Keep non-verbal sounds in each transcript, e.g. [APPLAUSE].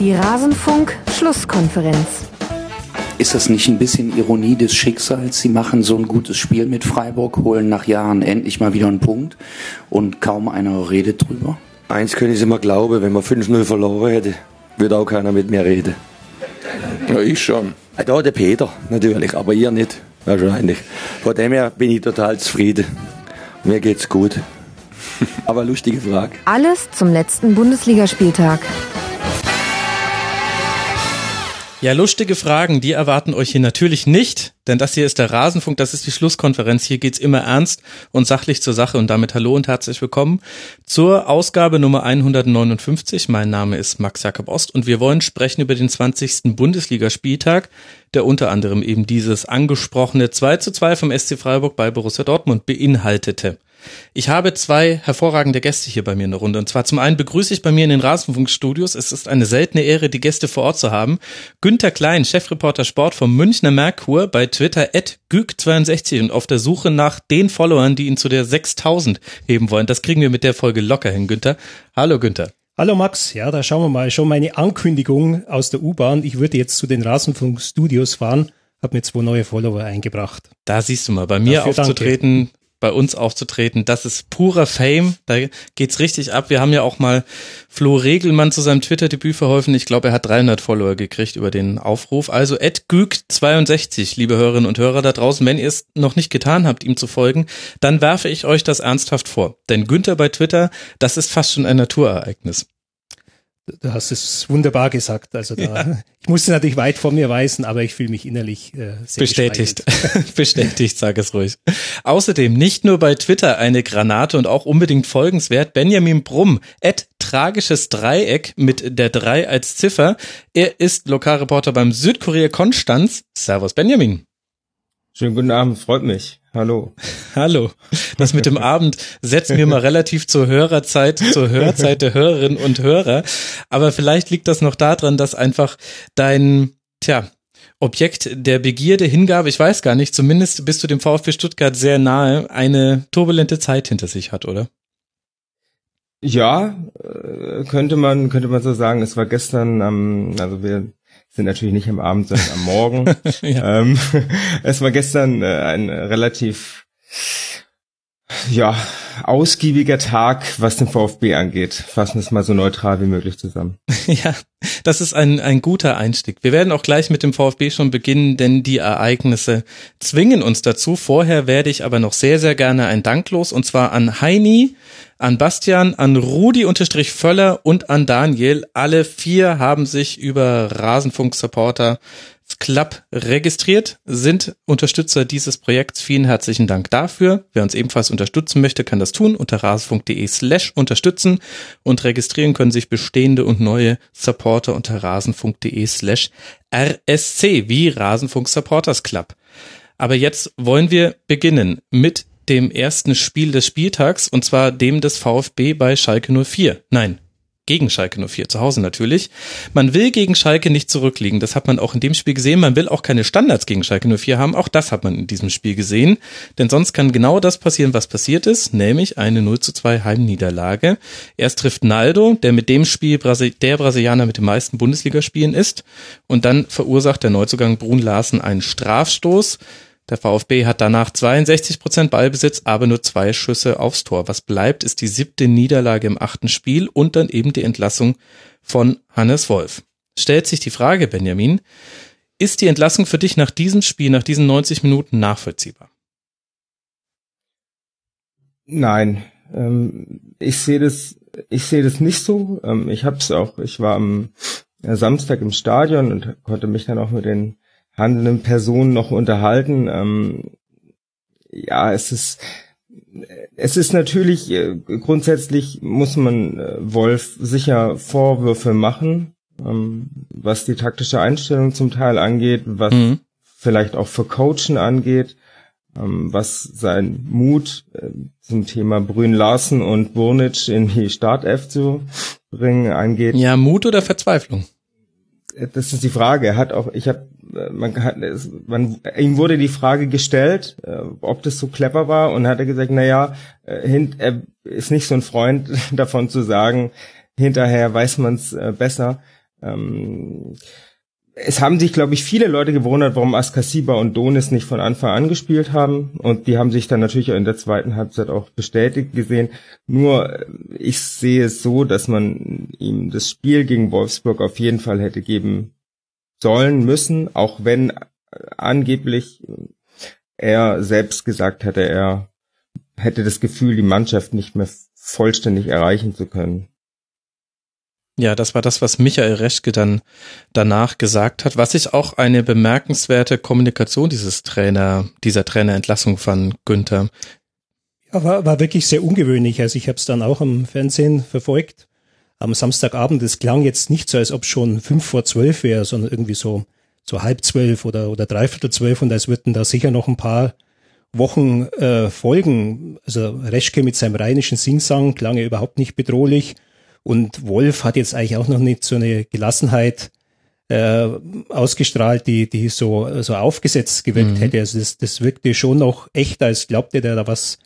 Die Rasenfunk-Schlusskonferenz. Ist das nicht ein bisschen Ironie des Schicksals? Sie machen so ein gutes Spiel mit Freiburg, holen nach Jahren endlich mal wieder einen Punkt und kaum einer redet drüber? Eins könnte ich immer glauben, wenn man 5-0 verloren hätte, würde auch keiner mit mir reden. Ja, ich schon. Da der Peter, natürlich, aber ihr nicht, wahrscheinlich. Von dem her bin ich total zufrieden. Mir geht's gut. [LAUGHS] Aber lustige Frage. Alles zum letzten Bundesligaspieltag. Ja, lustige Fragen, die erwarten euch hier natürlich nicht, denn das hier ist der Rasenfunk, das ist die Schlusskonferenz. Hier geht's immer ernst und sachlich zur Sache und damit hallo und herzlich willkommen zur Ausgabe Nummer 159. Mein Name ist Max Jakob Ost und wir wollen sprechen über den 20. Bundesligaspieltag, der unter anderem eben dieses angesprochene 2 zu 2 vom SC Freiburg bei Borussia Dortmund beinhaltete. Ich habe zwei hervorragende Gäste hier bei mir in der Runde. Und zwar zum einen begrüße ich bei mir in den Rasenfunkstudios. Es ist eine seltene Ehre, die Gäste vor Ort zu haben. Günter Klein, Chefreporter Sport vom Münchner Merkur bei Twitter at güg62 und auf der Suche nach den Followern, die ihn zu der 6000 heben wollen. Das kriegen wir mit der Folge locker hin, Günther. Hallo, Günther. Hallo Max, ja, da schauen wir mal. Schon meine Ankündigung aus der U-Bahn. Ich würde jetzt zu den Rasenfunkstudios fahren, habe mir zwei neue Follower eingebracht. Da siehst du mal, bei mir Dafür aufzutreten, danke bei uns aufzutreten. Das ist purer Fame. Da geht's richtig ab. Wir haben ja auch mal Flo Regelmann zu seinem Twitter-Debüt verholfen. Ich glaube, er hat 300 Follower gekriegt über den Aufruf. Also @güg62, liebe Hörerinnen und Hörer da draußen, wenn ihr es noch nicht getan habt, ihm zu folgen, dann werfe ich euch das ernsthaft vor. Denn Günther bei Twitter, das ist fast schon ein Naturereignis. Du hast es wunderbar gesagt. Also da, ja. ich musste natürlich weit vor mir weisen, aber ich fühle mich innerlich äh, sehr bestätigt. [LAUGHS] [LAUGHS] bestätigt, sag es ruhig. Außerdem nicht nur bei Twitter eine Granate und auch unbedingt folgenswert. Benjamin Brumm, at tragisches Dreieck mit der 3 als Ziffer. Er ist Lokalreporter beim Südkorea Konstanz. Servus Benjamin. Schönen guten Abend, freut mich. Hallo. [LAUGHS] Hallo. Das mit dem Abend setzen wir mal relativ zur Hörerzeit, zur Hörzeit der Hörerinnen und Hörer. Aber vielleicht liegt das noch daran, dass einfach dein, tja, Objekt der Begierde, Hingabe, ich weiß gar nicht, zumindest bist du dem VfB Stuttgart sehr nahe, eine turbulente Zeit hinter sich hat, oder? Ja, äh, könnte man, könnte man so sagen. Es war gestern, also wir sind natürlich nicht am Abend, sondern am Morgen. [LAUGHS] ja. ähm, [LAUGHS] es war gestern äh, ein relativ ja, ausgiebiger Tag, was den VfB angeht. Fassen es mal so neutral wie möglich zusammen. [LAUGHS] ja, das ist ein, ein guter Einstieg. Wir werden auch gleich mit dem VfB schon beginnen, denn die Ereignisse zwingen uns dazu. Vorher werde ich aber noch sehr, sehr gerne ein Dank los und zwar an Heini, an Bastian, an Rudi unterstrich Völler und an Daniel. Alle vier haben sich über Rasenfunk Supporter Club registriert, sind Unterstützer dieses Projekts. Vielen herzlichen Dank dafür. Wer uns ebenfalls unterstützen möchte, kann das tun unter rasenfunk.de slash unterstützen und registrieren können sich bestehende und neue Supporter unter rasenfunk.de slash RSC wie Rasenfunk Supporters Club. Aber jetzt wollen wir beginnen mit dem ersten Spiel des Spieltags und zwar dem des VfB bei Schalke 04. Nein, gegen Schalke 04, zu Hause natürlich. Man will gegen Schalke nicht zurückliegen. Das hat man auch in dem Spiel gesehen. Man will auch keine Standards gegen Schalke 04 haben. Auch das hat man in diesem Spiel gesehen. Denn sonst kann genau das passieren, was passiert ist, nämlich eine 0 zu 2 Heimniederlage. Erst trifft Naldo, der mit dem Spiel der Brasilianer mit den meisten Bundesligaspielen ist. Und dann verursacht der Neuzugang Brun Larsen einen Strafstoß. Der VfB hat danach 62 Prozent Ballbesitz, aber nur zwei Schüsse aufs Tor. Was bleibt, ist die siebte Niederlage im achten Spiel und dann eben die Entlassung von Hannes Wolf. Stellt sich die Frage, Benjamin, ist die Entlassung für dich nach diesem Spiel, nach diesen 90 Minuten nachvollziehbar? Nein, ähm, ich sehe das, ich sehe das nicht so. Ähm, ich habe es auch, ich war am Samstag im Stadion und konnte mich dann auch mit den handelnden Personen noch unterhalten. Ähm, ja, es ist es ist natürlich äh, grundsätzlich muss man äh, Wolf sicher Vorwürfe machen, ähm, was die taktische Einstellung zum Teil angeht, was mhm. vielleicht auch für Coachen angeht, ähm, was sein Mut äh, zum Thema Brün Larsen und Burnic in die Startelf zu bringen angeht. Ja, Mut oder Verzweiflung? das ist die Frage. Er hat auch, ich habe, man hat, man, ihm wurde die Frage gestellt, äh, ob das so clever war, und hat er gesagt, na ja, äh, er ist nicht so ein Freund [LAUGHS] davon zu sagen, hinterher weiß man es äh, besser. Ähm, es haben sich, glaube ich, viele Leute gewundert, warum Askasiba und Donis nicht von Anfang an gespielt haben. Und die haben sich dann natürlich in der zweiten Halbzeit auch bestätigt gesehen. Nur äh, ich sehe es so, dass man ihm das Spiel gegen Wolfsburg auf jeden Fall hätte geben sollen, müssen, auch wenn angeblich er selbst gesagt hätte, er hätte das Gefühl, die Mannschaft nicht mehr vollständig erreichen zu können. Ja, das war das, was Michael Reschke dann danach gesagt hat, was ich auch eine bemerkenswerte Kommunikation dieses Trainer, dieser Trainerentlassung von Günther. Ja, war, war wirklich sehr ungewöhnlich. Also ich habe es dann auch im Fernsehen verfolgt. Am Samstagabend, es klang jetzt nicht so, als ob schon fünf vor zwölf wäre, sondern irgendwie so, so halb zwölf oder, oder dreiviertel zwölf und als würden da sicher noch ein paar Wochen äh, folgen. Also Reschke mit seinem rheinischen Singsang klang ja überhaupt nicht bedrohlich und Wolf hat jetzt eigentlich auch noch nicht so eine Gelassenheit äh, ausgestrahlt, die, die so, so aufgesetzt gewirkt mhm. hätte. Also das, das wirkte schon noch echt, als glaubte der da was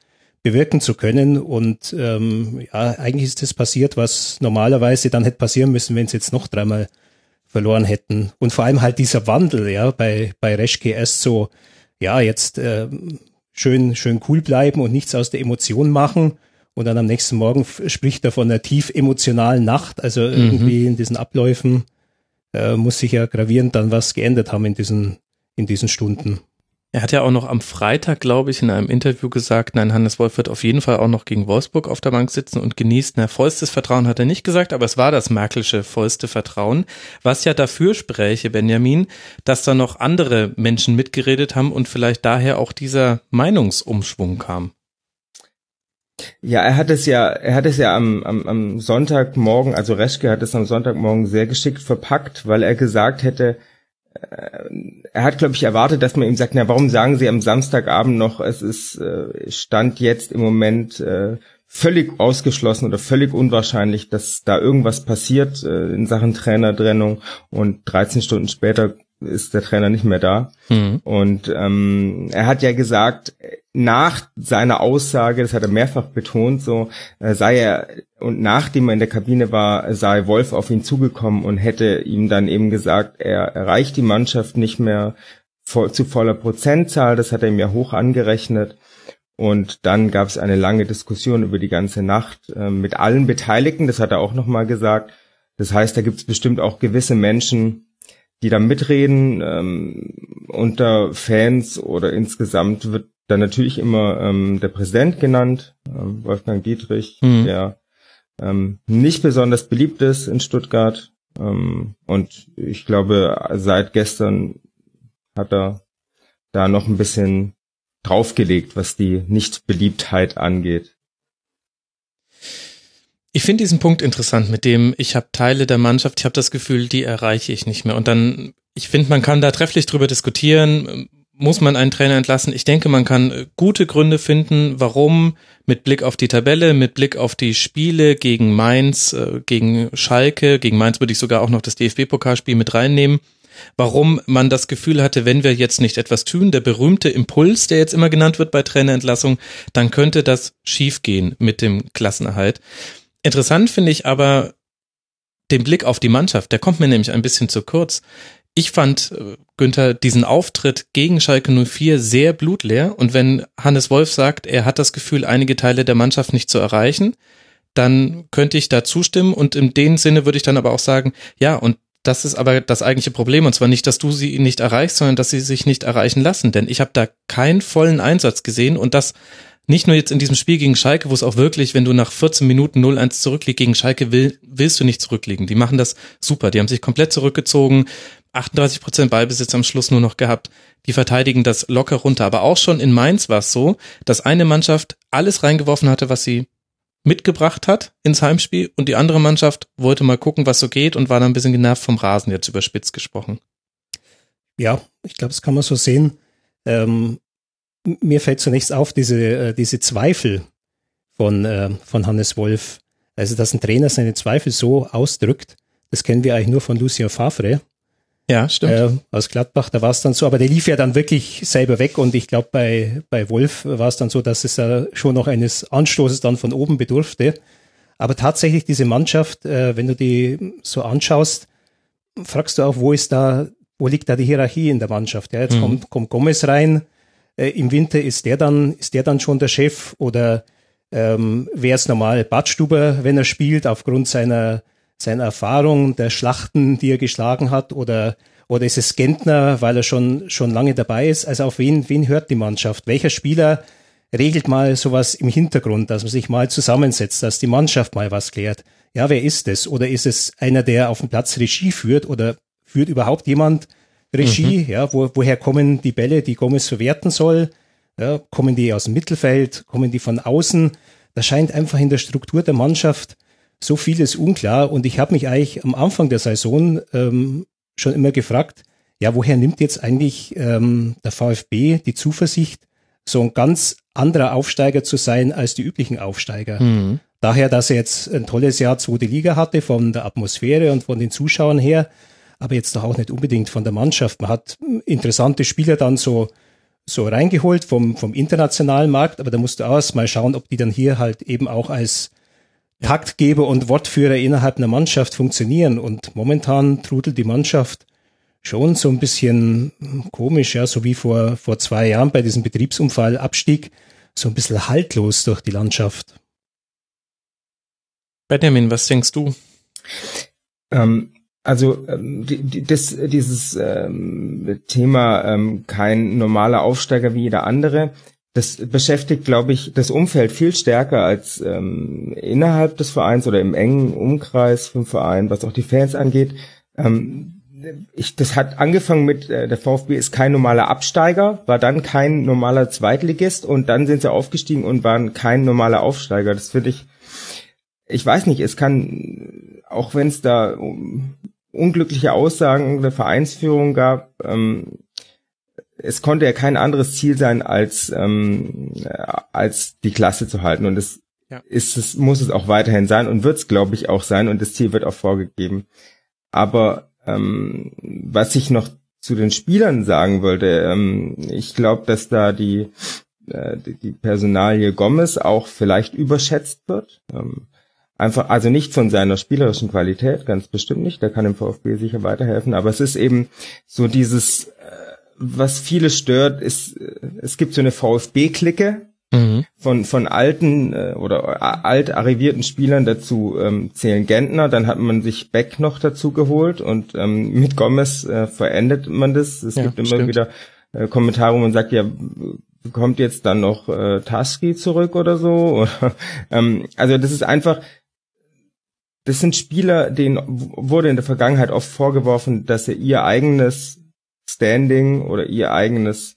bewirken zu können. Und ähm, ja, eigentlich ist das passiert, was normalerweise dann hätte passieren müssen, wenn sie jetzt noch dreimal verloren hätten. Und vor allem halt dieser Wandel, ja, bei, bei Reschke erst so, ja, jetzt äh, schön, schön cool bleiben und nichts aus der Emotion machen und dann am nächsten Morgen spricht er von einer tief emotionalen Nacht. Also mhm. irgendwie in diesen Abläufen äh, muss sich ja gravierend dann was geändert haben in diesen, in diesen Stunden. Er hat ja auch noch am Freitag, glaube ich, in einem Interview gesagt, nein, Hannes Wolf wird auf jeden Fall auch noch gegen Wolfsburg auf der Bank sitzen und genießt. Na, vollstes Vertrauen hat er nicht gesagt, aber es war das Merkelsche vollste Vertrauen, was ja dafür spräche, Benjamin, dass da noch andere Menschen mitgeredet haben und vielleicht daher auch dieser Meinungsumschwung kam. Ja, er hat es ja, er hat es ja am, am, am Sonntagmorgen, also Reschke hat es am Sonntagmorgen sehr geschickt verpackt, weil er gesagt hätte, er hat, glaube ich, erwartet, dass man ihm sagt, na, warum sagen Sie am Samstagabend noch, es ist äh, Stand jetzt im Moment äh, völlig ausgeschlossen oder völlig unwahrscheinlich, dass da irgendwas passiert äh, in Sachen Trainertrennung und 13 Stunden später ist der Trainer nicht mehr da. Mhm. Und ähm, er hat ja gesagt, nach seiner Aussage, das hat er mehrfach betont, so äh, sei er und nachdem er in der Kabine war, sei Wolf auf ihn zugekommen und hätte ihm dann eben gesagt, er erreicht die Mannschaft nicht mehr voll, zu voller Prozentzahl. Das hat er ihm ja hoch angerechnet. Und dann gab es eine lange Diskussion über die ganze Nacht äh, mit allen Beteiligten. Das hat er auch nochmal gesagt. Das heißt, da gibt es bestimmt auch gewisse Menschen, die da mitreden. Ähm, unter Fans oder insgesamt wird dann natürlich immer ähm, der Präsident genannt, ähm, Wolfgang Dietrich, mhm. der ähm, nicht besonders beliebt ist in Stuttgart. Ähm, und ich glaube, seit gestern hat er da noch ein bisschen draufgelegt, was die Nichtbeliebtheit angeht. Ich finde diesen Punkt interessant, mit dem ich habe Teile der Mannschaft, ich habe das Gefühl, die erreiche ich nicht mehr. Und dann, ich finde, man kann da trefflich drüber diskutieren, muss man einen Trainer entlassen. Ich denke, man kann äh, gute Gründe finden, warum mit Blick auf die Tabelle, mit Blick auf die Spiele gegen Mainz, äh, gegen Schalke, gegen Mainz würde ich sogar auch noch das DFB-Pokalspiel mit reinnehmen, warum man das Gefühl hatte, wenn wir jetzt nicht etwas tun, der berühmte Impuls, der jetzt immer genannt wird bei Trainerentlassung, dann könnte das schiefgehen mit dem Klassenerhalt. Interessant finde ich aber den Blick auf die Mannschaft, der kommt mir nämlich ein bisschen zu kurz. Ich fand, äh, Günther, diesen Auftritt gegen Schalke 04 sehr blutleer. Und wenn Hannes Wolf sagt, er hat das Gefühl, einige Teile der Mannschaft nicht zu erreichen, dann könnte ich da zustimmen. Und in dem Sinne würde ich dann aber auch sagen, ja, und das ist aber das eigentliche Problem. Und zwar nicht, dass du sie nicht erreichst, sondern dass sie sich nicht erreichen lassen. Denn ich habe da keinen vollen Einsatz gesehen. Und das nicht nur jetzt in diesem Spiel gegen Schalke, wo es auch wirklich, wenn du nach 14 Minuten 0-1 zurückliegst gegen Schalke, will, willst du nicht zurückliegen. Die machen das super. Die haben sich komplett zurückgezogen, 38 Prozent Ballbesitz am Schluss nur noch gehabt. Die verteidigen das locker runter. Aber auch schon in Mainz war es so, dass eine Mannschaft alles reingeworfen hatte, was sie mitgebracht hat ins Heimspiel und die andere Mannschaft wollte mal gucken, was so geht und war dann ein bisschen genervt vom Rasen, jetzt überspitzt gesprochen. Ja, ich glaube, das kann man so sehen. Ähm, mir fällt zunächst auf diese, äh, diese Zweifel von, äh, von Hannes Wolf. Also, dass ein Trainer seine Zweifel so ausdrückt, das kennen wir eigentlich nur von Lucien Favre. Ja, stimmt. Äh, aus Gladbach, da war es dann so, aber der lief ja dann wirklich selber weg und ich glaube, bei, bei Wolf war es dann so, dass es äh, schon noch eines Anstoßes dann von oben bedurfte. Aber tatsächlich diese Mannschaft, äh, wenn du die so anschaust, fragst du auch, wo ist da, wo liegt da die Hierarchie in der Mannschaft? Ja, jetzt mhm. kommt, kommt Gomez rein. Äh, Im Winter ist der dann, ist der dann schon der Chef oder ähm, wäre es normal Badstuber, wenn er spielt, aufgrund seiner, seiner Erfahrung, der Schlachten, die er geschlagen hat, oder, oder ist es Gentner, weil er schon, schon lange dabei ist? Also auf wen, wen hört die Mannschaft? Welcher Spieler regelt mal sowas im Hintergrund, dass man sich mal zusammensetzt, dass die Mannschaft mal was klärt? Ja, wer ist es? Oder ist es einer, der auf dem Platz Regie führt oder führt überhaupt jemand Regie? Mhm. Ja, wo, woher kommen die Bälle, die Gomez verwerten soll? Ja, kommen die aus dem Mittelfeld? Kommen die von außen? Da scheint einfach in der Struktur der Mannschaft so vieles unklar. Und ich habe mich eigentlich am Anfang der Saison ähm, schon immer gefragt, ja, woher nimmt jetzt eigentlich ähm, der VfB die Zuversicht, so ein ganz anderer Aufsteiger zu sein als die üblichen Aufsteiger? Mhm. Daher, dass er jetzt ein tolles Jahr zweite Liga hatte, von der Atmosphäre und von den Zuschauern her, aber jetzt doch auch nicht unbedingt von der Mannschaft. Man hat interessante Spieler dann so so reingeholt vom, vom internationalen Markt, aber da musst du auch erst mal schauen, ob die dann hier halt eben auch als Taktgeber und Wortführer innerhalb einer Mannschaft funktionieren. Und momentan trudelt die Mannschaft schon so ein bisschen komisch, ja, so wie vor, vor zwei Jahren bei diesem Betriebsunfall Abstieg, so ein bisschen haltlos durch die Landschaft. Benjamin, was denkst du? Ähm, also ähm, die, das, dieses ähm, Thema ähm, kein normaler Aufsteiger wie jeder andere, das beschäftigt, glaube ich, das Umfeld viel stärker als ähm, innerhalb des Vereins oder im engen Umkreis vom Verein, was auch die Fans angeht. Ähm, ich, das hat angefangen mit, äh, der VfB ist kein normaler Absteiger, war dann kein normaler Zweitligist und dann sind sie aufgestiegen und waren kein normaler Aufsteiger. Das finde ich, ich weiß nicht, es kann, auch wenn es da um, unglückliche Aussagen der Vereinsführung gab. Ähm, es konnte ja kein anderes Ziel sein, als, ähm, als die Klasse zu halten. Und es ja. ist es, muss es auch weiterhin sein und wird es, glaube ich, auch sein. Und das Ziel wird auch vorgegeben. Aber ähm, was ich noch zu den Spielern sagen wollte, ähm, ich glaube, dass da die, äh, die Personalie Gomez auch vielleicht überschätzt wird. Ähm, Einfach, also nicht von seiner spielerischen Qualität, ganz bestimmt nicht. Der kann dem VfB sicher weiterhelfen. Aber es ist eben so dieses, äh, was viele stört, ist, äh, es gibt so eine VfB-Clique, mhm. von, von alten äh, oder alt arrivierten Spielern dazu ähm, zählen Gentner, dann hat man sich Beck noch dazu geholt und ähm, mit Gomez äh, verendet man das. Es ja, gibt immer stimmt. wieder äh, Kommentare, wo man sagt, ja, kommt jetzt dann noch äh, Taski zurück oder so? [LAUGHS] Oder, ähm, also das ist einfach, das sind Spieler, denen wurde in der Vergangenheit oft vorgeworfen, dass sie ihr eigenes Standing oder ihr eigenes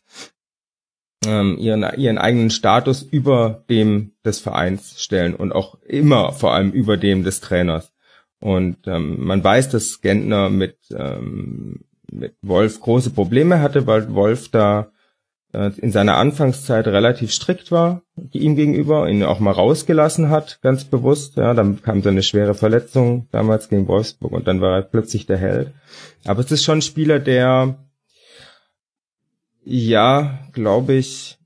ähm, ihren, ihren eigenen Status über dem des Vereins stellen und auch immer vor allem über dem des Trainers. Und ähm, man weiß, dass Gentner mit, ähm, mit Wolf große Probleme hatte, weil Wolf da in seiner Anfangszeit relativ strikt war ihm gegenüber, ihn auch mal rausgelassen hat, ganz bewusst. Ja, dann kam so eine schwere Verletzung damals gegen Wolfsburg und dann war er plötzlich der Held. Aber es ist schon ein Spieler, der ja, glaube ich,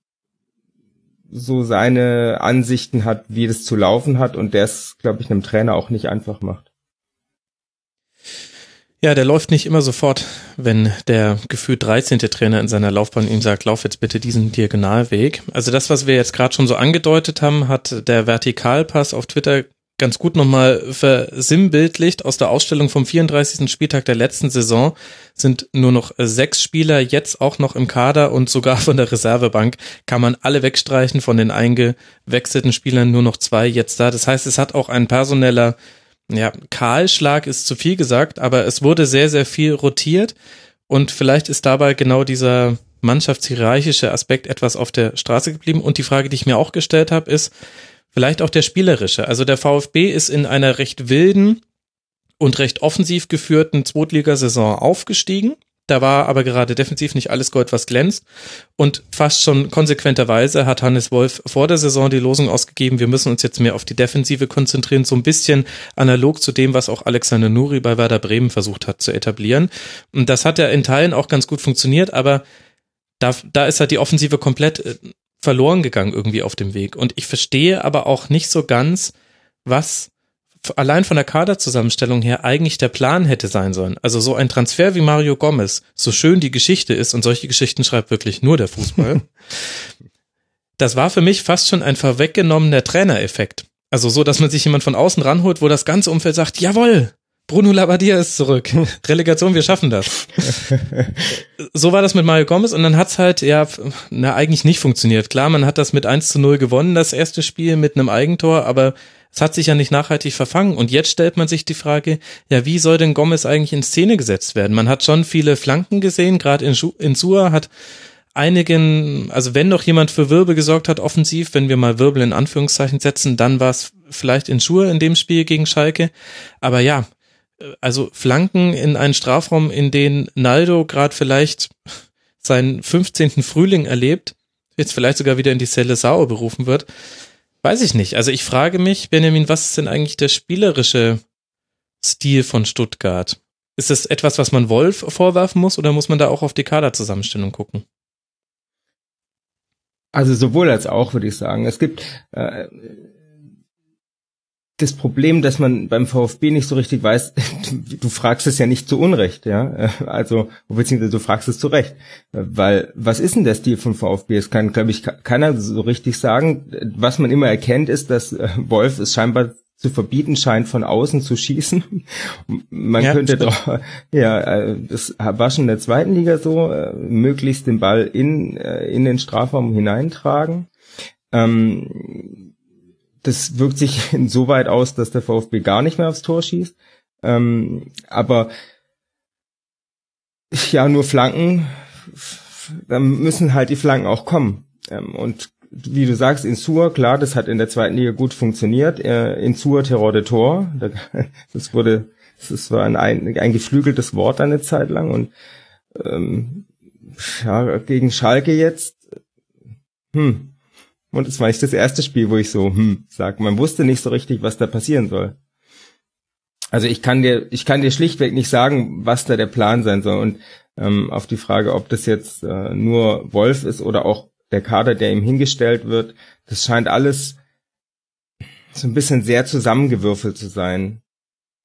so seine Ansichten hat, wie das zu laufen hat und der es, glaube ich, einem Trainer auch nicht einfach macht. Ja, der läuft nicht immer sofort, wenn der gefühlt 13. Trainer in seiner Laufbahn ihm sagt, lauf jetzt bitte diesen Diagonalweg. Also das, was wir jetzt gerade schon so angedeutet haben, hat der Vertikalpass auf Twitter ganz gut nochmal versinnbildlicht. Aus der Ausstellung vom 34. Spieltag der letzten Saison sind nur noch sechs Spieler jetzt auch noch im Kader und sogar von der Reservebank kann man alle wegstreichen, von den eingewechselten Spielern nur noch zwei jetzt da. Das heißt, es hat auch ein personeller ja, Kahlschlag ist zu viel gesagt, aber es wurde sehr, sehr viel rotiert und vielleicht ist dabei genau dieser mannschaftshierarchische Aspekt etwas auf der Straße geblieben. Und die Frage, die ich mir auch gestellt habe, ist vielleicht auch der spielerische. Also der VfB ist in einer recht wilden und recht offensiv geführten Zweitligasaison aufgestiegen da war aber gerade defensiv nicht alles Gold, was glänzt. Und fast schon konsequenterweise hat Hannes Wolf vor der Saison die Losung ausgegeben, wir müssen uns jetzt mehr auf die Defensive konzentrieren, so ein bisschen analog zu dem, was auch Alexander Nuri bei Werder Bremen versucht hat zu etablieren. Und das hat ja in Teilen auch ganz gut funktioniert, aber da, da ist halt die Offensive komplett äh, verloren gegangen irgendwie auf dem Weg. Und ich verstehe aber auch nicht so ganz, was allein von der Kaderzusammenstellung her eigentlich der Plan hätte sein sollen. Also so ein Transfer wie Mario Gomez, so schön die Geschichte ist, und solche Geschichten schreibt wirklich nur der Fußball, [LAUGHS] das war für mich fast schon ein vorweggenommener Trainereffekt. Also so, dass man sich jemand von außen ranholt, wo das ganze Umfeld sagt, jawohl, Bruno Labbadia ist zurück. [LAUGHS] Relegation, wir schaffen das. so war das mit Mario Gomez und dann hat's halt, ja, na, eigentlich nicht funktioniert. Klar, man hat das mit 1 zu 0 gewonnen, das erste Spiel mit einem Eigentor, aber es hat sich ja nicht nachhaltig verfangen. Und jetzt stellt man sich die Frage, ja, wie soll denn Gomez eigentlich in Szene gesetzt werden? Man hat schon viele Flanken gesehen, gerade in, in Sua hat einigen, also wenn noch jemand für Wirbel gesorgt hat, offensiv, wenn wir mal Wirbel in Anführungszeichen setzen, dann war es vielleicht in Schuhe in dem Spiel gegen Schalke. Aber ja, also Flanken in einen Strafraum, in den Naldo gerade vielleicht seinen 15. Frühling erlebt, jetzt vielleicht sogar wieder in die Zelle Sau berufen wird, weiß ich nicht. Also ich frage mich, Benjamin, was ist denn eigentlich der spielerische Stil von Stuttgart? Ist das etwas, was man Wolf vorwerfen muss oder muss man da auch auf die Kaderzusammenstellung gucken? Also sowohl als auch, würde ich sagen. Es gibt äh, das Problem, dass man beim VfB nicht so richtig weiß, [LAUGHS] du, fragst es ja nicht zu Unrecht, ja. [LAUGHS] Also, beziehungsweise du fragst es zu Recht. Weil, was ist denn der Stil von VfB? Es kann, glaube ich, keiner so richtig sagen. Was man immer erkennt, ist, dass äh, Wolf es scheinbar zu verbieten scheint, von außen zu schießen. [LAUGHS] Man ja, könnte doch, ja, äh, das war schon in der zweiten Liga so, äh, möglichst den Ball in, in den Strafraum hineintragen. Ähm, das wirkt sich [LAUGHS] insoweit aus, dass der VfB gar nicht mehr aufs Tor schießt. Ähm, aber ja, nur Flanken, dann müssen halt die Flanken auch kommen. Ähm, und wie du sagst, in Sur, klar, das hat in der zweiten Liga gut funktioniert. Äh, in Sur Terror de Tor, [LAUGHS] das wurde, das war ein, ein geflügeltes Wort eine Zeit lang und ähm, ja, gegen Schalke jetzt, hm, und es war nicht das erste Spiel, wo ich so, hm, sag, man wusste nicht so richtig, was da passieren soll. Also ich kann dir, ich kann dir schlichtweg nicht sagen, was da der Plan sein soll. Und ähm, auf die Frage, ob das jetzt äh, nur Wolf ist oder auch der Kader, der ihm hingestellt wird, das scheint alles so ein bisschen sehr zusammengewürfelt zu sein.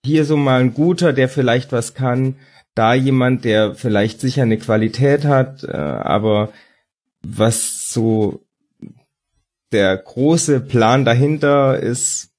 Hier so mal ein guter, der vielleicht was kann, da jemand, der vielleicht sicher eine Qualität hat, äh, aber was so der große Plan dahinter ist,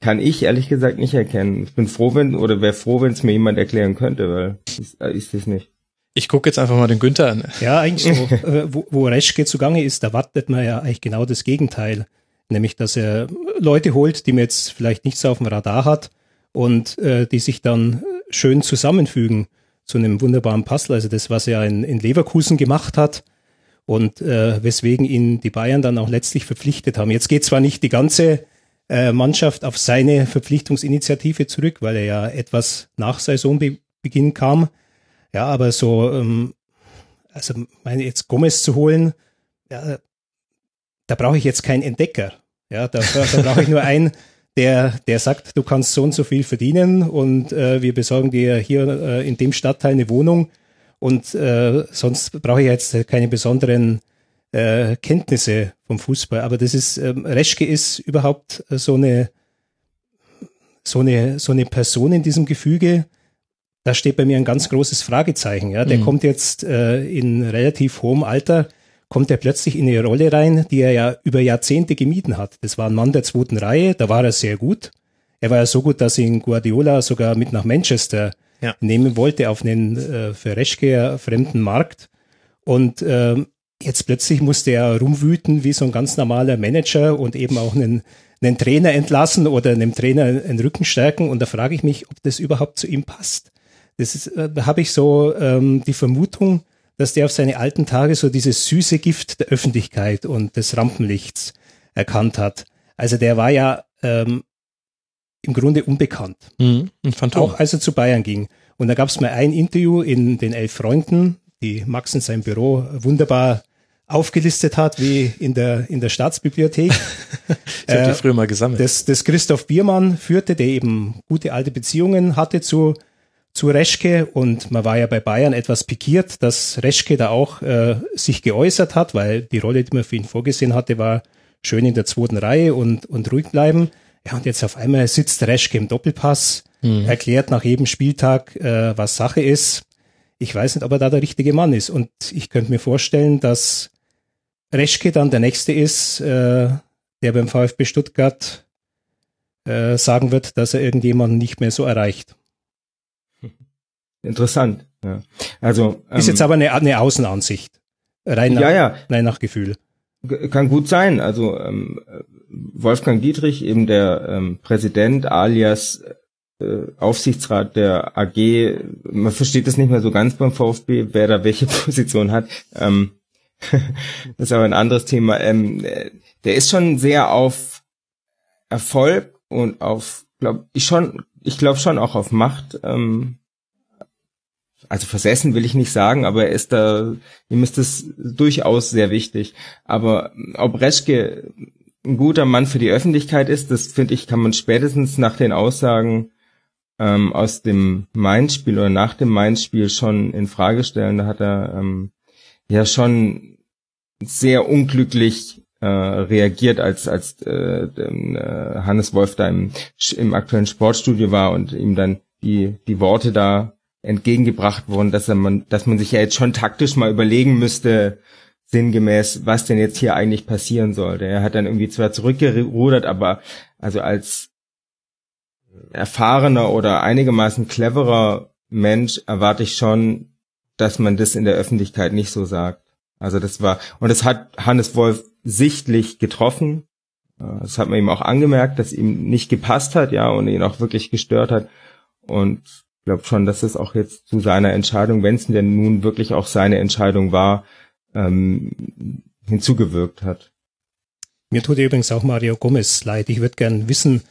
kann ich ehrlich gesagt nicht erkennen. Ich bin froh, wenn, oder wäre froh, wenn es mir jemand erklären könnte, weil ist, äh, ist es nicht. Ich gucke jetzt einfach mal den Günther an. Ja, eigentlich so, [LAUGHS] äh, wo, wo Reschke zugange ist, da wartet man ja eigentlich genau das Gegenteil. Nämlich, dass er Leute holt, die man jetzt vielleicht nicht so auf dem Radar hat und äh, die sich dann schön zusammenfügen zu einem wunderbaren Puzzle. Also das, was er in, in Leverkusen gemacht hat, und äh, weswegen ihn die Bayern dann auch letztlich verpflichtet haben. Jetzt geht zwar nicht die ganze äh, Mannschaft auf seine Verpflichtungsinitiative zurück, weil er ja etwas nach Saisonbeginn kam. Ja, aber so, ähm, also meine jetzt Gomez zu holen, ja, da brauche ich jetzt keinen Entdecker. Ja, da, da brauche ich nur einen, der, der sagt, du kannst so und so viel verdienen und äh, wir besorgen dir hier äh, in dem Stadtteil eine Wohnung und äh, sonst brauche ich jetzt keine besonderen äh, Kenntnisse vom Fußball. Aber das ist, ähm, Reschke ist überhaupt so eine, so eine, so eine Person in diesem Gefüge. Da steht bei mir ein ganz großes Fragezeichen. Ja, der mhm. kommt jetzt äh, in relativ hohem Alter, kommt er plötzlich in eine Rolle rein, die er ja über Jahrzehnte gemieden hat. Das war ein Mann der zweiten Reihe, da war er sehr gut. Er war ja so gut, dass ihn Guardiola sogar mit nach Manchester ja. nehmen wollte auf einen äh, für Reschke fremden Markt. Und äh, jetzt plötzlich musste er rumwüten wie so ein ganz normaler Manager und eben auch einen, einen Trainer entlassen oder einem Trainer einen Rücken stärken. Und da frage ich mich, ob das überhaupt zu ihm passt. Das ist, äh, habe ich so ähm, die Vermutung, dass der auf seine alten Tage so dieses süße Gift der Öffentlichkeit und des Rampenlichts erkannt hat. Also der war ja ähm, im Grunde unbekannt. Mhm, auch als er zu Bayern ging. Und da gab es mal ein Interview in den Elf Freunden, die Max in seinem Büro wunderbar aufgelistet hat, wie in der, in der Staatsbibliothek. ich habe die früher mal gesammelt. Das, das Christoph Biermann führte, der eben gute alte Beziehungen hatte zu, zu Reschke und man war ja bei Bayern etwas pikiert, dass Reschke da auch äh, sich geäußert hat, weil die Rolle, die man für ihn vorgesehen hatte, war schön in der zweiten Reihe und, und ruhig bleiben. Ja, und jetzt auf einmal sitzt Reschke im Doppelpass, mhm. erklärt nach jedem Spieltag, äh, was Sache ist. Ich weiß nicht, ob er da der richtige Mann ist. Und ich könnte mir vorstellen, dass Reschke dann der Nächste ist, äh, der beim VfB Stuttgart äh, sagen wird, dass er irgendjemanden nicht mehr so erreicht. Interessant. Ja. Also ähm, ist jetzt aber eine, eine Außenansicht, rein nach, ja, ja. Nein, nach Gefühl. Kann gut sein. Also ähm, Wolfgang Dietrich, eben der ähm, Präsident alias äh, Aufsichtsrat der AG, man versteht das nicht mehr so ganz beim VfB, wer da welche [LAUGHS] Position hat. Ähm, [LAUGHS] das ist aber ein anderes Thema. Ähm, der ist schon sehr auf Erfolg und auf, glaube ich schon, ich glaube schon auch auf Macht. Ähm, also versessen will ich nicht sagen, aber er ist da, ihm ist das durchaus sehr wichtig. Aber ob Reschke ein guter Mann für die Öffentlichkeit ist, das finde ich, kann man spätestens nach den Aussagen ähm, aus dem Mainz-Spiel oder nach dem Mainz-Spiel schon in Frage stellen. Da hat er ähm, ja schon sehr unglücklich äh, reagiert, als als äh, äh, Hannes Wolf da im, im aktuellen Sportstudio war und ihm dann die die Worte da entgegengebracht wurden, dass man dass man sich ja jetzt schon taktisch mal überlegen müsste, sinngemäß, was denn jetzt hier eigentlich passieren sollte. Er hat dann irgendwie zwar zurückgerudert, aber also als erfahrener oder einigermaßen cleverer Mensch erwarte ich schon, dass man das in der Öffentlichkeit nicht so sagt. Also das war, und das hat Hannes Wolf sichtlich getroffen. Äh, das hat man ihm auch angemerkt, dass ihm nicht gepasst hat, ja, und ihn auch wirklich gestört hat. Und glaube schon, dass es auch jetzt zu seiner Entscheidung, wenn es denn nun wirklich auch seine Entscheidung war, ähm, hinzugewirkt hat. Mir tut übrigens auch Mario Gomez leid. Ich würde gern wissen,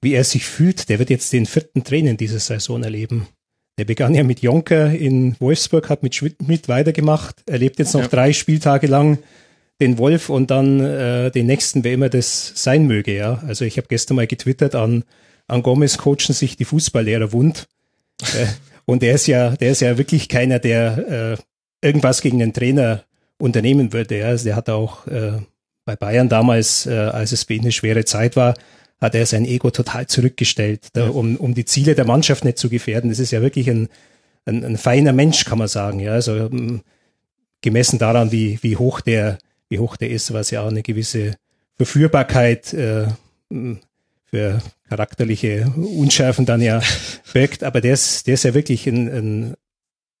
wie er sich fühlt. Der wird jetzt den vierten Tränen dieser Saison erleben. Der begann ja mit Jonker in Wolfsburg, hat mit Schmidt weitergemacht, er lebt jetzt noch ja. drei Spieltage lang den Wolf und dann äh, den nächsten, wer immer das sein möge. Ja, also ich habe gestern mal getwittert an an Gomez coachen sich die Fußballlehrer wund. Äh, und der ist ja, der ist ja wirklich keiner, der äh, irgendwas gegen den Trainer unternehmen würde. Ja. Also der hat auch äh, bei Bayern damals, äh, als es für ihn eine schwere Zeit war, hat er sein Ego total zurückgestellt, da, um, um die Ziele der Mannschaft nicht zu gefährden. Das ist ja wirklich ein, ein, ein feiner Mensch, kann man sagen. Ja, also ähm, gemessen daran, wie, wie hoch der, wie hoch der ist, was ja auch eine gewisse Verführbarkeit äh, für charakterliche Unschärfen dann ja [LAUGHS] birgt. Aber der ist, der ist ja wirklich ein, ein,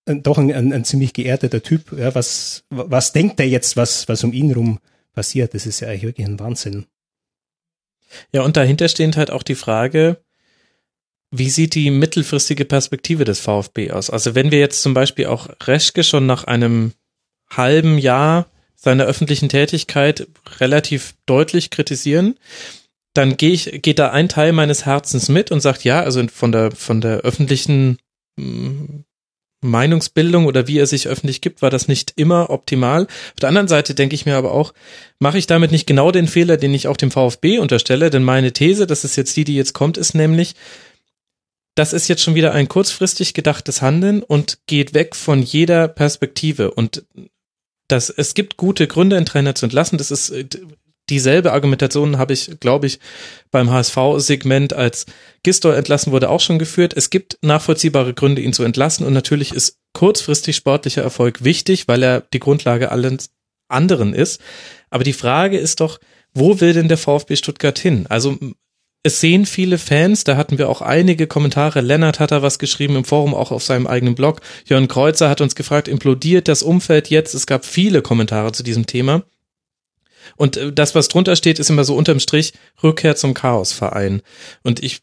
ein doch ein, ein, ziemlich geerdeter Typ. Ja, was, was denkt er jetzt, was, was um ihn rum passiert? Das ist ja eigentlich wirklich ein Wahnsinn. Ja, und dahinter stehend halt auch die Frage, wie sieht die mittelfristige Perspektive des VfB aus? Also wenn wir jetzt zum Beispiel auch Reschke schon nach einem halben Jahr seiner öffentlichen Tätigkeit relativ deutlich kritisieren, dann gehe ich, geht da ein Teil meines Herzens mit und sagt, ja, also von der, von der öffentlichen mm, Meinungsbildung oder wie er sich öffentlich gibt, war das nicht immer optimal. Auf der anderen Seite denke ich mir aber auch, mache ich damit nicht genau den Fehler, den ich auch dem VfB unterstelle, denn meine These, das ist jetzt die, die jetzt kommt, ist nämlich, das ist jetzt schon wieder ein kurzfristig gedachtes Handeln und geht weg von jeder Perspektive und das, es gibt gute Gründe, einen Trainer zu entlassen. Das ist dieselbe Argumentation habe ich, glaube ich, beim HSV-Segment, als Gistor entlassen wurde, auch schon geführt. Es gibt nachvollziehbare Gründe, ihn zu entlassen und natürlich ist kurzfristig sportlicher Erfolg wichtig, weil er die Grundlage allen anderen ist. Aber die Frage ist doch, wo will denn der VfB Stuttgart hin? Also es sehen viele Fans, da hatten wir auch einige Kommentare. Lennart hat da was geschrieben im Forum, auch auf seinem eigenen Blog. Jörn Kreuzer hat uns gefragt, implodiert das Umfeld jetzt? Es gab viele Kommentare zu diesem Thema. Und äh, das, was drunter steht, ist immer so unterm Strich Rückkehr zum Chaosverein. Und ich,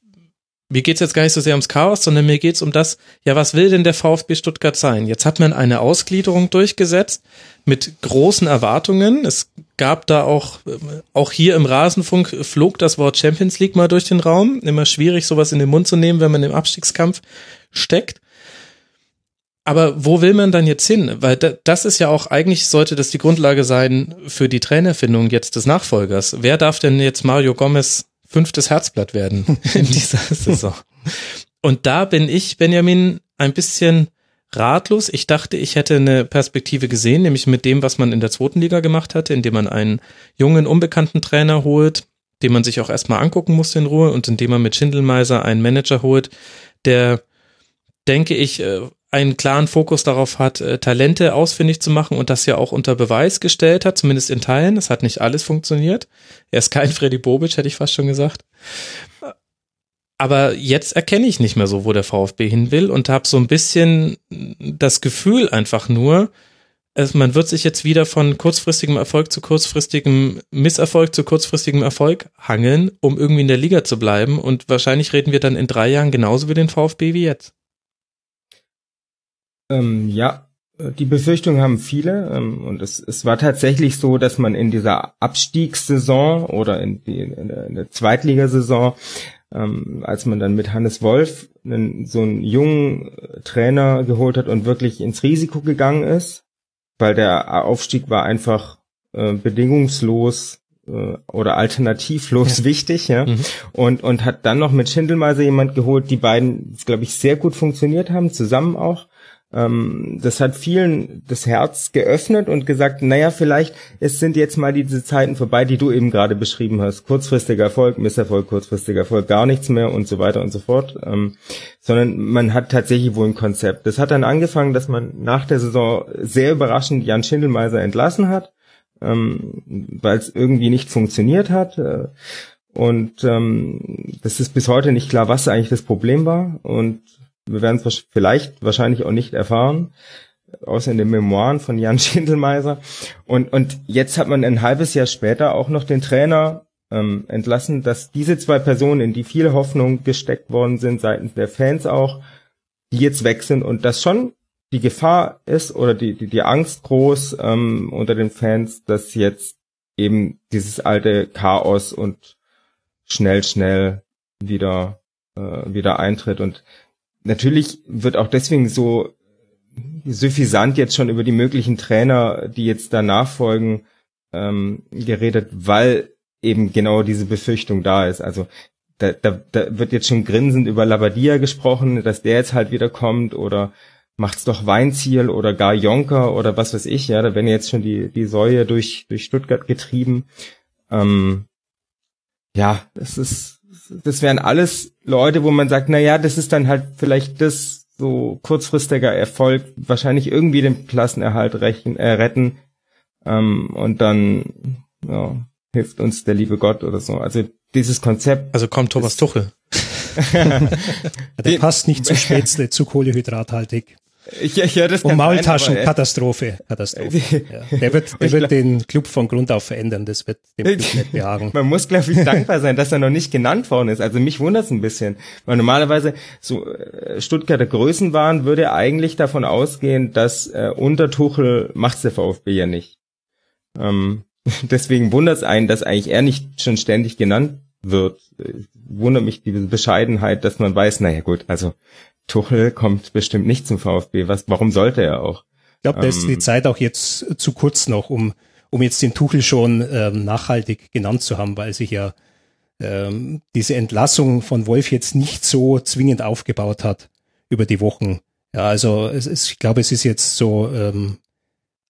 mir geht's jetzt gar nicht so sehr ums Chaos, sondern mir geht's um das, ja, was will denn der VfB Stuttgart sein? Jetzt hat man eine Ausgliederung durchgesetzt mit großen Erwartungen. Es gab da auch, äh, auch hier im Rasenfunk flog das Wort Champions League mal durch den Raum. Immer schwierig, sowas in den Mund zu nehmen, wenn man im Abstiegskampf steckt. Aber wo will man dann jetzt hin? Weil das ist ja auch, eigentlich sollte das die Grundlage sein für die Trainerfindung jetzt des Nachfolgers. Wer darf denn jetzt Mario Gomez fünftes Herzblatt werden [LAUGHS] in dieser Saison? Und da bin ich, Benjamin, ein bisschen ratlos. Ich dachte, ich hätte eine Perspektive gesehen, nämlich mit dem, was man in der zweiten Liga gemacht hatte, indem man einen jungen, unbekannten Trainer holt, den man sich auch erstmal angucken muss in Ruhe und indem man mit Schindelmeiser einen Manager holt, der, denke ich, äh, einen klaren Fokus darauf hat, äh, Talente ausfindig zu machen und das ja auch unter Beweis gestellt hat, zumindest in Teilen. Es hat nicht alles funktioniert. Er ist kein [LAUGHS] Freddy Bobic, hätte ich fast schon gesagt. Aber jetzt erkenne ich nicht mehr so, wo der VfB hin will und habe so ein bisschen das Gefühl einfach nur, es, man wird sich jetzt wieder von kurzfristigem Erfolg zu kurzfristigem Misserfolg zu kurzfristigem Erfolg hangeln, um irgendwie in der Liga zu bleiben. Und wahrscheinlich reden wir dann in drei Jahren genauso wie den VfB wie jetzt. Ähm, ja, die Befürchtung haben viele ähm, und es, es war tatsächlich so, dass man in dieser Abstiegssaison oder in, die, in der, in der Zweitligasaison, ähm, als man dann mit Hannes Wolf einen, so einen jungen Trainer geholt hat und wirklich ins Risiko gegangen ist, weil der Aufstieg war einfach äh, bedingungslos äh, oder alternativlos ja. wichtig, ja. Mhm. Und, und hat dann noch mit Schindelmeiser jemand geholt, die beiden, glaube ich, sehr gut funktioniert haben, zusammen auch. Ähm, das hat vielen das Herz geöffnet und gesagt, naja, vielleicht es sind jetzt mal diese Zeiten vorbei, die du eben gerade beschrieben hast. Kurzfristiger Erfolg, Misserfolg, kurzfristiger Erfolg, gar nichts mehr und so weiter und so fort. Ähm, sondern man hat tatsächlich wohl ein Konzept. Das hat dann angefangen, dass man nach der Saison sehr überraschend Jan Schindelmeiser entlassen hat, ähm, weil es irgendwie nicht funktioniert hat. Äh, und ähm, das ist bis heute nicht klar, was eigentlich das Problem war. Und wir werden es vielleicht wahrscheinlich auch nicht erfahren, außer in den Memoiren von Jan [LAUGHS] Schindelmeiser. Und, und jetzt hat man ein halbes Jahr später auch noch den Trainer ähm, entlassen, dass diese zwei Personen, in die viele Hoffnung gesteckt worden sind, seitens der Fans auch, die jetzt weg sind und das schon die Gefahr ist oder die, die, die Angst groß ähm, unter den Fans, dass jetzt eben dieses alte Chaos und schnell, schnell wieder, äh, wieder eintritt. Und natürlich wird auch deswegen so suffisant jetzt schon über die möglichen Trainer, die jetzt danach folgen, ähm, geredet, weil eben genau diese Befürchtung da ist. Also da, da, da wird jetzt schon grinsend über Labadia gesprochen, dass der jetzt halt wieder kommt oder macht's doch Weinziel oder gar Jonker oder was weiß ich, ja, da werden jetzt schon die, die Säue durch, durch Stuttgart getrieben. Ähm, ja, das ist, das wären alles Leute, wo man sagt, na ja, das ist dann halt vielleicht das so kurzfristiger Erfolg, wahrscheinlich irgendwie den Klassenerhalt rechen, äh, retten ähm, und dann ja, hilft uns der liebe Gott oder so. Also dieses Konzept. Also kommt Thomas Tuchel. [LAUGHS] der passt nicht zu [LAUGHS] Spätzle, zu kohlehydrathaltig. Ja, ja, das Und Maultaschen, Katastrophe, Katastrophe. ja. Der wird, der wird den Club von Grund auf verändern, das wird dem Club nicht behagen. Man muss, glaube ich, dankbar sein, dass er noch nicht genannt worden ist. Also mich wundert es ein bisschen, weil normalerweise so äh, Stuttgarter Größen waren, würde eigentlich davon ausgehen, dass äh, unter Tuchel macht's der VfB ja nicht. Ähm, [LAUGHS] deswegen wundert es einen, dass eigentlich er nicht schon ständig genannt wird. Wundert mich diese Bescheidenheit, dass man weiß, naja gut, also Tuchel kommt bestimmt nicht zum VfB. Was, warum sollte er auch? Ich glaube, da ist die ähm, Zeit auch jetzt zu kurz noch, um, um jetzt den Tuchel schon ähm, nachhaltig genannt zu haben, weil sich ja ähm, diese Entlassung von Wolf jetzt nicht so zwingend aufgebaut hat über die Wochen. Ja, also es ist, ich glaube, es ist jetzt so ähm,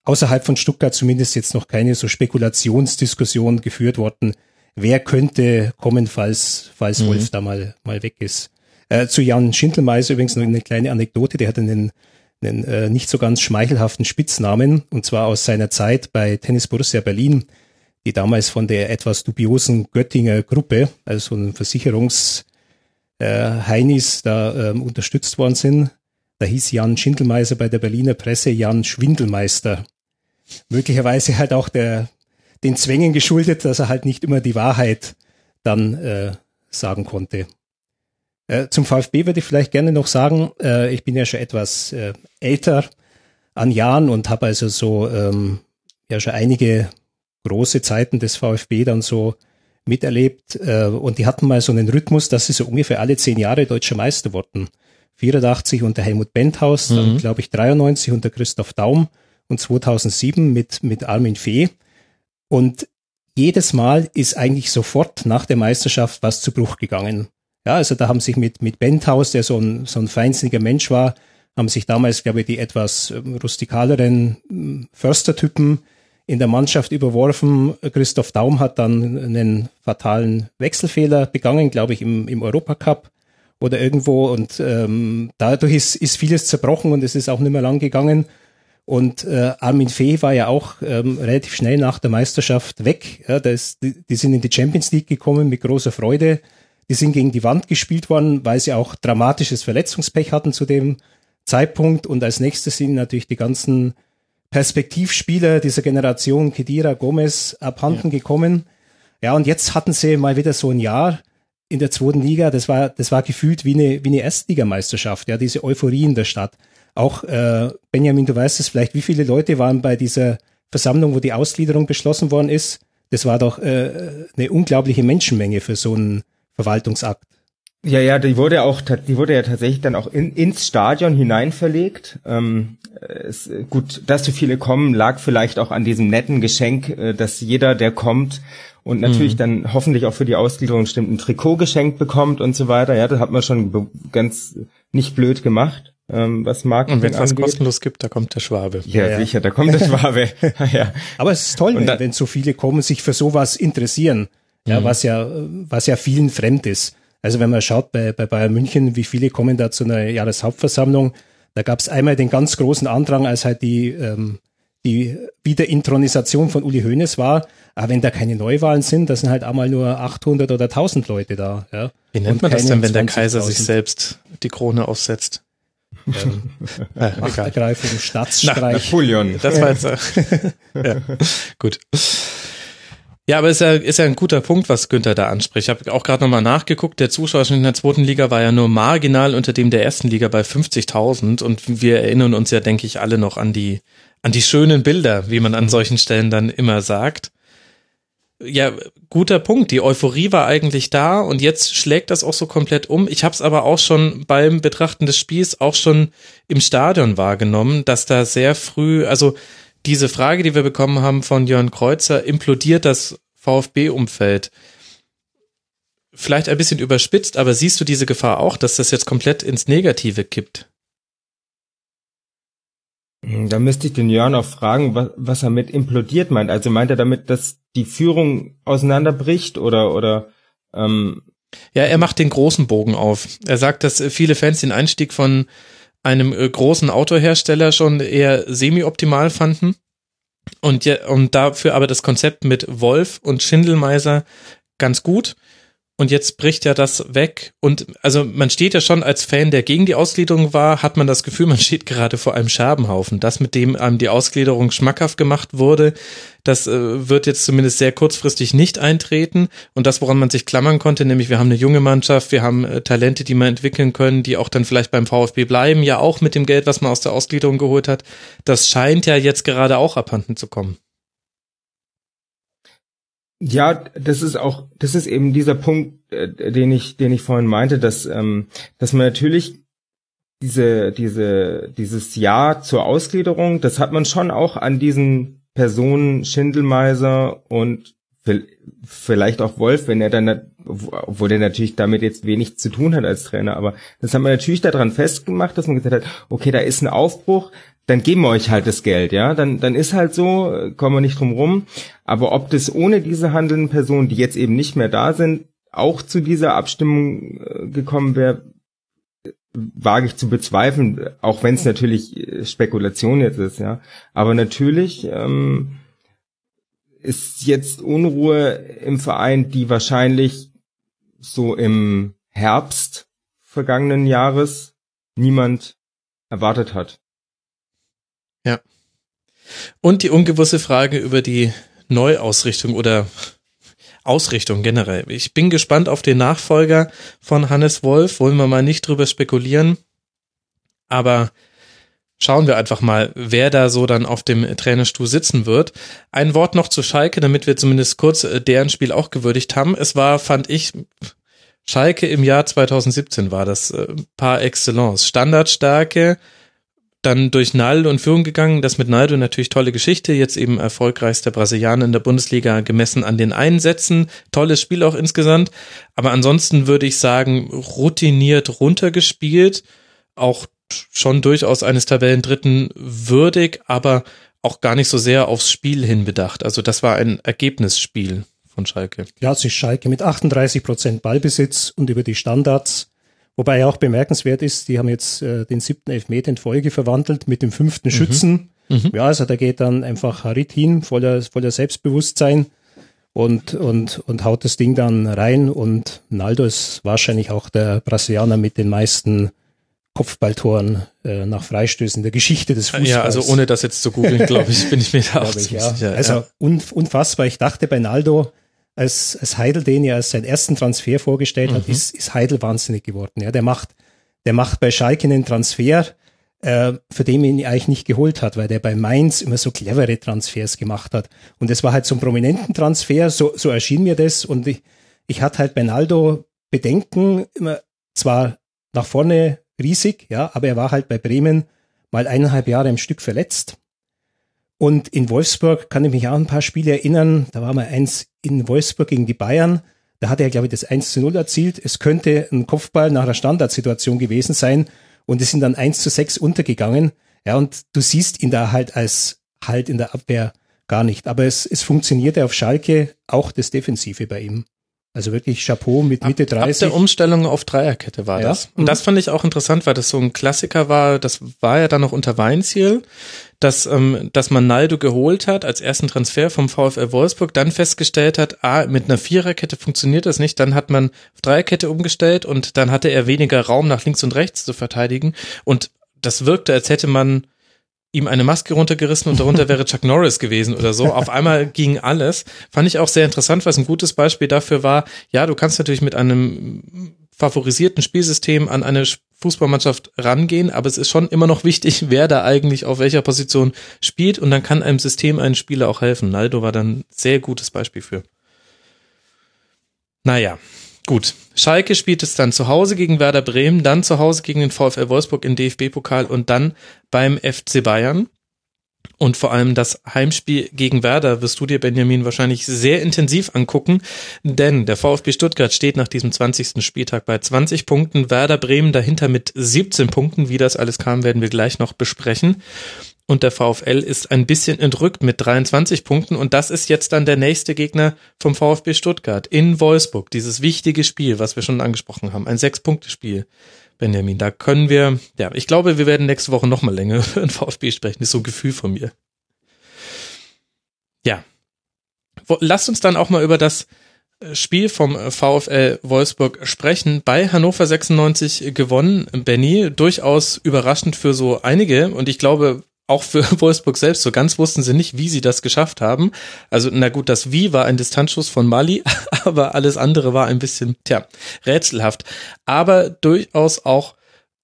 außerhalb von Stuttgart zumindest jetzt noch keine so Spekulationsdiskussion geführt worden, wer könnte kommen, falls, falls mhm. Wolf da mal, mal weg ist. Äh, zu Jan Schindelmeiser übrigens noch eine kleine Anekdote, der hat einen, einen äh, nicht so ganz schmeichelhaften Spitznamen, und zwar aus seiner Zeit bei Tennis Borussia Berlin, die damals von der etwas dubiosen Göttinger Gruppe, also so Versicherungs äh, Heinis, da ähm, unterstützt worden sind. Da hieß Jan Schindelmeiser bei der Berliner Presse Jan Schwindelmeister. Möglicherweise halt auch der, den Zwängen geschuldet, dass er halt nicht immer die Wahrheit dann äh, sagen konnte. Äh, zum VfB würde ich vielleicht gerne noch sagen, äh, ich bin ja schon etwas äh, älter an Jahren und habe also so ähm, ja schon einige große Zeiten des VfB dann so miterlebt äh, und die hatten mal so einen Rhythmus, dass sie so ungefähr alle zehn Jahre deutscher Meister wurden. 84 unter Helmut Benthaus, mhm. dann glaube ich 93 unter Christoph Daum und 2007 mit, mit Armin Fee. Und jedes Mal ist eigentlich sofort nach der Meisterschaft was zu Bruch gegangen. Ja, also da haben sich mit, mit Benthaus, der so ein, so ein feinsinniger Mensch war, haben sich damals, glaube ich, die etwas ähm, rustikaleren ähm, Förstertypen in der Mannschaft überworfen. Christoph Daum hat dann einen fatalen Wechselfehler begangen, glaube ich, im, im Europacup oder irgendwo. Und ähm, dadurch ist, ist vieles zerbrochen und es ist auch nicht mehr lang gegangen. Und äh, Armin Fee war ja auch ähm, relativ schnell nach der Meisterschaft weg. Ja, das, die, die sind in die Champions League gekommen mit großer Freude. Die sind gegen die Wand gespielt worden, weil sie auch dramatisches Verletzungspech hatten zu dem Zeitpunkt. Und als nächstes sind natürlich die ganzen Perspektivspieler dieser Generation, Kedira, Gomez, abhanden ja. gekommen. Ja, und jetzt hatten sie mal wieder so ein Jahr in der zweiten Liga. Das war, das war gefühlt wie eine, wie eine Erstligameisterschaft. Ja, diese Euphorie in der Stadt. Auch äh, Benjamin, du weißt es vielleicht, wie viele Leute waren bei dieser Versammlung, wo die Ausgliederung beschlossen worden ist? Das war doch äh, eine unglaubliche Menschenmenge für so einen Verwaltungsakt. Ja, ja, die wurde auch, die wurde ja tatsächlich dann auch in, ins Stadion hinein verlegt. Ähm, es, gut, dass so viele kommen, lag vielleicht auch an diesem netten Geschenk, äh, dass jeder, der kommt und natürlich mhm. dann hoffentlich auch für die Ausgliederung stimmt ein Trikot geschenkt bekommt und so weiter. Ja, das hat man schon ganz nicht blöd gemacht ähm, was Marketing Und wenn es was kostenlos gibt, da kommt der Schwabe. Ja, ja. sicher, da kommt der [LAUGHS] Schwabe. [LAUGHS] ja. Aber es ist toll, wenn, da, wenn so viele kommen, sich für sowas interessieren, ja, mhm. was ja, was ja vielen fremd ist. Also wenn man schaut bei, bei Bayern München, wie viele kommen da zu einer Jahreshauptversammlung, da gab es einmal den ganz großen Andrang, als halt die, ähm, die Wiederintronisation von Uli Hoeneß war. Aber wenn da keine Neuwahlen sind, da sind halt einmal nur 800 oder 1000 Leute da. Ja. Wie nennt man das denn, wenn der Kaiser sich selbst die Krone aufsetzt? ähm, [LAUGHS] äh, Machtergreifung, Staatsstreich. Napoleon. Das war jetzt, äh, [LAUGHS] ja, gut. Ja, aber ist ja, ist ja ein guter Punkt, was Günther da anspricht. Ich habe auch gerade nochmal nachgeguckt, der Zuschauerschnitt in der zweiten Liga war ja nur marginal unter dem der ersten Liga bei 50.000 und wir erinnern uns ja, denke ich, alle noch an die, an die schönen Bilder, wie man an solchen Stellen dann immer sagt ja, guter Punkt. Die Euphorie war eigentlich da und jetzt schlägt das auch so komplett um. Ich habe es aber auch schon beim Betrachten des Spiels auch schon im Stadion wahrgenommen, dass da sehr früh, also diese Frage, die wir bekommen haben von Jörn Kreuzer, implodiert das VfB-Umfeld. Vielleicht ein bisschen überspitzt, aber siehst du diese Gefahr auch, dass das jetzt komplett ins Negative kippt? Da müsste ich den Jörn auch fragen, was, was er mit implodiert meint. Also meint er damit, dass die Führung auseinanderbricht oder oder ähm Ja, er macht den großen Bogen auf. Er sagt, dass viele Fans den Einstieg von einem äh, großen Autohersteller schon eher semi-optimal fanden. Und, ja, und dafür aber das Konzept mit Wolf und Schindelmeiser ganz gut und jetzt bricht ja das weg. Und also man steht ja schon als Fan, der gegen die Ausgliederung war, hat man das Gefühl, man steht gerade vor einem Scherbenhaufen. Das, mit dem einem die Ausgliederung schmackhaft gemacht wurde, das äh, wird jetzt zumindest sehr kurzfristig nicht eintreten. Und das, woran man sich klammern konnte, nämlich wir haben eine junge Mannschaft, wir haben äh, Talente, die wir entwickeln können, die auch dann vielleicht beim VfB bleiben, ja auch mit dem Geld, was man aus der Ausgliederung geholt hat, das scheint ja jetzt gerade auch abhanden zu kommen. Ja, das ist auch, das ist eben dieser Punkt, äh, den ich, den ich vorhin meinte, dass, ähm, dass man natürlich diese, diese, dieses Ja zur Ausgliederung, das hat man schon auch an diesen Personen Schindelmeiser und vielleicht auch Wolf, wenn er dann, obwohl er natürlich damit jetzt wenig zu tun hat als Trainer, aber das haben wir natürlich daran festgemacht, dass man gesagt hat, okay, da ist ein Aufbruch, dann geben wir euch halt das Geld, ja, dann, dann ist halt so, kommen wir nicht drum rum. Aber ob das ohne diese handelnden Personen, die jetzt eben nicht mehr da sind, auch zu dieser Abstimmung äh, gekommen wäre, wage ich zu bezweifeln, auch wenn es natürlich äh, Spekulation jetzt ist, ja. Aber natürlich ähm, ist jetzt Unruhe im Verein, die wahrscheinlich so im Herbst vergangenen Jahres niemand erwartet hat. Ja. Und die ungewusste Frage über die Neuausrichtung oder Ausrichtung generell. Ich bin gespannt auf den Nachfolger von Hannes Wolf. Wollen wir mal nicht drüber spekulieren. Aber schauen wir einfach mal, wer da so dann auf dem Trainerstuhl sitzen wird. Ein Wort noch zu Schalke, damit wir zumindest kurz äh, deren Spiel auch gewürdigt haben. Es war, fand ich, Schalke im Jahr 2017 war das äh, par excellence. Standardstärke, dann durch Naldo in Führung gegangen. Das mit Naldo natürlich tolle Geschichte. Jetzt eben erfolgreichster Brasilianer in der Bundesliga gemessen an den Einsätzen. Tolles Spiel auch insgesamt. Aber ansonsten würde ich sagen, routiniert runtergespielt. Auch schon durchaus eines Tabellendritten würdig, aber auch gar nicht so sehr aufs Spiel hin bedacht. Also das war ein Ergebnisspiel von Schalke. Klassisch Schalke mit 38 Prozent Ballbesitz und über die Standards. Wobei auch bemerkenswert ist, die haben jetzt äh, den siebten Elfmeter in Folge verwandelt mit dem fünften mhm. Schützen. Mhm. Ja, also da geht dann einfach Harit hin, voller, voller Selbstbewusstsein und, und, und haut das Ding dann rein. Und Naldo ist wahrscheinlich auch der Brasilianer mit den meisten Kopfballtoren äh, nach Freistößen der Geschichte des Fußballs. Ja, also ohne das jetzt zu googeln, glaube ich, bin ich mir da [LAUGHS] auch ich, ja. sicher. Also ja. unfassbar. Ich dachte bei Naldo, als, als Heidel den ja als seinen ersten Transfer vorgestellt mhm. hat, ist, ist Heidel wahnsinnig geworden. Ja, der macht, der macht bei Schalke einen Transfer, äh, für den ihn eigentlich nicht geholt hat, weil der bei Mainz immer so clevere Transfers gemacht hat. Und das war halt so ein prominenten Transfer, so, so erschien mir das. Und ich, ich hatte halt bei Naldo Bedenken, immer zwar nach vorne riesig, ja, aber er war halt bei Bremen mal eineinhalb Jahre im Stück verletzt. Und in Wolfsburg kann ich mich auch ein paar Spiele erinnern. Da war mal eins in Wolfsburg gegen die Bayern. Da hat er, glaube ich, das 1 zu 0 erzielt. Es könnte ein Kopfball nach einer Standardsituation gewesen sein und es sind dann 1 zu 6 untergegangen. Ja, und du siehst ihn da halt als halt in der Abwehr gar nicht. Aber es, es funktionierte auf Schalke auch das Defensive bei ihm. Also wirklich Chapeau mit Mitte 30. Ab der Umstellung auf Dreierkette war ja. das. Und das fand ich auch interessant, weil das so ein Klassiker war. Das war ja dann noch unter Weinziel, dass, ähm, dass man Naldo geholt hat als ersten Transfer vom VfL Wolfsburg, dann festgestellt hat, ah, mit einer Viererkette funktioniert das nicht. Dann hat man auf Dreierkette umgestellt und dann hatte er weniger Raum nach links und rechts zu verteidigen. Und das wirkte, als hätte man ihm eine Maske runtergerissen und darunter wäre Chuck Norris gewesen oder so. Auf einmal [LAUGHS] ging alles. Fand ich auch sehr interessant, was ein gutes Beispiel dafür war. Ja, du kannst natürlich mit einem favorisierten Spielsystem an eine Fußballmannschaft rangehen, aber es ist schon immer noch wichtig, [LAUGHS] wer da eigentlich auf welcher Position spielt und dann kann einem System einen Spieler auch helfen. Naldo war dann sehr gutes Beispiel für. Naja, Gut, Schalke spielt es dann zu Hause gegen Werder Bremen, dann zu Hause gegen den VfL Wolfsburg im DFB-Pokal und dann beim FC Bayern. Und vor allem das Heimspiel gegen Werder wirst du dir, Benjamin, wahrscheinlich sehr intensiv angucken, denn der VfB Stuttgart steht nach diesem 20. Spieltag bei 20 Punkten, Werder Bremen dahinter mit 17 Punkten. Wie das alles kam, werden wir gleich noch besprechen und der VfL ist ein bisschen entrückt mit 23 Punkten und das ist jetzt dann der nächste Gegner vom VfB Stuttgart in Wolfsburg. Dieses wichtige Spiel, was wir schon angesprochen haben, ein Sechs-Punkte-Spiel. Benjamin, da können wir, ja, ich glaube, wir werden nächste Woche nochmal länger [LAUGHS] über den VfB sprechen. Das ist so ein Gefühl von mir. Ja. Lasst uns dann auch mal über das äh, Spiel vom äh, VfL Wolfsburg sprechen. Bei Hannover 96 gewonnen, Benny. Durchaus überraschend für so einige. Und ich glaube, auch für [LAUGHS] Wolfsburg selbst. So ganz wussten sie nicht, wie sie das geschafft haben. Also, na gut, das Wie war ein Distanzschuss von Mali, [LAUGHS] aber alles andere war ein bisschen, tja, rätselhaft. Aber durchaus auch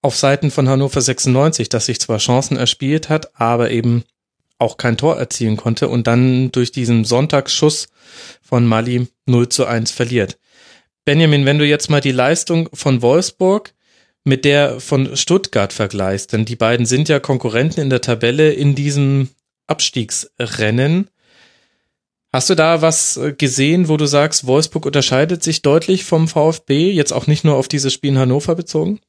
auf Seiten von Hannover 96, dass sich zwar Chancen erspielt hat, aber eben auch kein Tor erzielen konnte und dann durch diesen Sonntagsschuss von Mali 0 zu 1 verliert. Benjamin, wenn du jetzt mal die Leistung von Wolfsburg mit der von Stuttgart vergleichst, denn die beiden sind ja Konkurrenten in der Tabelle in diesem Abstiegsrennen. Hast du da was äh, gesehen, wo du sagst, Wolfsburg unterscheidet sich deutlich vom VfB, jetzt auch nicht nur auf dieses Spiel in Hannover bezogen?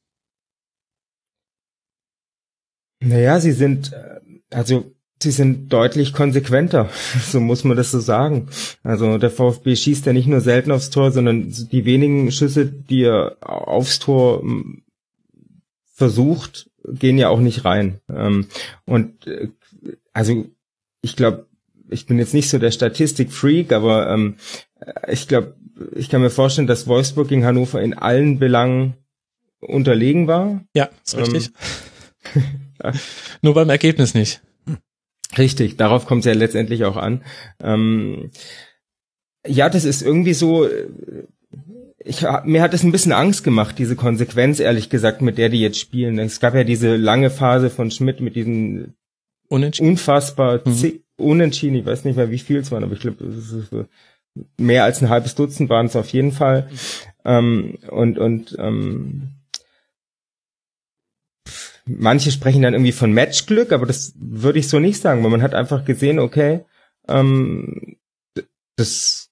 Naja, sie sind, äh, also sie sind deutlich konsequenter, [LAUGHS] so muss man das so sagen. Also der VfB schießt ja nicht nur selten aufs Tor, sondern die wenigen Schüsse, die er aufs Tor versucht, gehen ja auch nicht rein. Ähm, und äh, also ich glaube, ich bin jetzt nicht so der Statistik-Freak, aber ähm, ich glaube, ich kann mir vorstellen, dass Wolfsburg gegen Hannover in allen Belangen unterlegen war. Ja, ist richtig. [LAUGHS] Ähm, Nur beim Ergebnis nicht. Richtig, darauf kommt es ja letztendlich auch an. Ähm, ja, das ist irgendwie so, ich, mir hat es ein bisschen Angst gemacht, diese Konsequenz, ehrlich gesagt, mit der die jetzt spielen. Es gab ja diese lange Phase von Schmidt mit diesen Unentschieden. unfassbar mhm. Unentschieden, ich weiß nicht mehr, wie viel es waren, aber ich glaube, mehr als ein halbes Dutzend waren es auf jeden Fall. Mhm. Ähm, und und ähm, manche sprechen dann irgendwie von Matchglück, aber das würde ich so nicht sagen, weil man hat einfach gesehen, okay, ähm, das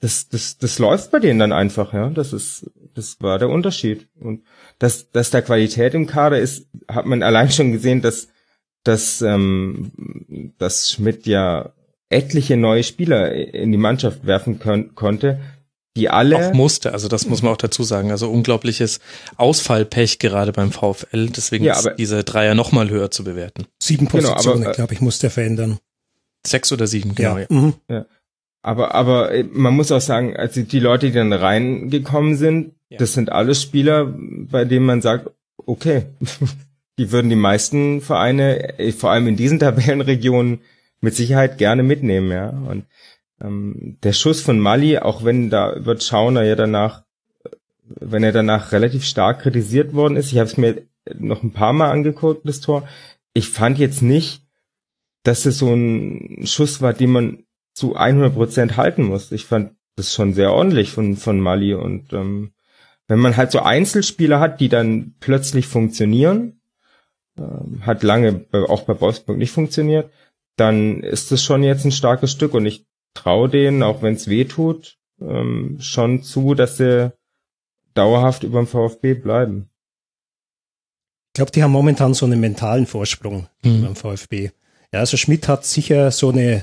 das, das, das läuft bei denen dann einfach, ja. Das ist, das war der Unterschied. Und dass, dass da Qualität im Kader ist, hat man allein schon gesehen, dass dass, ähm, dass Schmidt ja etliche neue Spieler in die Mannschaft werfen können, konnte, die alle. Auch musste, also das muss man auch dazu sagen. Also unglaubliches Ausfallpech gerade beim VfL, deswegen ja, ist diese Dreier nochmal höher zu bewerten. Sieben genau, Positionen, genau, glaube ich, muss der verändern. Sechs oder sieben, genau. Ja. Mhm. ja. Aber, aber äh, man muss auch sagen, also die Leute, die dann reingekommen sind, ja. das sind alles Spieler, bei denen man sagt, okay, [LAUGHS] die würden die meisten Vereine, äh, vor allem in diesen [LAUGHS] Tabellenregionen, mit Sicherheit gerne mitnehmen, ja. Und ähm, der Schuss von Mali, auch wenn da wird Schauner ja danach, wenn er danach relativ stark kritisiert worden ist, ich habe es mir noch ein paar Mal angeguckt, das Tor, ich fand jetzt nicht, dass es so ein Schuss war, den man zu 100 Prozent halten muss. Ich fand das schon sehr ordentlich von, von Mali und ähm, wenn man halt so Einzelspieler hat, die dann plötzlich funktionieren, ähm, hat lange auch bei Wolfsburg nicht funktioniert, dann ist es schon jetzt ein starkes Stück und ich traue denen, auch wenn es weh tut, ähm, schon zu, dass sie dauerhaft über dem VfB bleiben. Ich glaube, die haben momentan so einen mentalen Vorsprung mhm. beim VfB. Ja, also Schmidt hat sicher so eine,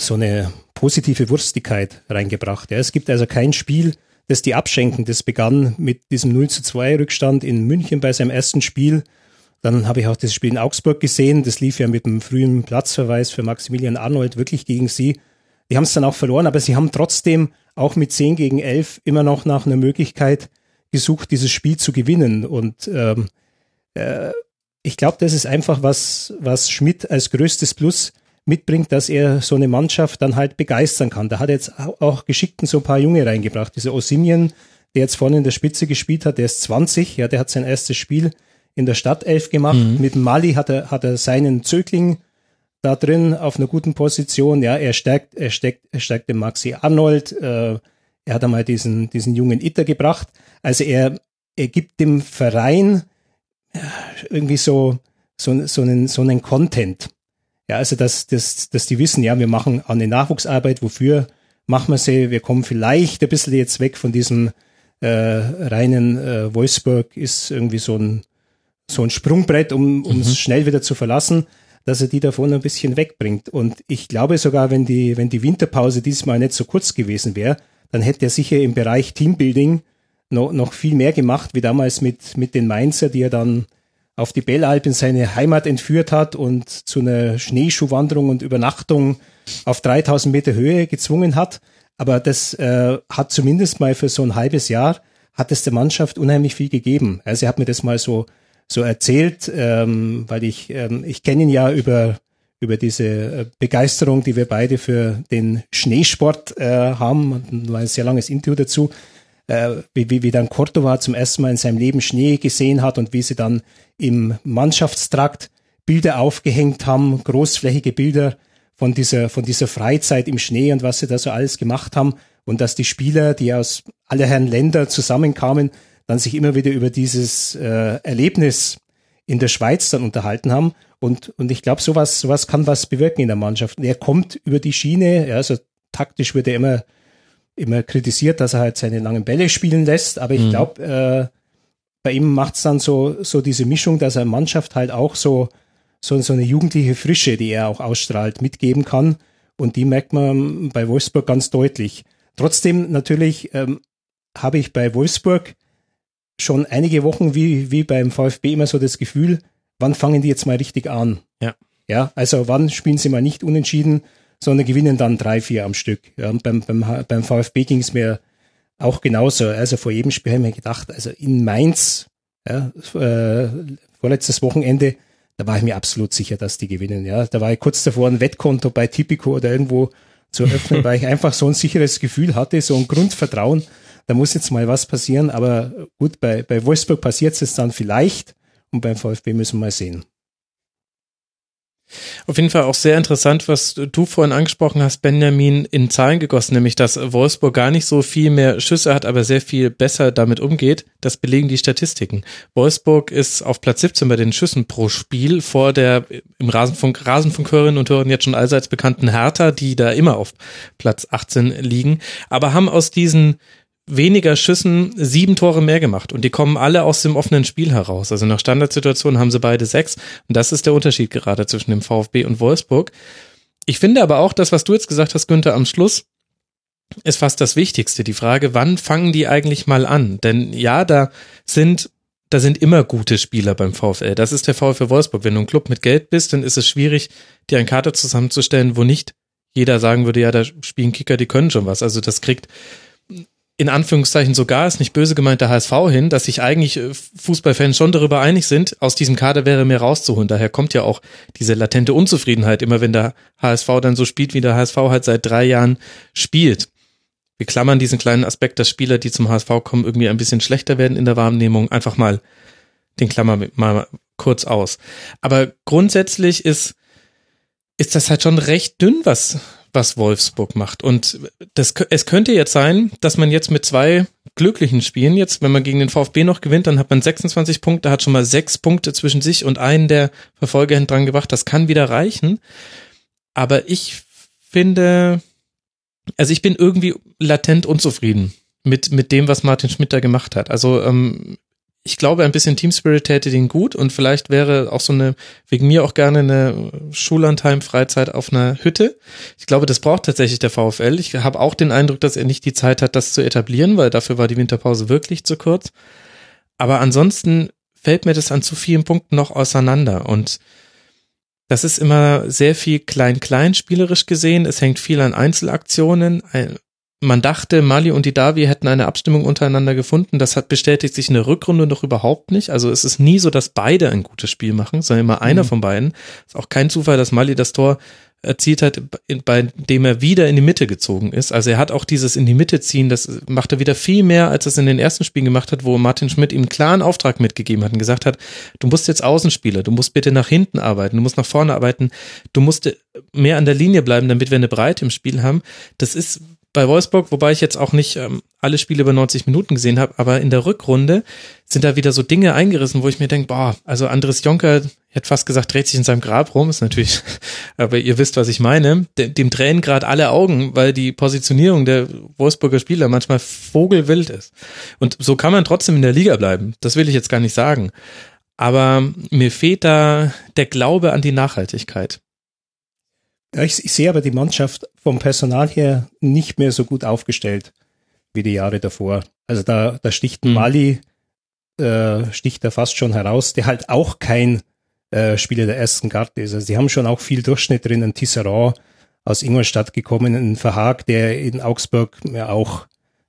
so eine positive Wurstigkeit reingebracht. Ja, es gibt also kein Spiel, das die abschenken. Das begann mit diesem 0 zu 2 Rückstand in München bei seinem ersten Spiel dann habe ich auch das Spiel in Augsburg gesehen. Das lief ja mit einem frühen Platzverweis für Maximilian Arnold wirklich gegen sie. Die haben es dann auch verloren, aber sie haben trotzdem auch mit 10 gegen 11 immer noch nach einer Möglichkeit gesucht, dieses Spiel zu gewinnen. Und ähm, äh, ich glaube, das ist einfach was, was Schmidt als größtes Plus mitbringt, dass er so eine Mannschaft dann halt begeistern kann. Da hat er jetzt auch geschickt so ein paar Junge reingebracht. Dieser Osimien, der jetzt vorne in der Spitze gespielt hat, der ist 20, ja, der hat sein erstes Spiel in der Stadtelf gemacht. Mhm. Mit Mali hat er, hat er seinen Zögling da drin auf einer guten Position. Ja, er stärkt, er steckt, er stärkt den Maxi Arnold. Äh, er hat einmal diesen, diesen jungen Itter gebracht. Also er, er gibt dem Verein äh, irgendwie so, so, so einen, so einen Content. Ja, also dass, dass, dass die wissen, ja, wir machen eine Nachwuchsarbeit, wofür machen wir sie? Wir kommen vielleicht ein bisschen jetzt weg von diesem äh, reinen äh, Wolfsburg ist irgendwie so ein so ein Sprungbrett, um um mhm. schnell wieder zu verlassen, dass er die davon ein bisschen wegbringt. Und ich glaube sogar, wenn die, wenn die Winterpause diesmal nicht so kurz gewesen wäre, dann hätte er sicher im Bereich Teambuilding noch, noch viel mehr gemacht, wie damals mit, mit den Mainzer, die er dann auf die Bellalp in seine Heimat entführt hat und zu einer Schneeschuhwanderung und Übernachtung auf 3000 Meter Höhe gezwungen hat. Aber das äh, hat zumindest mal für so ein halbes Jahr, hat es der Mannschaft unheimlich viel gegeben. Also er hat mir das mal so so erzählt, ähm, weil ich, ähm, ich kenne ihn ja über, über diese äh, Begeisterung, die wir beide für den Schneesport äh, haben. War ein sehr langes Interview dazu, äh, wie, wie, wie dann Cordova zum ersten Mal in seinem Leben Schnee gesehen hat und wie sie dann im Mannschaftstrakt Bilder aufgehängt haben, großflächige Bilder von dieser, von dieser Freizeit im Schnee und was sie da so alles gemacht haben. Und dass die Spieler, die aus aller Herren Länder zusammenkamen, dann sich immer wieder über dieses äh, Erlebnis in der Schweiz dann unterhalten haben. Und, und ich glaube, sowas, sowas kann was bewirken in der Mannschaft. Und er kommt über die Schiene, ja, also taktisch wird er immer, immer kritisiert, dass er halt seine langen Bälle spielen lässt. Aber ich mhm. glaube, äh, bei ihm macht's dann so, so diese Mischung, dass er Mannschaft halt auch so, so, so eine jugendliche Frische, die er auch ausstrahlt, mitgeben kann. Und die merkt man bei Wolfsburg ganz deutlich. Trotzdem natürlich ähm, habe ich bei Wolfsburg schon einige Wochen wie, wie beim VfB immer so das Gefühl, wann fangen die jetzt mal richtig an? Ja. Ja, also wann spielen sie mal nicht unentschieden, sondern gewinnen dann drei, vier am Stück. Ja, beim, beim, beim VfB ging es mir auch genauso. Also vor jedem Spiel habe ich mir gedacht, also in Mainz, ja, äh, vorletztes Wochenende, da war ich mir absolut sicher, dass die gewinnen. Ja, da war ich kurz davor, ein Wettkonto bei Tipico oder irgendwo zu öffnen, [LAUGHS] weil ich einfach so ein sicheres Gefühl hatte, so ein Grundvertrauen, da muss jetzt mal was passieren. Aber gut, bei, bei Wolfsburg passiert es dann vielleicht und beim VfB müssen wir mal sehen. Auf jeden Fall auch sehr interessant, was du vorhin angesprochen hast, Benjamin, in Zahlen gegossen, nämlich dass Wolfsburg gar nicht so viel mehr Schüsse hat, aber sehr viel besser damit umgeht. Das belegen die Statistiken. Wolfsburg ist auf Platz 17 bei den Schüssen pro Spiel vor der im Rasenfunk, Rasenfunkhörerinnen und Hörern jetzt schon allseits bekannten Hertha, die da immer auf Platz 18 liegen, aber haben aus diesen weniger Schüssen sieben Tore mehr gemacht und die kommen alle aus dem offenen Spiel heraus. Also nach Standardsituationen haben sie beide sechs und das ist der Unterschied gerade zwischen dem VfB und Wolfsburg. Ich finde aber auch das, was du jetzt gesagt hast, Günther, am Schluss ist fast das Wichtigste. Die Frage, wann fangen die eigentlich mal an? Denn ja, da sind da sind immer gute Spieler beim VfL. Das ist der VfL Wolfsburg. Wenn du ein Club mit Geld bist, dann ist es schwierig, dir ein Kader zusammenzustellen, wo nicht jeder sagen würde, ja, da spielen Kicker, die können schon was. Also das kriegt in Anführungszeichen sogar, ist nicht böse gemeint, der HSV hin, dass sich eigentlich äh, Fußballfans schon darüber einig sind, aus diesem Kader wäre mehr rauszuholen. Daher kommt ja auch diese latente Unzufriedenheit, immer wenn der HSV dann so spielt, wie der HSV halt seit drei Jahren spielt. Wir klammern diesen kleinen Aspekt, dass Spieler, die zum HSV kommen, irgendwie ein bisschen schlechter werden in der Wahrnehmung, einfach mal den Klammer mal kurz aus. Aber grundsätzlich ist, ist das halt schon recht dünn, was, was Wolfsburg macht. Und das, es könnte jetzt sein, dass man jetzt mit zwei glücklichen Spielen jetzt, wenn man gegen den VfB noch gewinnt, dann hat man 26 Punkte, hat schon mal sechs Punkte zwischen sich und einen der Verfolger dran gebracht. Das kann wieder reichen. Aber ich finde, also ich bin irgendwie latent unzufrieden mit, mit dem, was Martin Schmidt da gemacht hat. Also ähm, ich glaube, ein bisschen Team Spirit täte den gut und vielleicht wäre auch so eine, wegen mir auch gerne eine Schullandheim-Freizeit auf einer Hütte. Ich glaube, das braucht tatsächlich der VfL. Ich habe auch den Eindruck, dass er nicht die Zeit hat, das zu etablieren, weil dafür war die Winterpause wirklich zu kurz. Aber ansonsten fällt mir das an zu vielen Punkten noch auseinander und das ist immer sehr viel klein-klein spielerisch gesehen. Es hängt viel an Einzelaktionen man dachte, Mali und die Davi hätten eine Abstimmung untereinander gefunden. Das hat bestätigt sich in der Rückrunde noch überhaupt nicht. Also es ist nie so, dass beide ein gutes Spiel machen, sondern immer einer mhm. von beiden. Ist auch kein Zufall, dass Mali das Tor erzielt hat, bei dem er wieder in die Mitte gezogen ist. Also er hat auch dieses in die Mitte ziehen, das macht er wieder viel mehr, als es in den ersten Spielen gemacht hat, wo Martin Schmidt ihm einen klaren Auftrag mitgegeben hat und gesagt hat, du musst jetzt Außenspieler, du musst bitte nach hinten arbeiten, du musst nach vorne arbeiten, du musst mehr an der Linie bleiben, damit wir eine Breite im Spiel haben. Das ist bei Wolfsburg, wobei ich jetzt auch nicht ähm, alle Spiele über 90 Minuten gesehen habe, aber in der Rückrunde sind da wieder so Dinge eingerissen, wo ich mir denke, boah, also Andres Jonker, hätte fast gesagt, dreht sich in seinem Grab rum, ist natürlich, [LAUGHS] aber ihr wisst, was ich meine, dem tränen gerade alle Augen, weil die Positionierung der Wolfsburger Spieler manchmal vogelwild ist. Und so kann man trotzdem in der Liga bleiben, das will ich jetzt gar nicht sagen. Aber mir fehlt da der Glaube an die Nachhaltigkeit. Ja, ich, ich sehe aber die Mannschaft vom Personal her nicht mehr so gut aufgestellt wie die Jahre davor. Also da, da sticht mhm. Mali, äh, sticht da fast schon heraus, der halt auch kein äh, Spieler der ersten Garde ist. Also sie haben schon auch viel Durchschnitt drin, ein Tisserand aus Ingolstadt gekommen, ein Verhag, der in Augsburg ja auch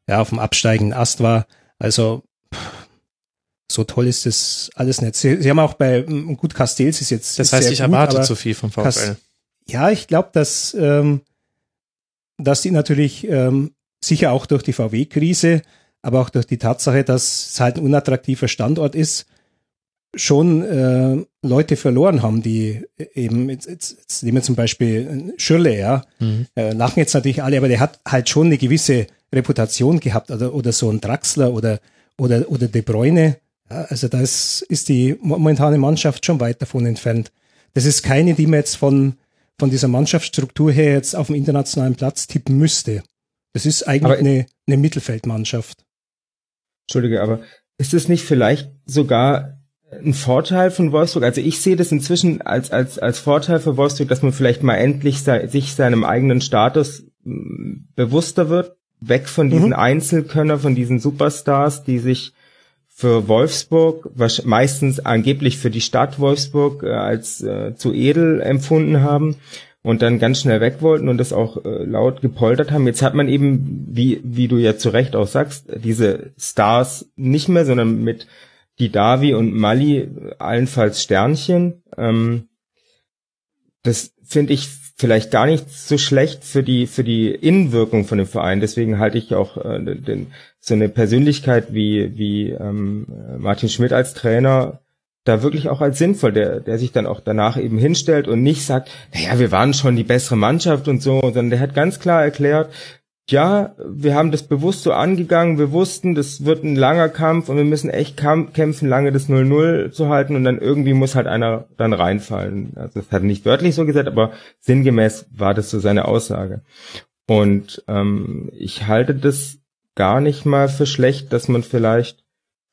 ja, auf dem absteigenden Ast war. Also so toll ist das alles nicht. Sie, sie haben auch bei gut Castells ist jetzt. Das heißt, ich erwarte zu viel vom VfL. Ja, ich glaube, dass, ähm, dass die natürlich ähm, sicher auch durch die VW-Krise, aber auch durch die Tatsache, dass es halt ein unattraktiver Standort ist, schon äh, Leute verloren haben, die eben, jetzt, jetzt, jetzt nehmen wir zum Beispiel Schürle, ja, mhm. äh, lachen jetzt natürlich alle, aber der hat halt schon eine gewisse Reputation gehabt oder, oder so ein Draxler oder, oder, oder De Bruyne. Ja, also da ist, ist die momentane Mannschaft schon weit davon entfernt. Das ist keine, die man jetzt von, von dieser Mannschaftsstruktur her jetzt auf dem internationalen Platz tippen müsste. Das ist eigentlich eine, eine Mittelfeldmannschaft. Entschuldige, aber ist es nicht vielleicht sogar ein Vorteil von Wolfsburg? Also ich sehe das inzwischen als, als, als Vorteil für Wolfsburg, dass man vielleicht mal endlich sei, sich seinem eigenen Status mm, bewusster wird, weg von diesen mhm. Einzelkönner, von diesen Superstars, die sich für Wolfsburg, was meistens angeblich für die Stadt Wolfsburg äh, als äh, zu edel empfunden haben und dann ganz schnell weg wollten und das auch äh, laut gepoltert haben. Jetzt hat man eben, wie, wie du ja zu Recht auch sagst, diese Stars nicht mehr, sondern mit die Davi und Mali allenfalls Sternchen. Ähm, das finde ich vielleicht gar nicht so schlecht für die für die Innenwirkung von dem Verein. Deswegen halte ich auch äh, den, so eine Persönlichkeit wie wie ähm, Martin Schmidt als Trainer da wirklich auch als sinnvoll, der der sich dann auch danach eben hinstellt und nicht sagt, naja, wir waren schon die bessere Mannschaft und so, sondern der hat ganz klar erklärt, ja, wir haben das bewusst so angegangen, wir wussten, das wird ein langer Kampf und wir müssen echt kämpfen, lange das 0-0 zu halten und dann irgendwie muss halt einer dann reinfallen. Also das hat er nicht wörtlich so gesagt, aber sinngemäß war das so seine Aussage. Und ähm, ich halte das gar nicht mal für schlecht, dass man vielleicht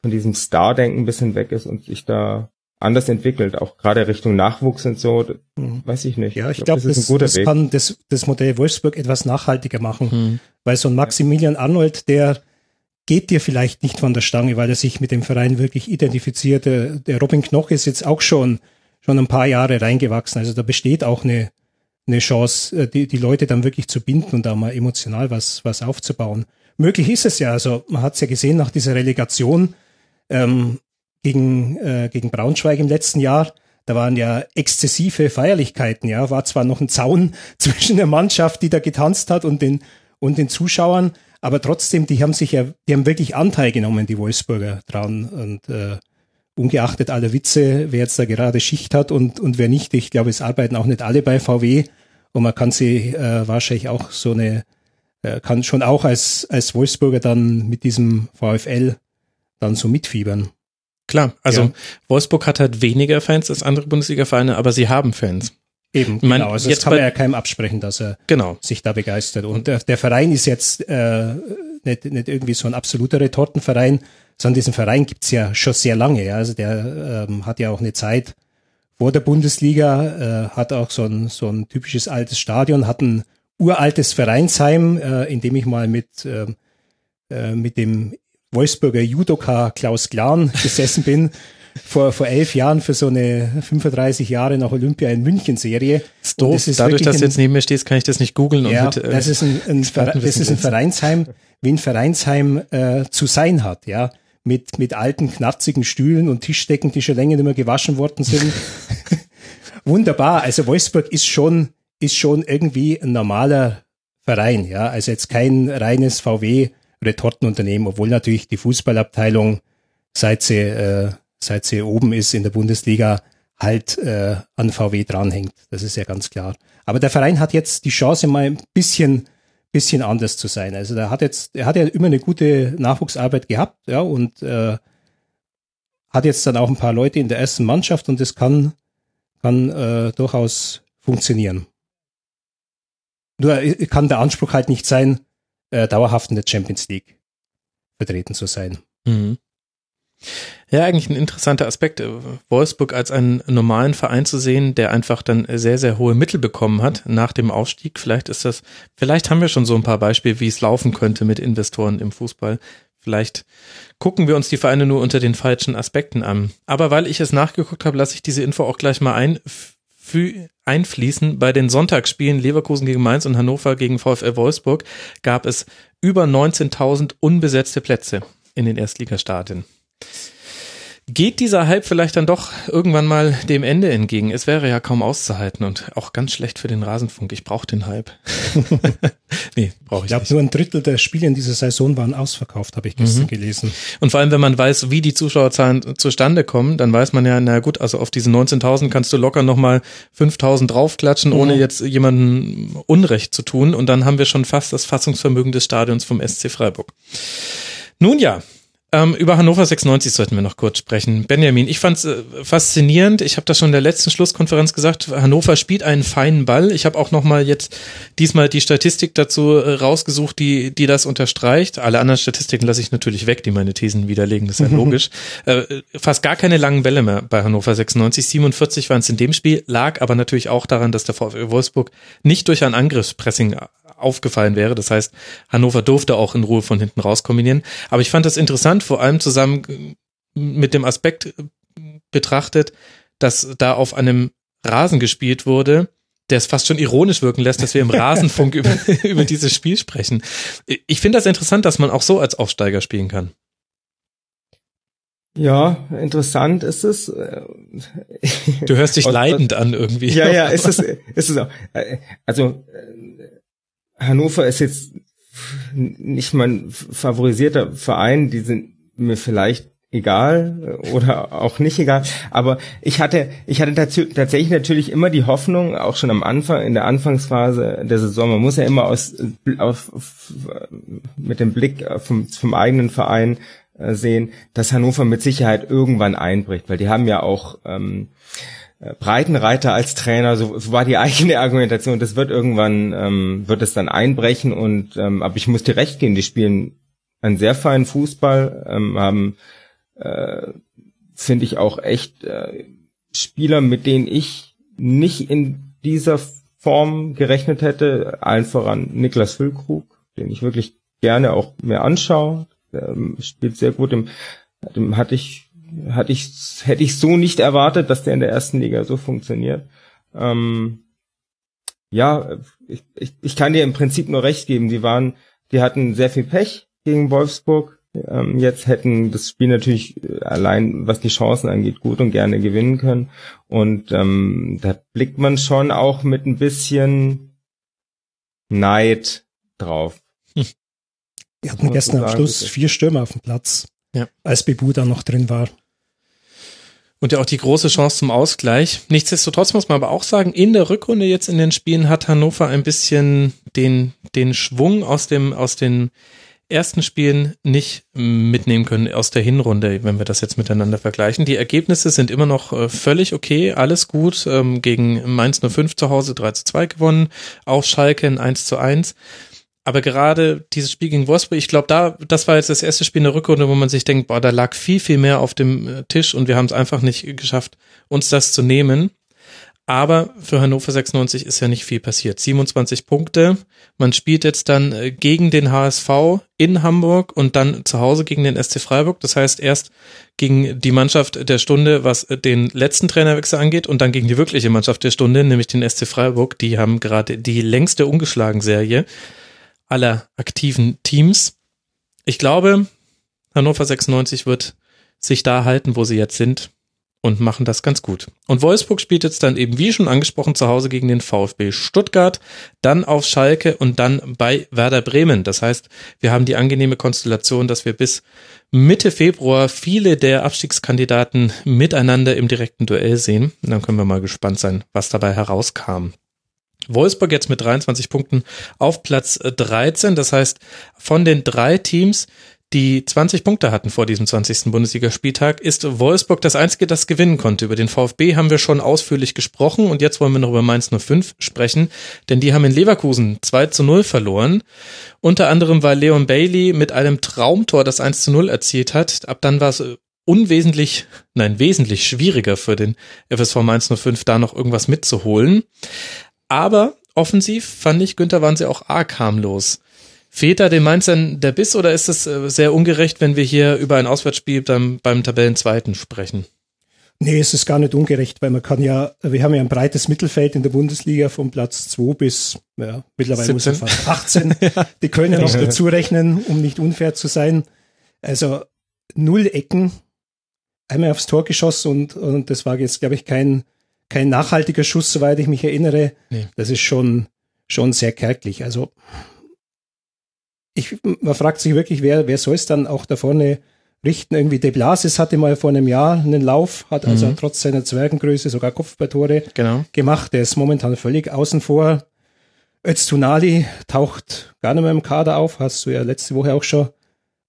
von diesem Star-Denken ein bisschen weg ist und sich da anders entwickelt, auch gerade Richtung Nachwuchs und so, mhm. weiß ich nicht. Ja, ich, ich glaube, glaub, das, das, das kann das, das Modell Wolfsburg etwas nachhaltiger machen, mhm. weil so ein Maximilian Arnold, der geht dir vielleicht nicht von der Stange, weil er sich mit dem Verein wirklich identifiziert. Der, der Robin Knoch ist jetzt auch schon, schon ein paar Jahre reingewachsen, also da besteht auch eine, eine Chance, äh, die, die Leute dann wirklich zu binden und da mal emotional was, was aufzubauen. Möglich ist es ja, also man hat es ja gesehen nach dieser Relegation, ähm, gegen, äh, gegen Braunschweig im letzten Jahr. Da waren ja exzessive Feierlichkeiten, ja. War zwar noch ein Zaun [LAUGHS] zwischen der Mannschaft, die da getanzt hat und den, und den Zuschauern, aber trotzdem, die haben sich ja, die haben wirklich Anteil genommen, die Wolfsburger dran. Und äh, ungeachtet aller Witze, wer jetzt da gerade Schicht hat und, und wer nicht, ich glaube, es arbeiten auch nicht alle bei VW. Und man kann sie äh, wahrscheinlich auch so eine, äh, kann schon auch als, als Wolfsburger dann mit diesem VfL dann so mitfiebern. Klar, also ja. Wolfsburg hat halt weniger Fans als andere Bundesliga-Vereine, aber sie haben Fans. Eben, man, genau. Also jetzt kann man ja keinem absprechen, dass er genau. sich da begeistert. Und der, der Verein ist jetzt äh, nicht, nicht irgendwie so ein absoluter Retortenverein, sondern diesen Verein gibt's ja schon sehr lange. Ja. Also der ähm, hat ja auch eine Zeit vor der Bundesliga, äh, hat auch so ein, so ein typisches altes Stadion, hat ein uraltes Vereinsheim, äh, in dem ich mal mit, äh, äh mit dem Wolfsburger Judoka Klaus Glan gesessen bin, [LAUGHS] vor, vor elf Jahren für so eine 35 Jahre nach Olympia in München Serie. Das ist doof. Das ist Dadurch, dass du jetzt neben mir stehst, kann ich das nicht googeln. Ja, mit, äh, das ist ein, ein, das ist ein Vereinsheim, wie ein Vereinsheim äh, zu sein hat, ja. Mit, mit alten, knarzigen Stühlen und Tischdecken, die schon länger nicht mehr gewaschen worden sind. [LAUGHS] Wunderbar. Also Wolfsburg ist schon, ist schon irgendwie ein normaler Verein, ja. Also jetzt kein reines VW Retortenunternehmen, obwohl natürlich die Fußballabteilung, seit sie, äh, seit sie oben ist in der Bundesliga, halt äh, an VW dranhängt. Das ist ja ganz klar. Aber der Verein hat jetzt die Chance, mal ein bisschen, bisschen anders zu sein. Also der hat jetzt, er hat ja immer eine gute Nachwuchsarbeit gehabt, ja, und äh, hat jetzt dann auch ein paar Leute in der ersten Mannschaft und das kann, kann äh, durchaus funktionieren. Nur äh, kann der Anspruch halt nicht sein, äh, dauerhaft in der Champions League vertreten zu sein. Mhm. Ja, eigentlich ein interessanter Aspekt, äh, Wolfsburg als einen normalen Verein zu sehen, der einfach dann sehr, sehr hohe Mittel bekommen hat nach dem Aufstieg. Vielleicht ist das, vielleicht haben wir schon so ein paar Beispiele, wie es laufen könnte mit Investoren im Fußball. Vielleicht gucken wir uns die Vereine nur unter den falschen Aspekten an. Aber weil ich es nachgeguckt habe, lasse ich diese Info auch gleich mal ein einfließen. Bei den Sonntagsspielen Leverkusen gegen Mainz und Hannover gegen VfL Wolfsburg gab es über 19.000 unbesetzte Plätze in den Erstligastadien. Geht dieser Hype vielleicht dann doch irgendwann mal dem Ende entgegen? Es wäre ja kaum auszuhalten und auch ganz schlecht für den Rasenfunk. Ich brauche den Hype. [LAUGHS] nee, brauche ich, ich glaube, nur ein Drittel der Spiele in dieser Saison waren ausverkauft, habe ich gestern mhm. gelesen. Und vor allem, wenn man weiß, wie die Zuschauerzahlen zustande kommen, dann weiß man ja, na gut, also auf diese 19.000 kannst du locker nochmal 5.000 draufklatschen, mhm. ohne jetzt jemanden Unrecht zu tun. Und dann haben wir schon fast das Fassungsvermögen des Stadions vom SC Freiburg. Nun ja, ähm, über Hannover 96 sollten wir noch kurz sprechen. Benjamin, ich fand es äh, faszinierend. Ich habe das schon in der letzten Schlusskonferenz gesagt. Hannover spielt einen feinen Ball. Ich habe auch noch mal jetzt diesmal die Statistik dazu äh, rausgesucht, die die das unterstreicht. Alle anderen Statistiken lasse ich natürlich weg, die meine Thesen widerlegen. Das ist ja [LAUGHS] logisch. Äh, fast gar keine langen Bälle mehr bei Hannover 96. 47 waren es in dem Spiel, lag aber natürlich auch daran, dass der VfL Wolfsburg nicht durch ein Angriffspressing aufgefallen wäre. Das heißt, Hannover durfte auch in Ruhe von hinten raus kombinieren. Aber ich fand das interessant, vor allem zusammen mit dem Aspekt betrachtet, dass da auf einem Rasen gespielt wurde, der es fast schon ironisch wirken lässt, dass wir im Rasenfunk [LAUGHS] über, [LAUGHS] über dieses Spiel sprechen. Ich finde das interessant, dass man auch so als Aufsteiger spielen kann. Ja, interessant ist es. Du hörst dich [LAUGHS] leidend an irgendwie. Ja, ja, ist es, ist es auch. Also Hannover ist jetzt nicht mein favorisierter Verein, die sind mir vielleicht egal oder auch nicht egal, aber ich hatte ich hatte tatsächlich natürlich immer die Hoffnung, auch schon am Anfang in der Anfangsphase der Saison, man muss ja immer aus auf, auf, mit dem Blick vom, vom eigenen Verein äh, sehen, dass Hannover mit Sicherheit irgendwann einbricht, weil die haben ja auch ähm, äh, Breitenreiter als Trainer, so, so war die [LAUGHS] eigene Argumentation. Das wird irgendwann, ähm, wird es dann einbrechen und, ähm, aber ich muss dir recht gehen, die spielen einen sehr feinen Fußball, ähm, haben, äh, finde ich auch echt äh, Spieler, mit denen ich nicht in dieser Form gerechnet hätte, allen voran Niklas Füllkrug, den ich wirklich gerne auch mehr anschaue, ähm, spielt sehr gut, dem, dem hatte ich, hatte ich, hätte ich so nicht erwartet, dass der in der ersten Liga so funktioniert. Ähm, ja, ich, ich, ich kann dir im Prinzip nur recht geben. Die waren, die hatten sehr viel Pech gegen Wolfsburg. Ähm, jetzt hätten das Spiel natürlich äh, allein, was die Chancen angeht, gut und gerne gewinnen können. Und ähm, da blickt man schon auch mit ein bisschen Neid drauf. Hm. Wir hatten gestern am Schluss vier Stürmer auf dem Platz, ja. als Bebu da noch drin war. Und ja auch die große Chance zum Ausgleich. Nichtsdestotrotz muss man aber auch sagen, in der Rückrunde jetzt in den Spielen hat Hannover ein bisschen den, den Schwung aus dem, aus den ersten Spielen nicht mitnehmen können aus der Hinrunde, wenn wir das jetzt miteinander vergleichen. Die Ergebnisse sind immer noch äh, völlig okay, alles gut. Ähm, gegen Mainz 05 zu Hause 3 zu 2 gewonnen, auf Schalke ein 1 zu 1. Aber gerade dieses Spiel gegen Wolfsburg, ich glaube, da, das war jetzt das erste Spiel in der Rückrunde, wo man sich denkt, boah, da lag viel, viel mehr auf dem äh, Tisch und wir haben es einfach nicht geschafft, uns das zu nehmen. Aber für Hannover 96 ist ja nicht viel passiert. 27 Punkte. Man spielt jetzt dann äh, gegen den HSV in Hamburg und dann zu Hause gegen den SC Freiburg. Das heißt erst gegen die Mannschaft der Stunde, was äh, den letzten Trainerwechsel angeht und dann gegen die wirkliche Mannschaft der Stunde, nämlich den SC Freiburg. Die haben gerade die längste ungeschlagen Serie aller aktiven Teams. Ich glaube, Hannover 96 wird sich da halten, wo sie jetzt sind und machen das ganz gut. Und Wolfsburg spielt jetzt dann eben, wie schon angesprochen, zu Hause gegen den VfB Stuttgart, dann auf Schalke und dann bei Werder Bremen. Das heißt, wir haben die angenehme Konstellation, dass wir bis Mitte Februar viele der Abstiegskandidaten miteinander im direkten Duell sehen. Und dann können wir mal gespannt sein, was dabei herauskam. Wolfsburg jetzt mit 23 Punkten auf Platz 13. Das heißt, von den drei Teams, die 20 Punkte hatten vor diesem 20. Bundesligaspieltag, ist Wolfsburg das einzige, das gewinnen konnte. Über den VfB haben wir schon ausführlich gesprochen und jetzt wollen wir noch über Mainz 05 sprechen, denn die haben in Leverkusen 2 zu 0 verloren. Unter anderem, weil Leon Bailey mit einem Traumtor das 1 zu 0 erzielt hat. Ab dann war es unwesentlich, nein, wesentlich schwieriger für den FSV Mainz 05 da noch irgendwas mitzuholen. Aber offensiv fand ich, Günther, waren sie auch arg harmlos. Fehlt da den Mainzern der Biss oder ist es äh, sehr ungerecht, wenn wir hier über ein Auswärtsspiel beim, beim Tabellenzweiten sprechen? Nee, es ist gar nicht ungerecht, weil man kann ja, wir haben ja ein breites Mittelfeld in der Bundesliga von Platz 2 bis, ja, mittlerweile 17. muss man fast 18. [LAUGHS] Die können noch dazu rechnen, um nicht unfair zu sein. Also null Ecken, einmal aufs Tor geschossen und, und das war jetzt, glaube ich, kein, kein nachhaltiger Schuss, soweit ich mich erinnere. Nee. Das ist schon, schon sehr kärglich. Also, ich, man fragt sich wirklich, wer, wer soll es dann auch da vorne richten? Irgendwie De Blasis hatte mal vor einem Jahr einen Lauf, hat also mhm. trotz seiner Zwergengröße sogar Kopfballtore genau. gemacht. Der ist momentan völlig außen vor. Öztunali taucht gar nicht mehr im Kader auf, hast du ja letzte Woche auch schon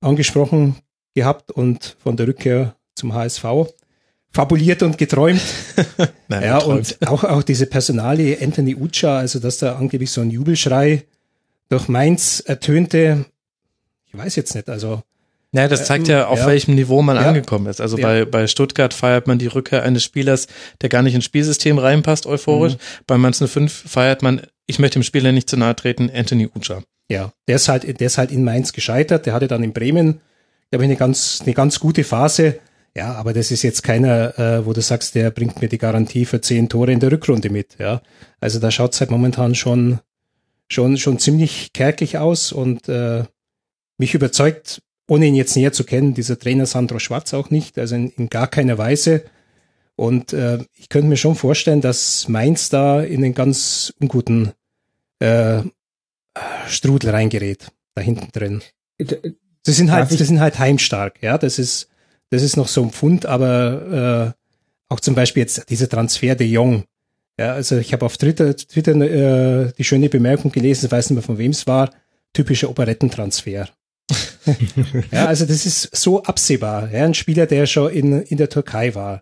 angesprochen gehabt und von der Rückkehr zum HSV fabuliert und geträumt. [LAUGHS] Nein, ja, geträumt. und auch, auch diese Personalie Anthony Ucha, also dass da angeblich so ein Jubelschrei durch Mainz ertönte, ich weiß jetzt nicht, also. Ja, das zeigt ja, auf ja. welchem Niveau man ja. angekommen ist. Also ja. bei, bei Stuttgart feiert man die Rückkehr eines Spielers, der gar nicht ins Spielsystem reinpasst, euphorisch. Mhm. Bei Mainz 05 feiert man, ich möchte dem Spieler nicht zu nahe treten, Anthony Ucha. Ja, der ist halt, der ist halt in Mainz gescheitert. Der hatte dann in Bremen, glaube ich, eine ganz, eine ganz gute Phase. Ja, aber das ist jetzt keiner, äh, wo du sagst, der bringt mir die Garantie für zehn Tore in der Rückrunde mit. Ja, also da schaut es halt momentan schon, schon, schon ziemlich kärglich aus und äh, mich überzeugt, ohne ihn jetzt näher zu kennen, dieser Trainer Sandro Schwarz auch nicht, also in, in gar keiner Weise. Und äh, ich könnte mir schon vorstellen, dass Mainz da in einen ganz unguten äh, Strudel reingerät, da hinten drin. Sie sind halt, sie sind halt heimstark, ja. Das ist, das ist noch so ein Pfund, aber äh, auch zum Beispiel jetzt dieser Transfer de Jong. Ja, also ich habe auf Twitter, Twitter äh, die schöne Bemerkung gelesen, ich weiß nicht mehr von wem es war, typischer Operettentransfer. [LAUGHS] ja, also das ist so absehbar. Ja, ein Spieler, der schon in, in der Türkei war,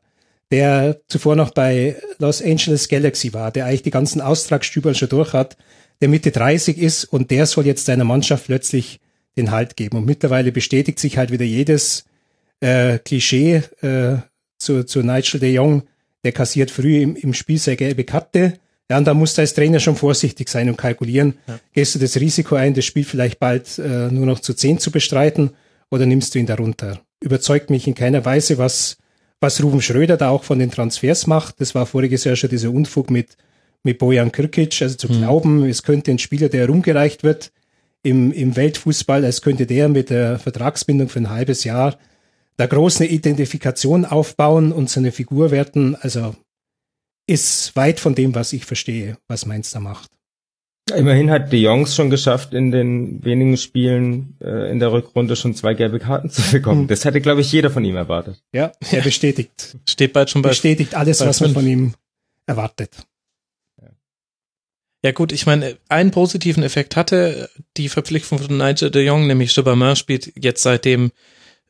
der zuvor noch bei Los Angeles Galaxy war, der eigentlich die ganzen Austragsstüber schon durch hat, der Mitte 30 ist und der soll jetzt seiner Mannschaft plötzlich den Halt geben. Und mittlerweile bestätigt sich halt wieder jedes äh, Klischee äh, zu, zu Nigel de Jong, der kassiert früh im, im Spiel sehr gelbe Karte. Ja, und da musst du als Trainer schon vorsichtig sein und kalkulieren. Ja. Gehst du das Risiko ein, das Spiel vielleicht bald äh, nur noch zu zehn zu bestreiten oder nimmst du ihn darunter? Überzeugt mich in keiner Weise, was, was Ruben Schröder da auch von den Transfers macht. Das war voriges Jahr schon dieser Unfug mit, mit Bojan Kirkic, also zu mhm. glauben, es könnte ein Spieler, der herumgereicht wird im, im Weltfußball, als könnte der mit der Vertragsbindung für ein halbes Jahr da groß eine Identifikation aufbauen und seine Figur werden, also ist weit von dem, was ich verstehe, was Mainz da macht. Immerhin hat De Jongs schon geschafft, in den wenigen Spielen äh, in der Rückrunde schon zwei gelbe Karten [LAUGHS] zu bekommen. Hm. Das hätte, glaube ich, jeder von ihm erwartet. Ja, er bestätigt. [LAUGHS] Steht bald schon bei. Bestätigt alles, was man von ihm erwartet. Ja gut, ich meine, einen positiven Effekt hatte die Verpflichtung von Nigel de Jong, nämlich Chaubamin spielt jetzt seitdem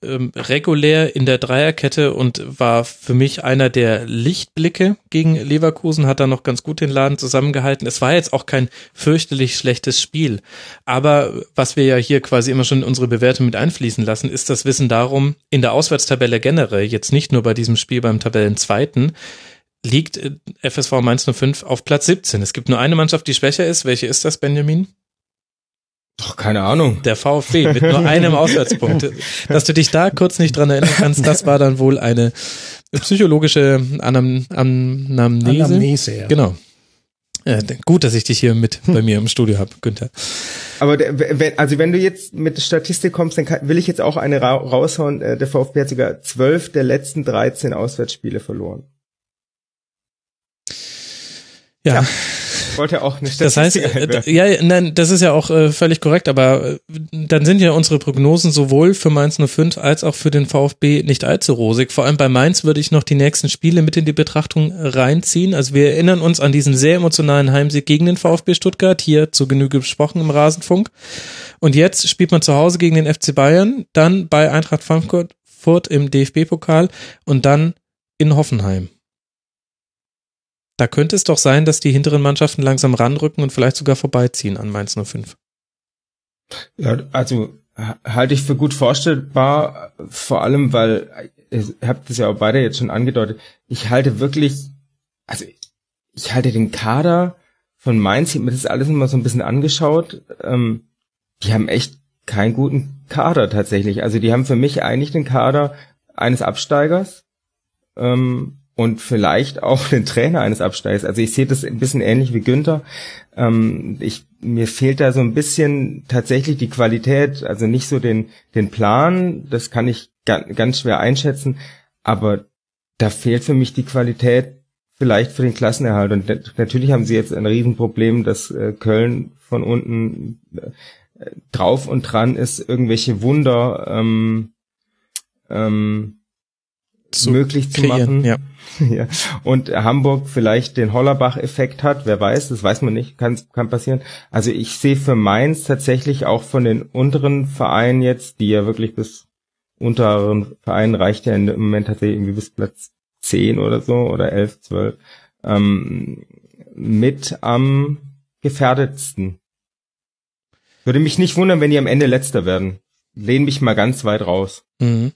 ähm, regulär in der Dreierkette und war für mich einer der Lichtblicke gegen Leverkusen, hat da noch ganz gut den Laden zusammengehalten. Es war jetzt auch kein fürchterlich schlechtes Spiel. Aber was wir ja hier quasi immer schon in unsere Bewertung mit einfließen lassen, ist das Wissen darum, in der Auswärtstabelle generell, jetzt nicht nur bei diesem Spiel beim Tabellenzweiten, liegt äh, FSV Mainz 05 auf Platz 17. Es gibt nur eine Mannschaft, die schwächer ist. Welche ist das, Benjamin? Doch, keine Ahnung. Der VfB mit nur einem [LAUGHS] Auswärtspunkt. Dass du dich da kurz nicht dran erinnern kannst, das war dann wohl eine psychologische Anam Anamnese. Anamnese, ja. Genau. Ja, gut, dass ich dich hier mit bei mir im Studio habe, Günther. Aber wenn, also wenn du jetzt mit Statistik kommst, dann kann, will ich jetzt auch eine ra raushauen. Äh, der VfB hat sogar zwölf der letzten 13 Auswärtsspiele verloren. Ja. ja wollte auch nicht. Das heißt, äh, ja, nein, das ist ja auch äh, völlig korrekt, aber äh, dann sind ja unsere Prognosen sowohl für Mainz 05 als auch für den VfB nicht allzu rosig. Vor allem bei Mainz würde ich noch die nächsten Spiele mit in die Betrachtung reinziehen. Also wir erinnern uns an diesen sehr emotionalen Heimsieg gegen den VfB Stuttgart, hier zu Genüge besprochen im Rasenfunk. Und jetzt spielt man zu Hause gegen den FC Bayern, dann bei Eintracht Frankfurt im DFB-Pokal und dann in Hoffenheim. Da könnte es doch sein, dass die hinteren Mannschaften langsam ranrücken und vielleicht sogar vorbeiziehen an Mainz 05. Ja, also halte ich für gut vorstellbar, vor allem, weil, ihr habt es ja auch beide jetzt schon angedeutet, ich halte wirklich, also ich halte den Kader von Mainz, ich habe mir das alles immer so ein bisschen angeschaut, ähm, die haben echt keinen guten Kader tatsächlich. Also die haben für mich eigentlich den Kader eines Absteigers. Ähm, und vielleicht auch den Trainer eines Absteigers. Also ich sehe das ein bisschen ähnlich wie Günther. Ähm, ich, mir fehlt da so ein bisschen tatsächlich die Qualität, also nicht so den, den Plan, das kann ich ganz, ganz schwer einschätzen, aber da fehlt für mich die Qualität vielleicht für den Klassenerhalt. Und natürlich haben sie jetzt ein Riesenproblem, dass äh, Köln von unten äh, drauf und dran ist, irgendwelche Wunder ähm, ähm, zu möglich zu kreieren, machen. Ja. [LAUGHS] ja. Und Hamburg vielleicht den Hollerbach-Effekt hat, wer weiß, das weiß man nicht, kann, kann passieren. Also ich sehe für Mainz tatsächlich auch von den unteren Vereinen jetzt, die ja wirklich bis unteren Vereinen reicht ja im Moment tatsächlich irgendwie bis Platz 10 oder so oder 11, 12, ähm, mit am gefährdetsten. Würde mich nicht wundern, wenn die am Ende letzter werden. Lehn mich mal ganz weit raus. Mhm.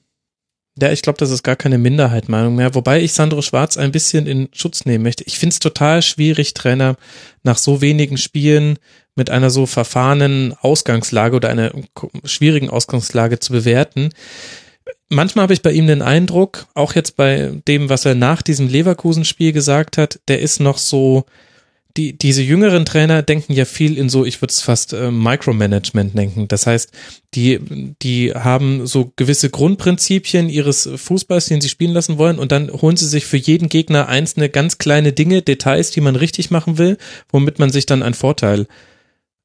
Ja, ich glaube, das ist gar keine Minderheitmeinung mehr. Wobei ich Sandro Schwarz ein bisschen in Schutz nehmen möchte. Ich finde es total schwierig, Trainer nach so wenigen Spielen mit einer so verfahrenen Ausgangslage oder einer schwierigen Ausgangslage zu bewerten. Manchmal habe ich bei ihm den Eindruck, auch jetzt bei dem, was er nach diesem Leverkusen-Spiel gesagt hat, der ist noch so, die, diese jüngeren Trainer denken ja viel in so, ich würde es fast äh, Micromanagement denken. Das heißt, die, die haben so gewisse Grundprinzipien ihres Fußballs, den sie spielen lassen wollen, und dann holen sie sich für jeden Gegner einzelne ganz kleine Dinge, Details, die man richtig machen will, womit man sich dann einen Vorteil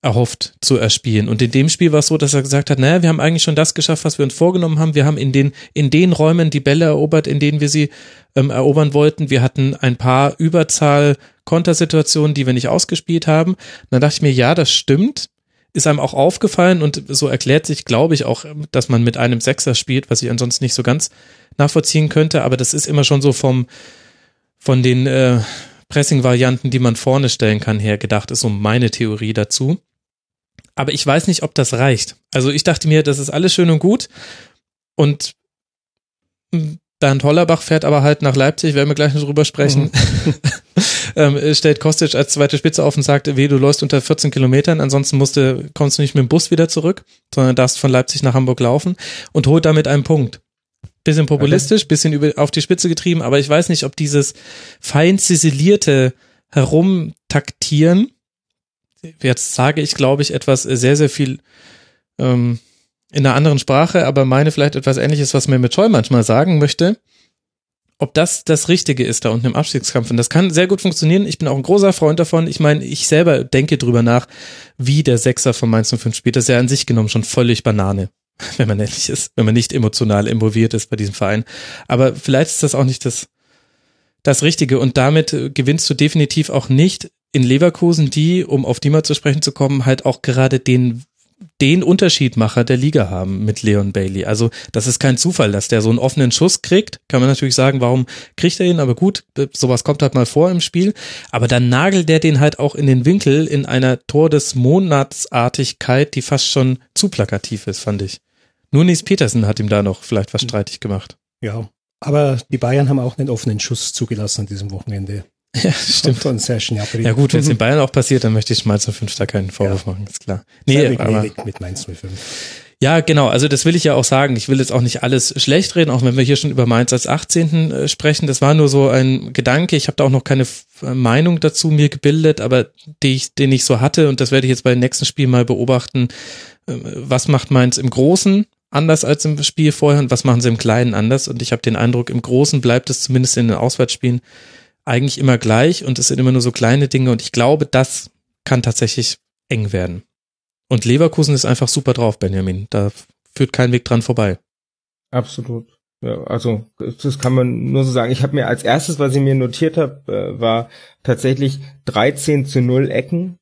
erhofft zu erspielen. Und in dem Spiel war es so, dass er gesagt hat, naja, wir haben eigentlich schon das geschafft, was wir uns vorgenommen haben. Wir haben in den, in den Räumen die Bälle erobert, in denen wir sie ähm, erobern wollten. Wir hatten ein paar Überzahl Kontersituationen, die wir nicht ausgespielt haben. Und dann dachte ich mir, ja, das stimmt. Ist einem auch aufgefallen und so erklärt sich, glaube ich, auch, dass man mit einem Sechser spielt, was ich ansonsten nicht so ganz nachvollziehen könnte. Aber das ist immer schon so vom, von den äh, Pressing-Varianten, die man vorne stellen kann, her gedacht, ist so meine Theorie dazu. aber ich weiß nicht, ob das reicht. Also ich dachte mir, das ist alles schön und gut und Bernd Hollerbach fährt aber halt nach Leipzig, werden wir gleich noch drüber sprechen. Mhm. [LAUGHS] ähm, stellt Kostic als zweite Spitze auf und sagt, weh, du läufst unter 14 Kilometern, ansonsten musst du, kommst du nicht mit dem Bus wieder zurück, sondern darfst von Leipzig nach Hamburg laufen und holt damit einen Punkt. Bisschen populistisch, okay. bisschen über, auf die Spitze getrieben, aber ich weiß nicht, ob dieses fein ziselierte Herumtaktieren, jetzt sage ich, glaube ich, etwas sehr, sehr viel ähm, in einer anderen Sprache, aber meine vielleicht etwas ähnliches, was mir mit Scheu manchmal sagen möchte, ob das das Richtige ist da unten im Abstiegskampf. Und das kann sehr gut funktionieren. Ich bin auch ein großer Freund davon. Ich meine, ich selber denke drüber nach, wie der Sechser von Mainz 05 spielt. Das ist ja an sich genommen schon völlig Banane [LAUGHS] wenn man ehrlich ist, wenn man nicht emotional involviert ist bei diesem Verein. Aber vielleicht ist das auch nicht das, das Richtige und damit äh, gewinnst du definitiv auch nicht in Leverkusen, die, um auf die mal zu sprechen zu kommen, halt auch gerade den den Unterschiedmacher der Liga haben mit Leon Bailey. Also das ist kein Zufall, dass der so einen offenen Schuss kriegt. Kann man natürlich sagen, warum kriegt er ihn? Aber gut, sowas kommt halt mal vor im Spiel. Aber dann nagelt der den halt auch in den Winkel in einer Tor des Monatsartigkeit, die fast schon zu plakativ ist, fand ich. Nur Nils Petersen hat ihm da noch vielleicht was streitig gemacht. Ja, aber die Bayern haben auch einen offenen Schuss zugelassen an diesem Wochenende. [LAUGHS] Ja, stimmt. Von Serge Ja gut, wenn es in Bayern auch passiert, dann möchte ich Mainz 05 da keinen Vorwurf ja. machen, ist klar. Nee, aber, mit Mainz 05. Ja, genau. Also das will ich ja auch sagen. Ich will jetzt auch nicht alles schlecht reden, auch wenn wir hier schon über Mainz als 18. Äh, sprechen. Das war nur so ein Gedanke. Ich habe da auch noch keine äh, Meinung dazu mir gebildet, aber die ich, den ich so hatte und das werde ich jetzt bei den nächsten Spielen mal beobachten. Ähm, was macht Mainz im Großen? anders als im Spiel vorher und was machen sie im Kleinen anders. Und ich habe den Eindruck, im Großen bleibt es zumindest in den Auswärtsspielen eigentlich immer gleich und es sind immer nur so kleine Dinge und ich glaube, das kann tatsächlich eng werden. Und Leverkusen ist einfach super drauf, Benjamin. Da führt kein Weg dran vorbei. Absolut. Ja, also das kann man nur so sagen. Ich habe mir als erstes, was ich mir notiert habe, äh, war tatsächlich 13 zu 0 Ecken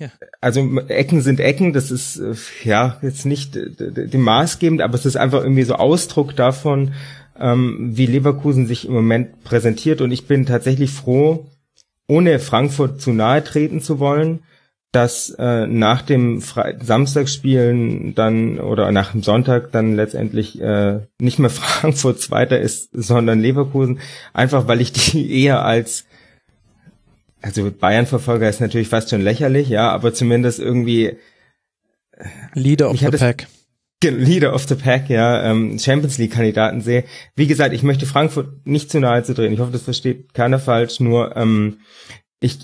ja. Also Ecken sind Ecken, das ist äh, ja jetzt nicht dem maßgebend, aber es ist einfach irgendwie so Ausdruck davon, ähm, wie Leverkusen sich im Moment präsentiert. Und ich bin tatsächlich froh, ohne Frankfurt zu nahe treten zu wollen, dass äh, nach dem Fre Samstagsspielen dann oder nach dem Sonntag dann letztendlich äh, nicht mehr [LAUGHS] Frankfurt Zweiter ist, sondern Leverkusen, einfach weil ich die [LAUGHS] eher als also Bayern-Verfolger ist natürlich fast schon lächerlich, ja, aber zumindest irgendwie Leader of the Pack. Leader of the Pack, ja, ähm, Champions League-Kandidaten sehe. Wie gesagt, ich möchte Frankfurt nicht zu nahe zu drehen. Ich hoffe, das versteht keiner falsch. Nur ähm, ich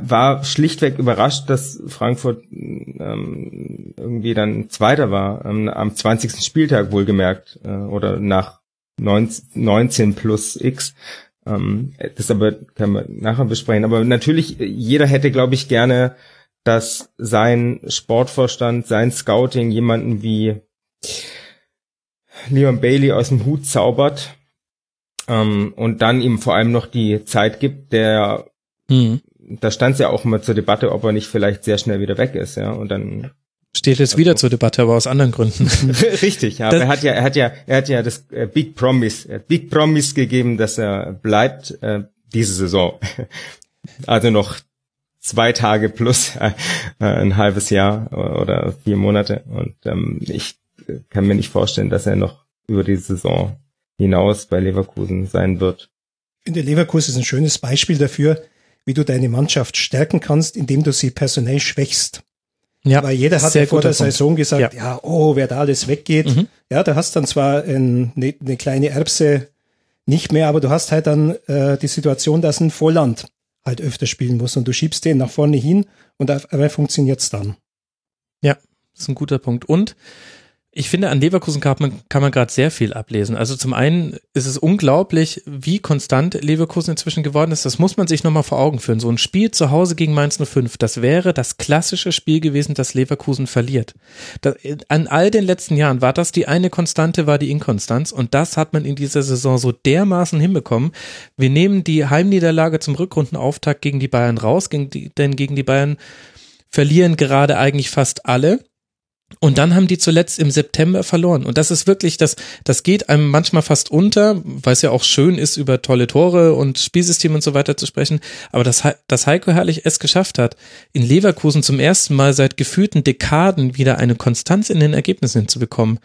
war schlichtweg überrascht, dass Frankfurt ähm, irgendwie dann Zweiter war, ähm, am 20. Spieltag wohlgemerkt, äh, oder nach 19, 19 plus X. Ähm, das aber können wir nachher besprechen. Aber natürlich, jeder hätte, glaube ich, gerne, dass sein Sportvorstand, sein Scouting jemanden wie Leon Bailey aus dem Hut zaubert ähm, und dann ihm vor allem noch die Zeit gibt, der mhm. da stand es ja auch immer zur Debatte, ob er nicht vielleicht sehr schnell wieder weg ist, ja. Und dann Steht jetzt wieder zur Debatte, aber aus anderen Gründen. [LAUGHS] [LAUGHS] Richtig, ja. er hat ja, er hat ja, er hat ja das äh, Big Promise, äh, Big Promise gegeben, dass er bleibt äh, diese Saison. [LAUGHS] also noch zwei Tage plus äh, ein halbes Jahr oder vier Monate. Und ähm, ich kann mir nicht vorstellen, dass er noch über die Saison hinaus bei Leverkusen sein wird. Ich finde, Leverkusen ist ein schönes Beispiel dafür, wie du deine Mannschaft stärken kannst, indem du sie personell schwächst. Ja, Weil jeder hat ja vor der Punkt. Saison gesagt, ja. ja. oh, wer da alles weggeht. Mhm. Ja, da hast dann zwar ein, eine, eine kleine Erbse nicht mehr, aber du hast halt dann äh, die Situation, dass ein Vorland halt öfter spielen muss und du schiebst den nach vorne hin und auf einmal funktioniert's dann. Ja, das ist ein guter Punkt. Und ich finde, an Leverkusen kann man, kann man gerade sehr viel ablesen. Also zum einen ist es unglaublich, wie konstant Leverkusen inzwischen geworden ist. Das muss man sich nochmal vor Augen führen. So ein Spiel zu Hause gegen Mainz 05, das wäre das klassische Spiel gewesen, das Leverkusen verliert. Das, an all den letzten Jahren war das die eine Konstante, war die Inkonstanz. Und das hat man in dieser Saison so dermaßen hinbekommen. Wir nehmen die Heimniederlage zum Rückrundenauftakt gegen die Bayern raus, gegen die, denn gegen die Bayern verlieren gerade eigentlich fast alle Und dann haben die zuletzt im September verloren. Und das ist wirklich, das, das geht einem manchmal fast unter, weil es ja auch schön ist, über tolle Tore und Spielsystem und so weiter zu sprechen. Aber dass, dass Heiko Herrlich es geschafft hat, in Leverkusen zum ersten Mal seit gefühlten Dekaden wieder eine Konstanz in den Ergebnissen hinzubekommen,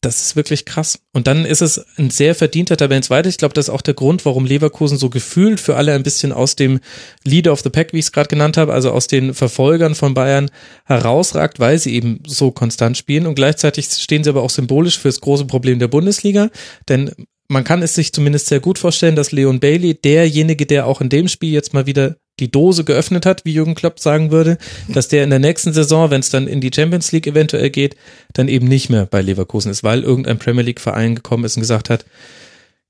das ist wirklich krass. Und dann ist es ein sehr verdienter Tabellenzweiter. Ich glaube, das ist auch der Grund, warum Leverkusen so gefühlt für alle ein bisschen aus dem Leader of the Pack, wie ich es gerade genannt habe, also aus den Verfolgern von Bayern herausragt, weil sie eben so konstant spielen. Und gleichzeitig stehen sie aber auch symbolisch für das große Problem der Bundesliga. Denn man kann es sich zumindest sehr gut vorstellen, dass Leon Bailey, derjenige, der auch in dem Spiel jetzt mal wieder die Dose geöffnet hat, wie Jürgen Klopp sagen würde, dass der in der nächsten Saison, wenn es dann in die Champions League eventuell geht, dann eben nicht mehr bei Leverkusen ist, weil irgendein Premier League Verein gekommen ist und gesagt hat,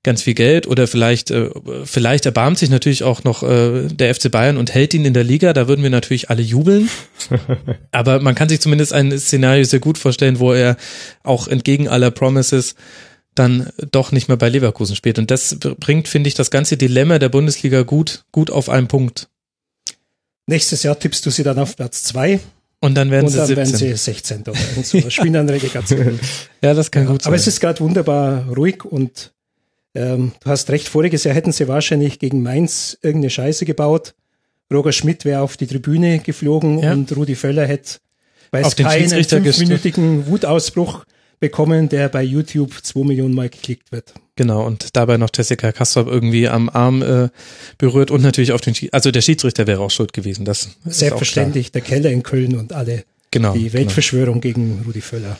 ganz viel Geld oder vielleicht äh, vielleicht erbarmt sich natürlich auch noch äh, der FC Bayern und hält ihn in der Liga, da würden wir natürlich alle jubeln. [LAUGHS] Aber man kann sich zumindest ein Szenario sehr gut vorstellen, wo er auch entgegen aller Promises dann doch nicht mehr bei Leverkusen spielt und das bringt finde ich das ganze Dilemma der Bundesliga gut gut auf einen Punkt. Nächstes Jahr tippst du sie dann auf Platz zwei. Und dann werden und sie dann 17. werden sie 16. oder so. [LAUGHS] Spielen dann Relegation. ja, das kann gut sein. Aber es ist gerade wunderbar ruhig und ähm, du hast recht, voriges Jahr hätten sie wahrscheinlich gegen Mainz irgendeine Scheiße gebaut. Roger Schmidt wäre auf die Tribüne geflogen Ja. und Rudi Völler hätte bei Auf Sky einen fünfminütigen Wutausbruch bekommen, der bei YouTube zwei Millionen Mal geklickt wird. Genau, und dabei noch Jessica Kastrop irgendwie am Arm äh, berührt und natürlich auf den Schiedsrichter, also der Schiedsrichter wäre auch schuld gewesen. Das Selbstverständlich, der Keller in Köln und alle. Genau. die genau. Weltverschwörung gegen Rudi Völler.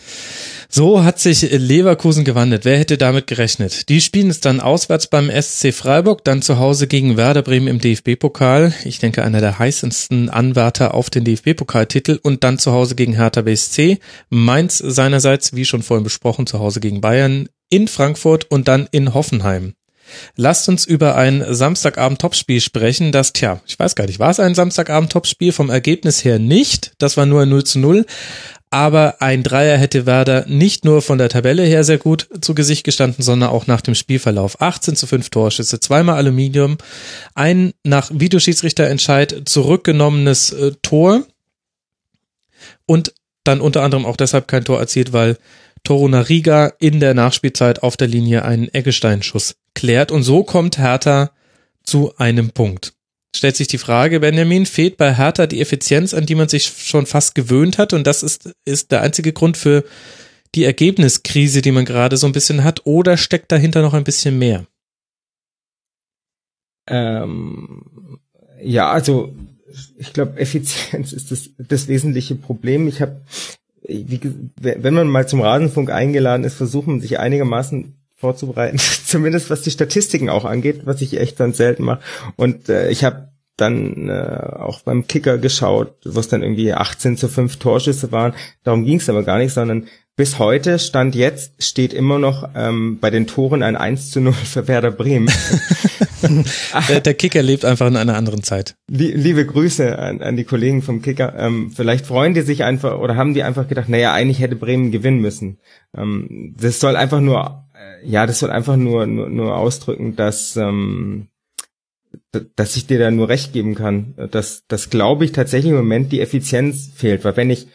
So hat sich Leverkusen gewandelt. Wer hätte damit gerechnet? Die spielen es dann auswärts beim SC Freiburg, dann zu Hause gegen Werder Bremen im DFB-Pokal. Ich denke, einer der heißesten Anwärter auf den DFB-Pokaltitel und dann zu Hause gegen Hertha BSC. Mainz seinerseits, wie schon vorhin besprochen, zu Hause gegen Bayern, in Frankfurt und dann in Hoffenheim. Lasst uns über ein Samstagabend-Topspiel sprechen, das, tja, ich weiß gar nicht, war es ein Samstagabend-Topspiel? Vom Ergebnis her nicht. Das war nur ein 0 zu 0. Aber ein Dreier hätte Werder nicht nur von der Tabelle her sehr gut zu Gesicht gestanden, sondern auch nach dem Spielverlauf. 18 zu 5 Torschüsse, zweimal Aluminium, ein nach Videoschiedsrichterentscheid zurückgenommenes äh, Tor und dann unter anderem auch deshalb kein Tor erzielt, weil Torunariga in der Nachspielzeit auf der Linie einen Eggestein-Schuss klärt und so kommt Hertha zu einem Punkt. Stellt sich die Frage, Benjamin, fehlt bei Hertha die Effizienz, an die man sich schon fast gewöhnt hat und das ist, ist der einzige Grund für die Ergebniskrise, die man gerade so ein bisschen hat oder steckt dahinter noch ein bisschen mehr? Ähm, ja, also ich glaube, Effizienz [LAUGHS] ist das, das wesentliche Problem. Ich habe, wenn man mal zum Rasenfunk eingeladen ist, versucht man sich einigermaßen vorzubereiten, [LAUGHS] zumindest was die Statistiken auch angeht, was ich echt dann selten mache. Und äh, ich habe dann äh, auch beim Kicker geschaut, wo es dann irgendwie 18 zu 5 Torschüsse waren. Darum ging es aber gar nicht, sondern bis heute, Stand jetzt, steht immer noch ähm, bei den Toren ein 1 zu 0 für Werder Bremen. [LAUGHS] der, der Kicker lebt einfach in einer anderen Zeit. Lie liebe Grüße an, an die Kollegen vom Kicker. Ähm, vielleicht freuen die sich einfach oder haben die einfach gedacht, naja, eigentlich hätte Bremen gewinnen müssen. Ähm, das soll einfach nur, ja, das soll einfach nur, nur, nur ausdrücken, dass, ähm, dass ich dir da nur recht geben kann. Dass, dass glaube ich tatsächlich im Moment die Effizienz fehlt, weil wenn ich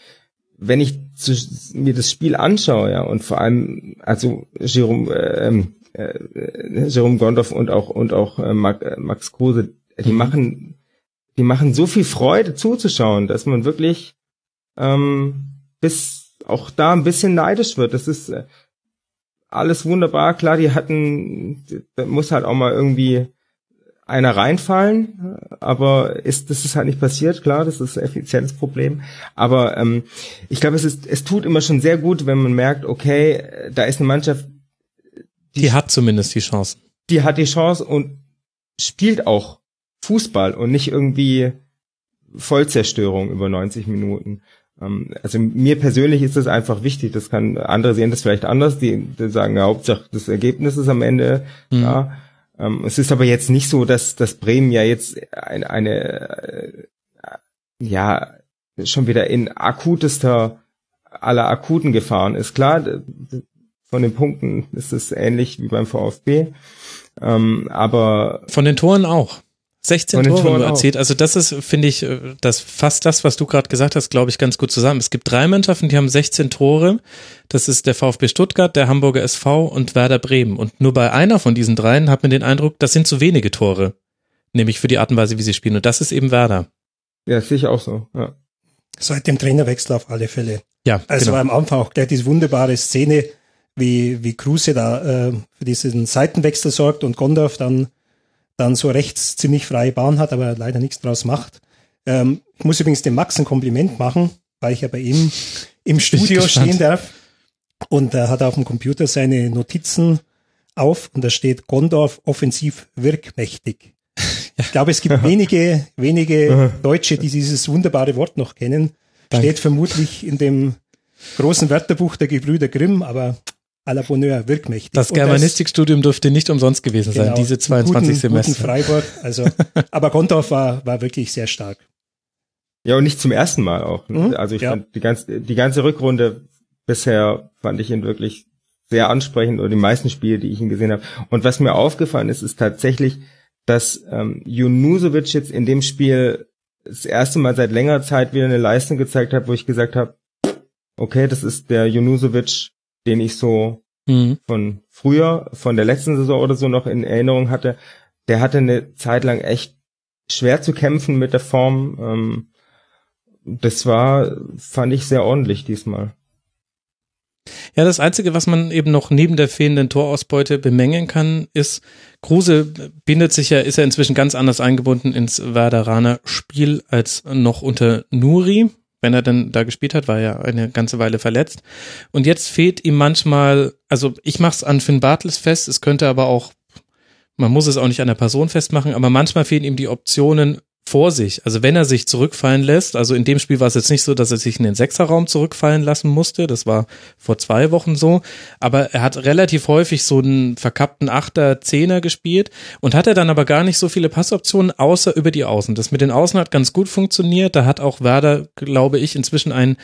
wenn ich zu, mir das Spiel anschaue, ja, und vor allem, also Jerome, ähm, äh, Jerome Gondorf und auch und auch äh, Max Kruse, die mhm. machen, die machen so viel Freude zuzuschauen, dass man wirklich ähm, bis auch da ein bisschen neidisch wird. Das ist äh, alles wunderbar, klar, die hatten, da muss halt auch mal irgendwie einer reinfallen, aber ist das ist halt nicht passiert, klar, das ist ein Effizienzproblem. Aber ähm, ich glaube, es ist, es tut immer schon sehr gut, wenn man merkt, okay, da ist eine Mannschaft, die, die hat zumindest die Chance. Die hat die Chance und spielt auch Fußball und nicht irgendwie Vollzerstörung über 90 Minuten. Ähm, also mir persönlich ist das einfach wichtig. Das kann andere sehen das vielleicht anders. Die, die sagen, ja, Hauptsache das Ergebnis ist am Ende. Mhm. Ja. Ähm, es ist aber jetzt nicht so, dass, dass Bremen ja jetzt eine, eine äh, ja schon wieder in akutester aller akuten Gefahren ist. Klar, von den Punkten ist es ähnlich wie beim VfB, ähm, aber von den Toren auch. 16 Tore nur erzählt. Also das ist, finde ich, äh, das fast das, was du gerade gesagt hast, glaube ich, ganz gut zusammen. Es gibt drei Mannschaften, die haben 16 Tore. Das ist der VfB Stuttgart, der Hamburger SV und Werder Bremen. Und nur bei einer von diesen dreien hat man den Eindruck, das sind zu wenige Tore. Nämlich für die Art und Weise, wie sie spielen. Und das ist eben Werder. Ja, sehe ich auch so. Ja. Seit dem Trainerwechsel auf alle Fälle. Ja, also genau. war am Anfang auch gleich diese wunderbare Szene, wie, wie Kruse da äh, für diesen Seitenwechsel sorgt und Gondorf dann dann so rechts ziemlich freie Bahn hat, aber leider nichts draus macht. Ähm, ich muss übrigens dem Max ein Kompliment machen, weil ich ja bei ihm im Studio stehen darf. Und er hat auf dem Computer seine Notizen auf und da steht Gondorf offensiv wirkmächtig. [LAUGHS] Ich glaube, es gibt wenige, wenige Deutsche, die dieses wunderbare Wort noch kennen. Danke. Steht vermutlich in dem großen Wörterbuch der Gebrüder Grimm, aber à la Bonheur, wirkmächtig. Das Germanistikstudium dürfte nicht umsonst gewesen sein, genau, diese 22 guten, Semester. Guten Freiburg, also, [LAUGHS] aber Gondorf war, war wirklich sehr stark. Ja, und nicht zum ersten Mal auch. Ne? Mhm, also ich ja. fand die ganze, die ganze Rückrunde bisher fand ich ihn wirklich sehr ansprechend oder die meisten Spiele, die ich ihn gesehen habe. Und was mir aufgefallen ist, ist tatsächlich, dass ähm, Junusovic jetzt in dem Spiel das erste Mal seit längerer Zeit wieder eine Leistung gezeigt hat, wo ich gesagt habe, okay, das ist der Junusovic, den ich so mhm. von früher, von der letzten Saison oder so noch in Erinnerung hatte, der hatte eine Zeit lang echt schwer zu kämpfen mit der Form. Ähm, das war, fand ich sehr ordentlich diesmal. Ja, das Einzige, was man eben noch neben der fehlenden Torausbeute bemängeln kann, ist, Kruse bindet sich ja, ist ja inzwischen ganz anders eingebunden ins Werderaner Spiel als noch unter Nuri wenn er denn da gespielt hat, war er eine ganze Weile verletzt. Und jetzt fehlt ihm manchmal, also ich mache es an Finn Bartels fest, es könnte aber auch, man muss es auch nicht an der Person festmachen, aber manchmal fehlen ihm die Optionen, vor sich. Also wenn er sich zurückfallen lässt, also in dem Spiel war es jetzt nicht so, dass er sich in den Sechserraum zurückfallen lassen musste, das war vor zwei Wochen so, aber er hat relativ häufig so einen verkappten Achter, Zehner gespielt und hatte dann aber gar nicht so viele Passoptionen, außer über die Außen. Das mit den Außen hat ganz gut funktioniert, da hat auch Werder, glaube ich, inzwischen ein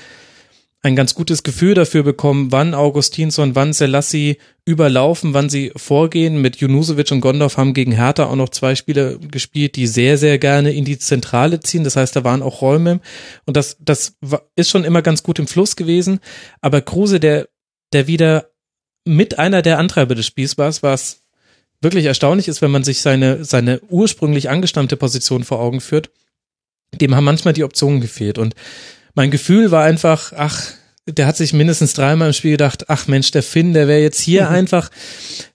ein ganz gutes Gefühl dafür bekommen, wann Augustinsson, wann Selassie überlaufen, wann sie vorgehen. Mit Junusovic und Gondorf haben gegen Hertha auch noch zwei Spieler gespielt, die sehr, sehr gerne in die Zentrale ziehen. Das heißt, da waren auch Räume. Und das, das ist schon immer ganz gut im Fluss gewesen. Aber Kruse, der, der wieder mit einer der Antreiber des Spiels war, was wirklich erstaunlich ist, wenn man sich seine, seine ursprünglich angestammte Position vor Augen führt, dem haben manchmal die Optionen gefehlt. Und mein Gefühl war einfach, ach, der hat sich mindestens dreimal im Spiel gedacht, ach Mensch, der Finn, der wäre jetzt hier mhm. einfach,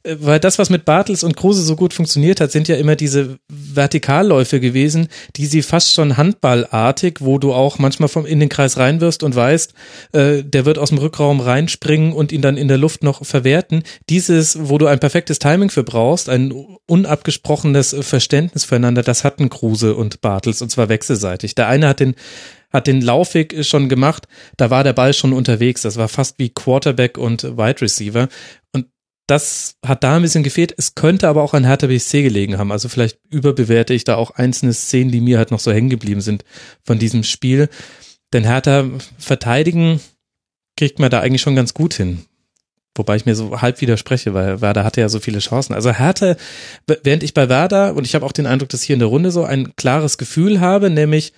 äh, weil das, was mit Bartels und Kruse so gut funktioniert hat, sind ja immer diese Vertikalläufe gewesen, die sie fast schon handballartig, wo du auch manchmal vom in den Kreis reinwirfst und weißt, äh, der wird aus dem Rückraum reinspringen und ihn dann in der Luft noch verwerten. Dieses, wo du ein perfektes Timing für brauchst, ein unabgesprochenes Verständnis füreinander, das hatten Kruse und Bartels und zwar wechselseitig. Der eine hat den hat den Laufweg schon gemacht, da war der Ball schon unterwegs. Das war fast wie Quarterback und Wide Receiver. Und das hat da ein bisschen gefehlt. Es könnte aber auch an Hertha BSC gelegen haben. Also vielleicht überbewerte ich da auch einzelne Szenen, die mir halt noch so hängen geblieben sind von diesem Spiel. Denn Hertha verteidigen kriegt man da eigentlich schon ganz gut hin. Wobei ich mir so halb widerspreche, weil Werder hatte ja so viele Chancen. Also Hertha, während ich bei Werder, und ich habe auch den Eindruck, dass hier in der Runde so ein klares Gefühl habe, nämlich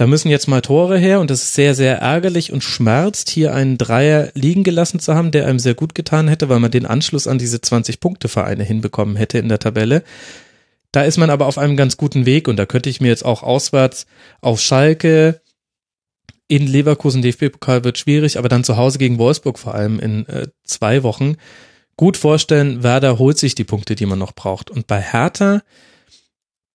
da müssen jetzt mal Tore her und das ist sehr, sehr ärgerlich und schmerzt, hier einen Dreier liegen gelassen zu haben, der einem sehr gut getan hätte, weil man den Anschluss an diese 20-Punkte-Vereine hinbekommen hätte in der Tabelle. Da ist man aber auf einem ganz guten Weg und da könnte ich mir jetzt auch auswärts auf Schalke, in Leverkusen DFB-Pokal wird schwierig, aber dann zu Hause gegen Wolfsburg vor allem in äh, zwei Wochen gut vorstellen, Werder holt sich die Punkte, die man noch braucht. Und bei Hertha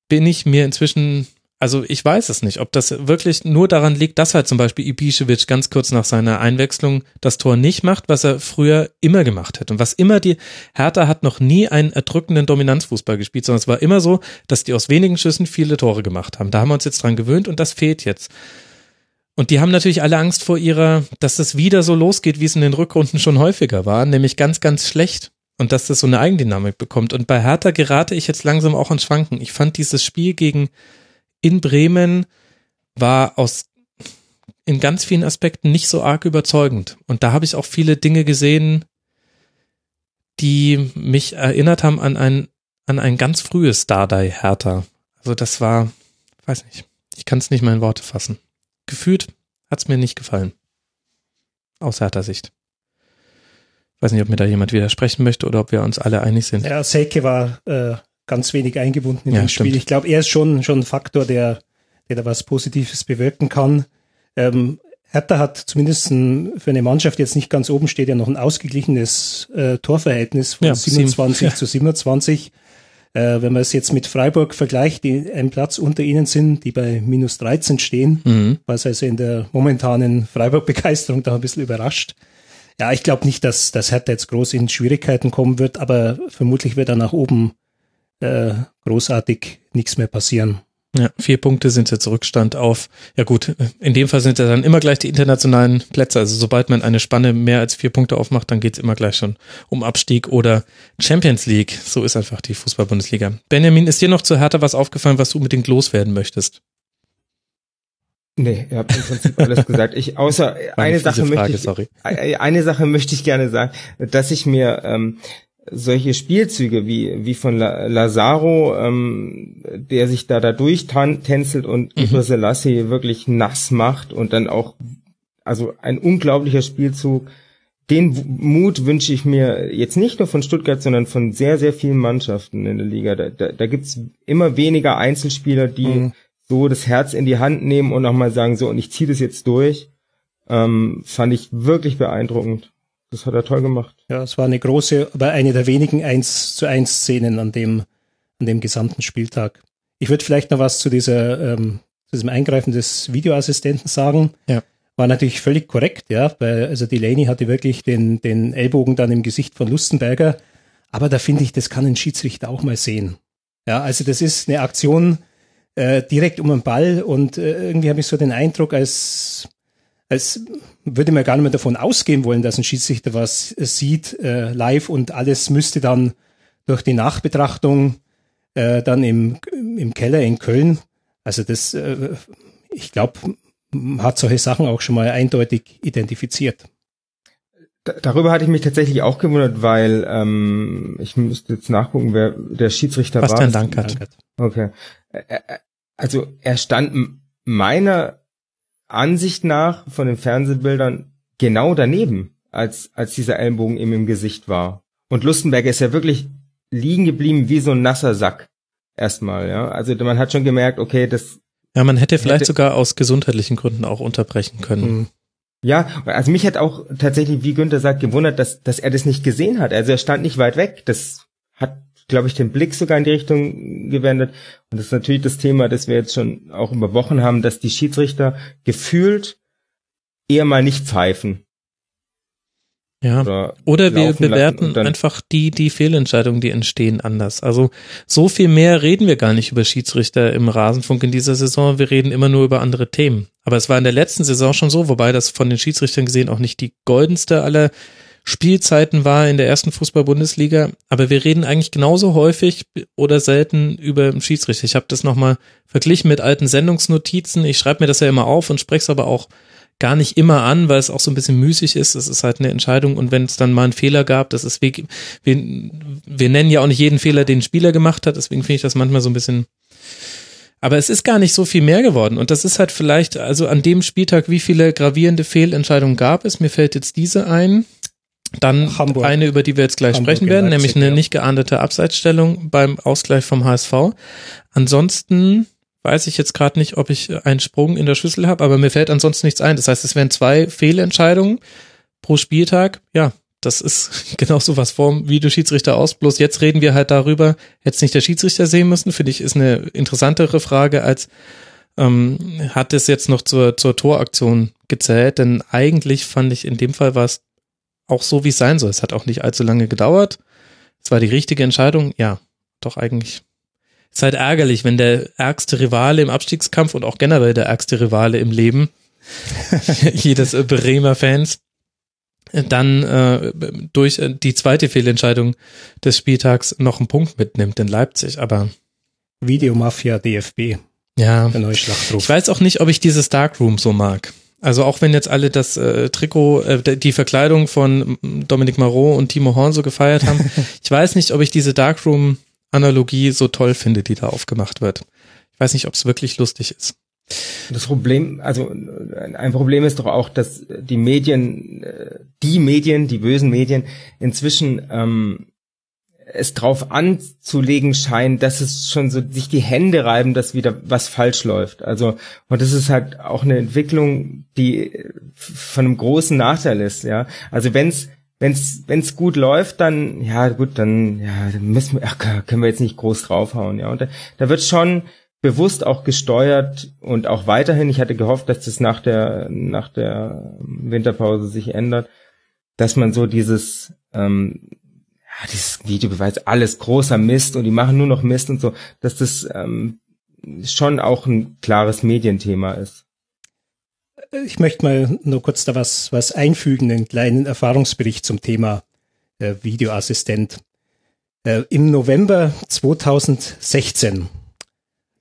bin ich mir inzwischen also ich weiß es nicht, ob das wirklich nur daran liegt, dass halt zum Beispiel Ibišević ganz kurz nach seiner Einwechslung das Tor nicht macht, was er früher immer gemacht hat. Und was immer die, Hertha hat noch nie einen erdrückenden Dominanzfußball gespielt, sondern es war immer so, dass die aus wenigen Schüssen viele Tore gemacht haben. Da haben wir uns jetzt dran gewöhnt und das fehlt jetzt. Und die haben natürlich alle Angst vor ihrer, dass das wieder so losgeht, wie es in den Rückrunden schon häufiger war, nämlich ganz, ganz schlecht. Und dass das so eine Eigendynamik bekommt. Und bei Hertha gerate ich jetzt langsam auch ins Schwanken. Ich fand dieses Spiel gegen in Bremen war aus in ganz vielen Aspekten nicht so arg überzeugend. Und da habe ich auch viele Dinge gesehen, die mich erinnert haben an ein, an ein ganz frühes Dardai Hertha. Also das war, weiß nicht, ich kann es nicht mal in Worte fassen. Gefühlt hat es mir nicht gefallen. Aus härter Sicht. Weiß nicht, ob mir da jemand widersprechen möchte oder ob wir uns alle einig sind. Ja, Selke war äh, ganz wenig eingebunden in Ja, stimmt. Spiel. Ich glaube, er ist schon, schon ein Faktor, der, der da was Positives bewirken kann. Ähm, Hertha hat zumindest ein, für eine Mannschaft jetzt nicht ganz oben steht ja noch ein ausgeglichenes äh, Torverhältnis von Ja, 27 sieben. Ja. zu 27. Äh, wenn man es jetzt mit Freiburg vergleicht, die einen Platz unter ihnen sind, die bei minus 13 stehen, Mhm. was also in der momentanen Freiburg-Begeisterung da ein bisschen überrascht. Ja, ich glaube nicht, dass, dass Hertha jetzt groß in Schwierigkeiten kommen wird, aber vermutlich wird da nach oben äh, großartig nichts mehr passieren. Ja, vier Punkte sind jetzt Rückstand auf, ja gut, in dem Fall sind ja dann immer gleich die internationalen Plätze. Also sobald man eine Spanne mehr als vier Punkte aufmacht, dann geht's immer gleich schon um Abstieg oder Champions League. So ist einfach die Fußball-Bundesliga. Benjamin, ist dir noch zu Hertha was aufgefallen, was du unbedingt loswerden möchtest? Nee, ihr habt im Prinzip alles gesagt. Ich, außer eine Sache fiese möchte Frage, ich, sorry. Eine Sache möchte ich gerne sagen, dass ich mir ähm, solche Spielzüge wie wie von La Lazaro, ähm, der sich da da durchtänzelt und Mhm. Selassie wirklich nass macht und dann auch also ein unglaublicher Spielzug. Den W- Mut wünsche ich mir jetzt nicht nur von Stuttgart, sondern von sehr, sehr vielen Mannschaften in der Liga. Da, da, da gibt's immer weniger Einzelspieler, die Mhm. so das Herz in die Hand nehmen und nochmal sagen, so, und ich ziehe das jetzt durch. Ähm, fand ich wirklich beeindruckend. Das hat er toll gemacht. Ja, es war eine große, aber eine der wenigen 1 zu 1 Szenen an dem, an dem gesamten Spieltag. Ich würde vielleicht noch was zu dieser, ähm, zu diesem Eingreifen des Videoassistenten sagen. Ja. War natürlich völlig korrekt, ja, weil, also Delaney hatte wirklich den, den Ellbogen dann im Gesicht von Lustenberger. Aber da finde ich, das kann ein Schiedsrichter auch mal sehen. Ja, also das ist eine Aktion äh, direkt um den Ball und äh, irgendwie habe ich so den Eindruck, als als würde man gar nicht mehr davon ausgehen wollen, dass ein Schiedsrichter was äh, sieht äh, live und alles müsste dann durch die Nachbetrachtung äh, dann im, im Keller in Köln. Also das, äh, ich glaube, hat solche Sachen auch schon mal eindeutig identifiziert. Da, darüber hatte ich mich tatsächlich auch gewundert, weil ähm, ich müsste jetzt nachgucken, wer der Schiedsrichter Bastian war. Dankert. Okay. Also er stand meiner Ansicht nach von den Fernsehbildern genau daneben, als, als dieser Ellenbogen ihm im Gesicht war. Und Lustenberger ist ja wirklich liegen geblieben wie so ein nasser Sack. Erstmal, ja. Also man hat schon gemerkt, okay, das, Ja, man hätte vielleicht Hätte- sogar aus gesundheitlichen Gründen auch unterbrechen können. Mhm. ja, also mich hat auch tatsächlich, wie Günther sagt, gewundert, dass, dass er das nicht gesehen hat. Also er stand nicht weit weg. Das hat, glaube ich, den Blick sogar in die Richtung gewendet. Und das ist natürlich das Thema, das wir jetzt schon auch über Wochen haben, dass die Schiedsrichter gefühlt eher mal nicht pfeifen. Ja. Oder, Oder wir bewerten einfach die, die Fehlentscheidungen, die entstehen, anders. Also so viel mehr reden wir gar nicht über Schiedsrichter im Rasenfunk in dieser Saison. Wir reden immer nur über andere Themen. Aber es war in der letzten Saison schon so, wobei das von den Schiedsrichtern gesehen auch nicht die goldenste aller Spielzeiten war in der ersten Fußball-Bundesliga. Aber wir reden eigentlich genauso häufig oder selten über Schiedsrichter. Ich habe das nochmal verglichen mit alten Sendungsnotizen. Ich schreibe mir das ja immer auf und spreche es aber auch gar nicht immer an, weil es auch so ein bisschen müßig ist. Es ist halt eine Entscheidung und wenn es dann mal einen Fehler gab, das ist wie, wir, wir nennen ja auch nicht jeden Fehler, den ein Spieler gemacht hat, deswegen finde ich das manchmal so ein bisschen. Aber es ist gar nicht so viel mehr geworden und das ist halt vielleicht, also an dem Spieltag, wie viele gravierende Fehlentscheidungen gab es? Mir fällt jetzt diese ein. Dann Hamburg. eine, über die wir jetzt gleich Hamburg sprechen werden, Leipzig, nämlich eine ja. nicht geahndete Abseitsstellung beim Ausgleich vom HSV. Ansonsten weiß ich jetzt gerade nicht, ob ich einen Sprung in der Schüssel habe, aber mir fällt ansonsten nichts ein. Das heißt, es wären zwei Fehlentscheidungen pro Spieltag. Ja, das ist [LAUGHS] genau so was vorm Videoschiedsrichter aus. Bloß jetzt reden wir halt darüber, hätte es nicht der Schiedsrichter sehen müssen, finde ich, ist eine interessantere Frage als ähm, hat es jetzt noch zur, zur Toraktion gezählt, denn eigentlich fand ich in dem Fall war es auch so, wie es sein soll. Es hat auch nicht allzu lange gedauert. Es war die richtige Entscheidung. Ja, doch eigentlich. Es ist halt ärgerlich, wenn der ärgste Rivale im Abstiegskampf und auch generell der ärgste Rivale im Leben [LAUGHS] jedes äh, Bremer Fans dann äh, durch äh, die zweite Fehlentscheidung des Spieltags noch einen Punkt mitnimmt in Leipzig. Aber Videomafia DFB, ja, der neue Schlachtruf. ich weiß auch nicht, ob ich dieses Darkroom so mag. Also auch wenn jetzt alle das äh, Trikot, äh, die Verkleidung von Dominic Marot und Timo Horn so gefeiert haben, [LAUGHS] ich weiß nicht, ob ich diese Darkroom Analogie so toll finde, die da aufgemacht wird. Ich weiß nicht, ob es wirklich lustig ist. Das Problem, also ein Problem ist doch auch, dass die Medien, äh, die Medien, die bösen Medien inzwischen ähm, es drauf anzulegen scheinen, dass es schon so sich die Hände reiben, dass wieder was falsch läuft. Also und das ist halt auch eine Entwicklung, die von einem großen Nachteil ist. Ja, also wenn's wenn's wenn's gut läuft, dann ja gut, dann ja dann müssen wir ach, können wir jetzt nicht groß draufhauen. Ja, und da, da wird schon bewusst auch gesteuert und auch weiterhin. Ich hatte gehofft, dass das nach der nach der Winterpause sich ändert, dass man so dieses ähm, ja, dieses Videobeweis, alles großer Mist und die machen nur noch Mist und so, dass das ähm, schon auch ein klares Medienthema ist. Ich möchte mal nur kurz da was, was einfügen, einen kleinen Erfahrungsbericht zum Thema äh, Videoassistent. Äh, Im November 2016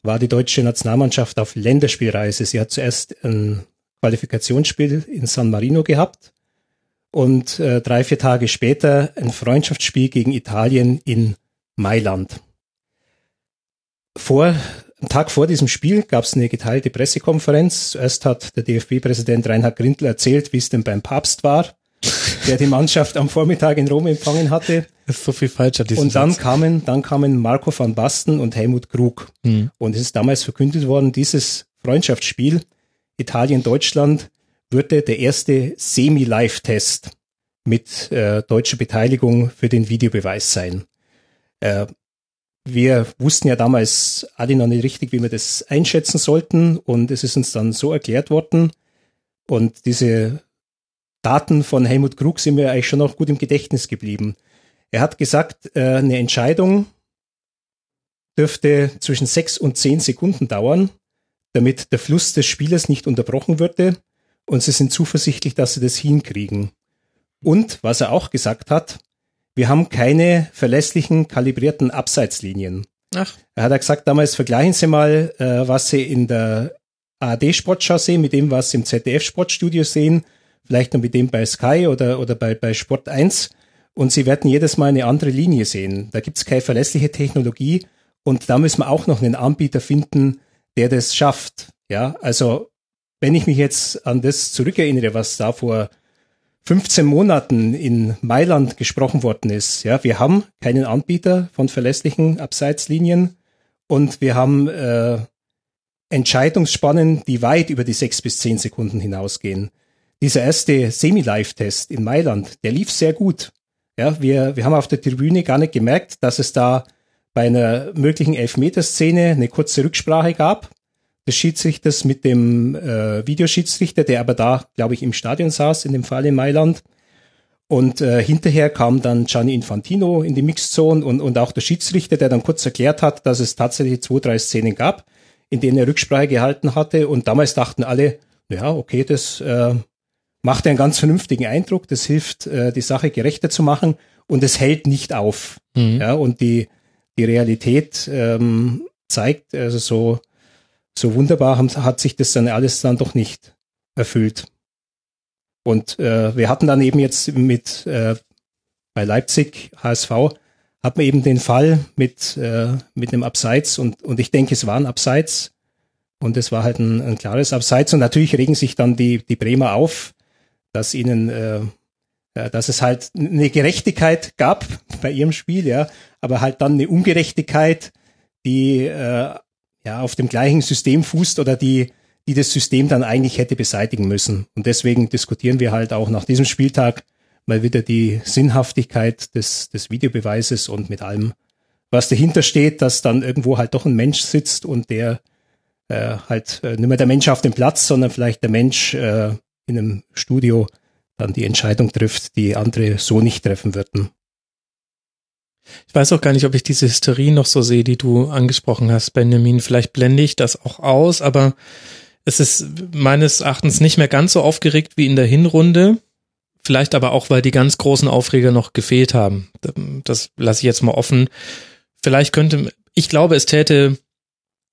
war die deutsche Nationalmannschaft auf Länderspielreise. Sie hat zuerst ein Qualifikationsspiel in San Marino gehabt und äh, drei, vier Tage später ein Freundschaftsspiel gegen Italien in Mailand. Vor, am Tag vor diesem Spiel gab es eine geteilte Pressekonferenz. Zuerst hat der DFB-Präsident Reinhard Grindl erzählt, wie es denn beim Papst war, [LAUGHS] der die Mannschaft am Vormittag in Rom empfangen hatte. Das ist so viel falsch an Und dann Satz. kamen, dann kamen Marco van Basten und Helmut Krug. Mhm. Und es ist damals verkündet worden, dieses Freundschaftsspiel Italien-Deutschland würde der erste Semi-Live-Test mit äh, deutscher Beteiligung für den Videobeweis sein. Äh, wir wussten ja damals alle noch nicht richtig, wie wir das einschätzen sollten und es ist uns dann so erklärt worden und diese Daten von Helmut Krug sind mir eigentlich schon noch gut im Gedächtnis geblieben. Er hat gesagt, äh, eine Entscheidung dürfte zwischen sechs und zehn Sekunden dauern, damit der Fluss des Spielers nicht unterbrochen würde und sie sind zuversichtlich, dass sie das hinkriegen. Und was er auch gesagt hat, wir haben keine verlässlichen, kalibrierten Abseitslinien. Ach. Er hat ja gesagt, damals vergleichen Sie mal, äh, was Sie in der ARD-Sportschau sehen, mit dem, was Sie im ZDF-Sportstudio sehen, vielleicht noch mit dem bei Sky oder, oder bei, bei Sport 1. Und Sie werden jedes Mal eine andere Linie sehen. Da gibt es keine verlässliche Technologie. Und da müssen wir auch noch einen Anbieter finden, der das schafft. Ja, also wenn ich mich jetzt an das zurückerinnere, was da vor 15 Monaten in Mailand gesprochen worden ist, ja, wir haben keinen Anbieter von verlässlichen Abseitslinien und wir haben äh, Entscheidungsspannen, die weit über die sechs bis zehn Sekunden hinausgehen. Dieser erste Semi-Live-Test in Mailand, der lief sehr gut. Ja, wir, wir haben auf der Tribüne gar nicht gemerkt, dass es da bei einer möglichen Elfmeterszene eine kurze Rücksprache gab des Schiedsrichters mit dem äh, Videoschiedsrichter, der aber da, glaube ich, im Stadion saß, in dem Fall in Mailand. Und äh, hinterher kam dann Gianni Infantino in die Mixzone und, und auch der Schiedsrichter, der dann kurz erklärt hat, dass es tatsächlich zwei, drei Szenen gab, in denen er Rücksprache gehalten hatte. Und damals dachten alle, ja, okay, das äh, macht einen ganz vernünftigen Eindruck, das hilft, äh, die Sache gerechter zu machen und es hält nicht auf. Mhm. Ja, und die, die Realität ähm, zeigt, also so so wunderbar hat sich das dann alles dann doch nicht erfüllt. Und äh, wir hatten dann eben jetzt mit äh, bei Leipzig HSV hat man eben den Fall mit äh, mit einem Abseits und und ich denke es war ein Abseits. Und es war halt ein, ein klares Abseits. Und natürlich regen sich dann die die Bremer auf, dass ihnen äh dass es halt eine Gerechtigkeit gab [LAUGHS] bei ihrem Spiel, ja, aber halt dann eine Ungerechtigkeit, die äh, ja, auf dem gleichen System fußt oder die, die das System dann eigentlich hätte beseitigen müssen. Und deswegen diskutieren wir halt auch nach diesem Spieltag mal wieder die Sinnhaftigkeit des, des Videobeweises und mit allem, was dahinter steht, dass dann irgendwo halt doch ein Mensch sitzt und der äh, halt äh, nicht mehr der Mensch auf dem Platz, sondern vielleicht der Mensch äh, in einem Studio dann die Entscheidung trifft, die andere so nicht treffen würden. Ich weiß auch gar nicht, ob ich diese Hysterie noch so sehe, die du angesprochen hast, Benjamin. Vielleicht blende ich das auch aus, aber es ist meines Erachtens nicht mehr ganz so aufgeregt wie in der Hinrunde. Vielleicht aber auch, weil die ganz großen Aufreger noch gefehlt haben. Das lasse ich jetzt mal offen. Vielleicht könnte, ich glaube, es täte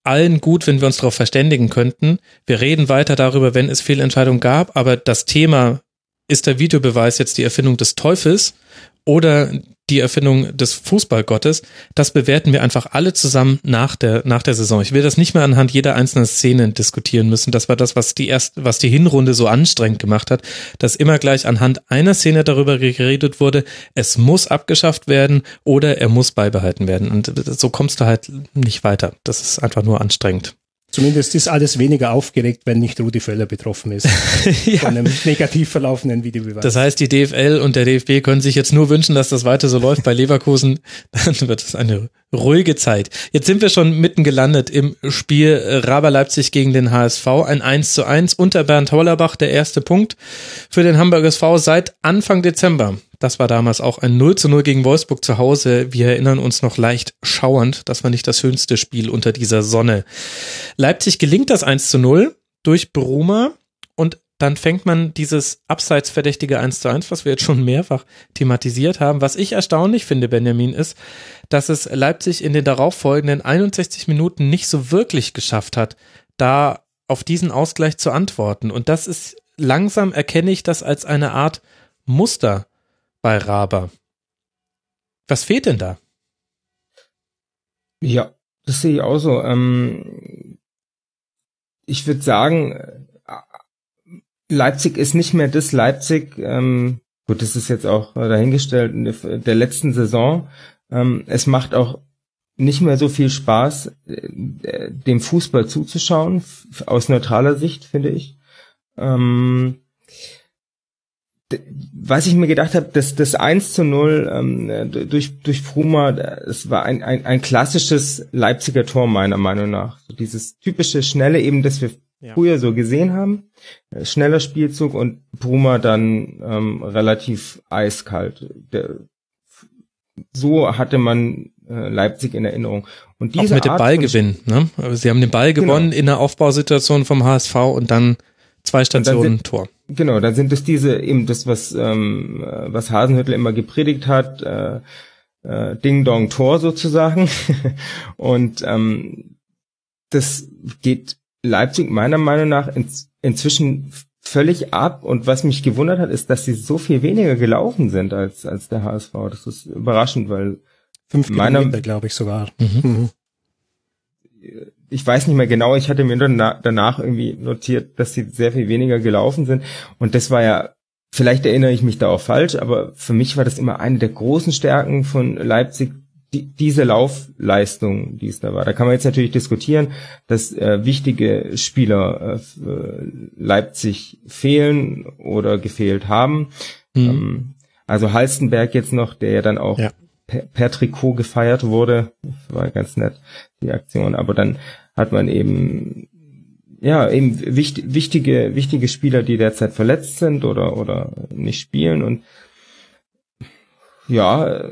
allen gut, wenn wir uns darauf verständigen könnten. Wir reden weiter darüber, wenn es Fehlentscheidungen gab, aber das Thema ist der Videobeweis jetzt die Erfindung des Teufels oder die Erfindung des Fußballgottes, das bewerten wir einfach alle zusammen nach der, nach der Saison. Ich will das nicht mehr anhand jeder einzelnen Szene diskutieren müssen. Das war das, was die erst, was die Hinrunde so anstrengend gemacht hat, dass immer gleich anhand einer Szene darüber geredet wurde, es muss abgeschafft werden oder er muss beibehalten werden. Und so kommst du halt nicht weiter. Das ist einfach nur anstrengend. Zumindest ist alles weniger aufgeregt, wenn nicht Rudi Völler betroffen ist. [LAUGHS] ja. Von einem negativ verlaufenden Videobeweis. Das heißt, die DFL und der DFB können sich jetzt nur wünschen, dass das weiter so läuft bei Leverkusen. [LAUGHS] Dann wird es eine ruhige Zeit. Jetzt sind wir schon mitten gelandet im Spiel Raber Leipzig gegen den HSV. Ein 1 zu 1 unter Bernd Hollerbach, der erste Punkt für den Hamburger SV seit Anfang Dezember. Das war damals auch ein 0 zu 0 gegen Wolfsburg zu Hause. Wir erinnern uns noch leicht schauernd. Das war nicht das schönste Spiel unter dieser Sonne. Leipzig gelingt das 1 zu 0 durch Bruma und dann fängt man dieses abseitsverdächtige 1 zu 1, was wir jetzt schon mehrfach thematisiert haben. Was ich erstaunlich finde, Benjamin, ist, dass es Leipzig in den darauffolgenden 61 Minuten nicht so wirklich geschafft hat, da auf diesen Ausgleich zu antworten. Und das ist langsam erkenne ich das als eine Art Muster bei Raber. Was fehlt denn da? Ja, das sehe ich auch so. Ähm, ich würde sagen, äh, Leipzig ist nicht mehr das Leipzig, ähm, gut, das ist jetzt auch dahingestellt, der letzten Saison. Ähm, es macht auch nicht mehr so viel Spaß, äh, dem Fußball zuzuschauen, aus neutraler Sicht, finde ich. Ähm, was ich mir gedacht habe, dass das 1 zu 0 ähm, durch, durch Fruma, es war ein, ein, ein klassisches Leipziger Tor meiner Meinung nach. So dieses typische Schnelle eben, das wir ja. früher so gesehen haben. Äh, schneller Spielzug und Bruma dann ähm, relativ eiskalt. Der, so hatte man äh, Leipzig in Erinnerung. Und diese Auch mit Art dem Ballgewinn. Ne? Sie haben den Ball gewonnen genau. in der Aufbausituation vom HSV und dann zwei Stationen sind, Tor. Genau, dann sind es diese eben das, was ähm, was Hasenhüttel immer gepredigt hat, äh, äh, Ding Dong Tor sozusagen. [LAUGHS] und ähm, das geht Leipzig meiner Meinung nach in, inzwischen völlig ab. Und was mich gewundert hat, ist, dass sie so viel weniger gelaufen sind als als der HSV. Das ist überraschend, weil fünf Kilometer, glaube ich sogar. Mhm. Ich weiß nicht mehr genau, ich hatte mir danach irgendwie notiert, dass sie sehr viel weniger gelaufen sind. Und das war ja, vielleicht erinnere ich mich da auch falsch, aber für mich war das immer eine der großen Stärken von Leipzig, die, diese Laufleistung, die es da war. Da kann man jetzt natürlich diskutieren, dass äh, wichtige Spieler äh, Leipzig fehlen oder gefehlt haben. Mhm. Ähm, also Halstenberg jetzt noch, der ja dann auch ja. Per, per Trikot gefeiert wurde. War ganz nett, die Aktion. Aber dann hat man eben ja eben wichtig, wichtige wichtige Spieler, die derzeit verletzt sind oder oder nicht spielen und ja,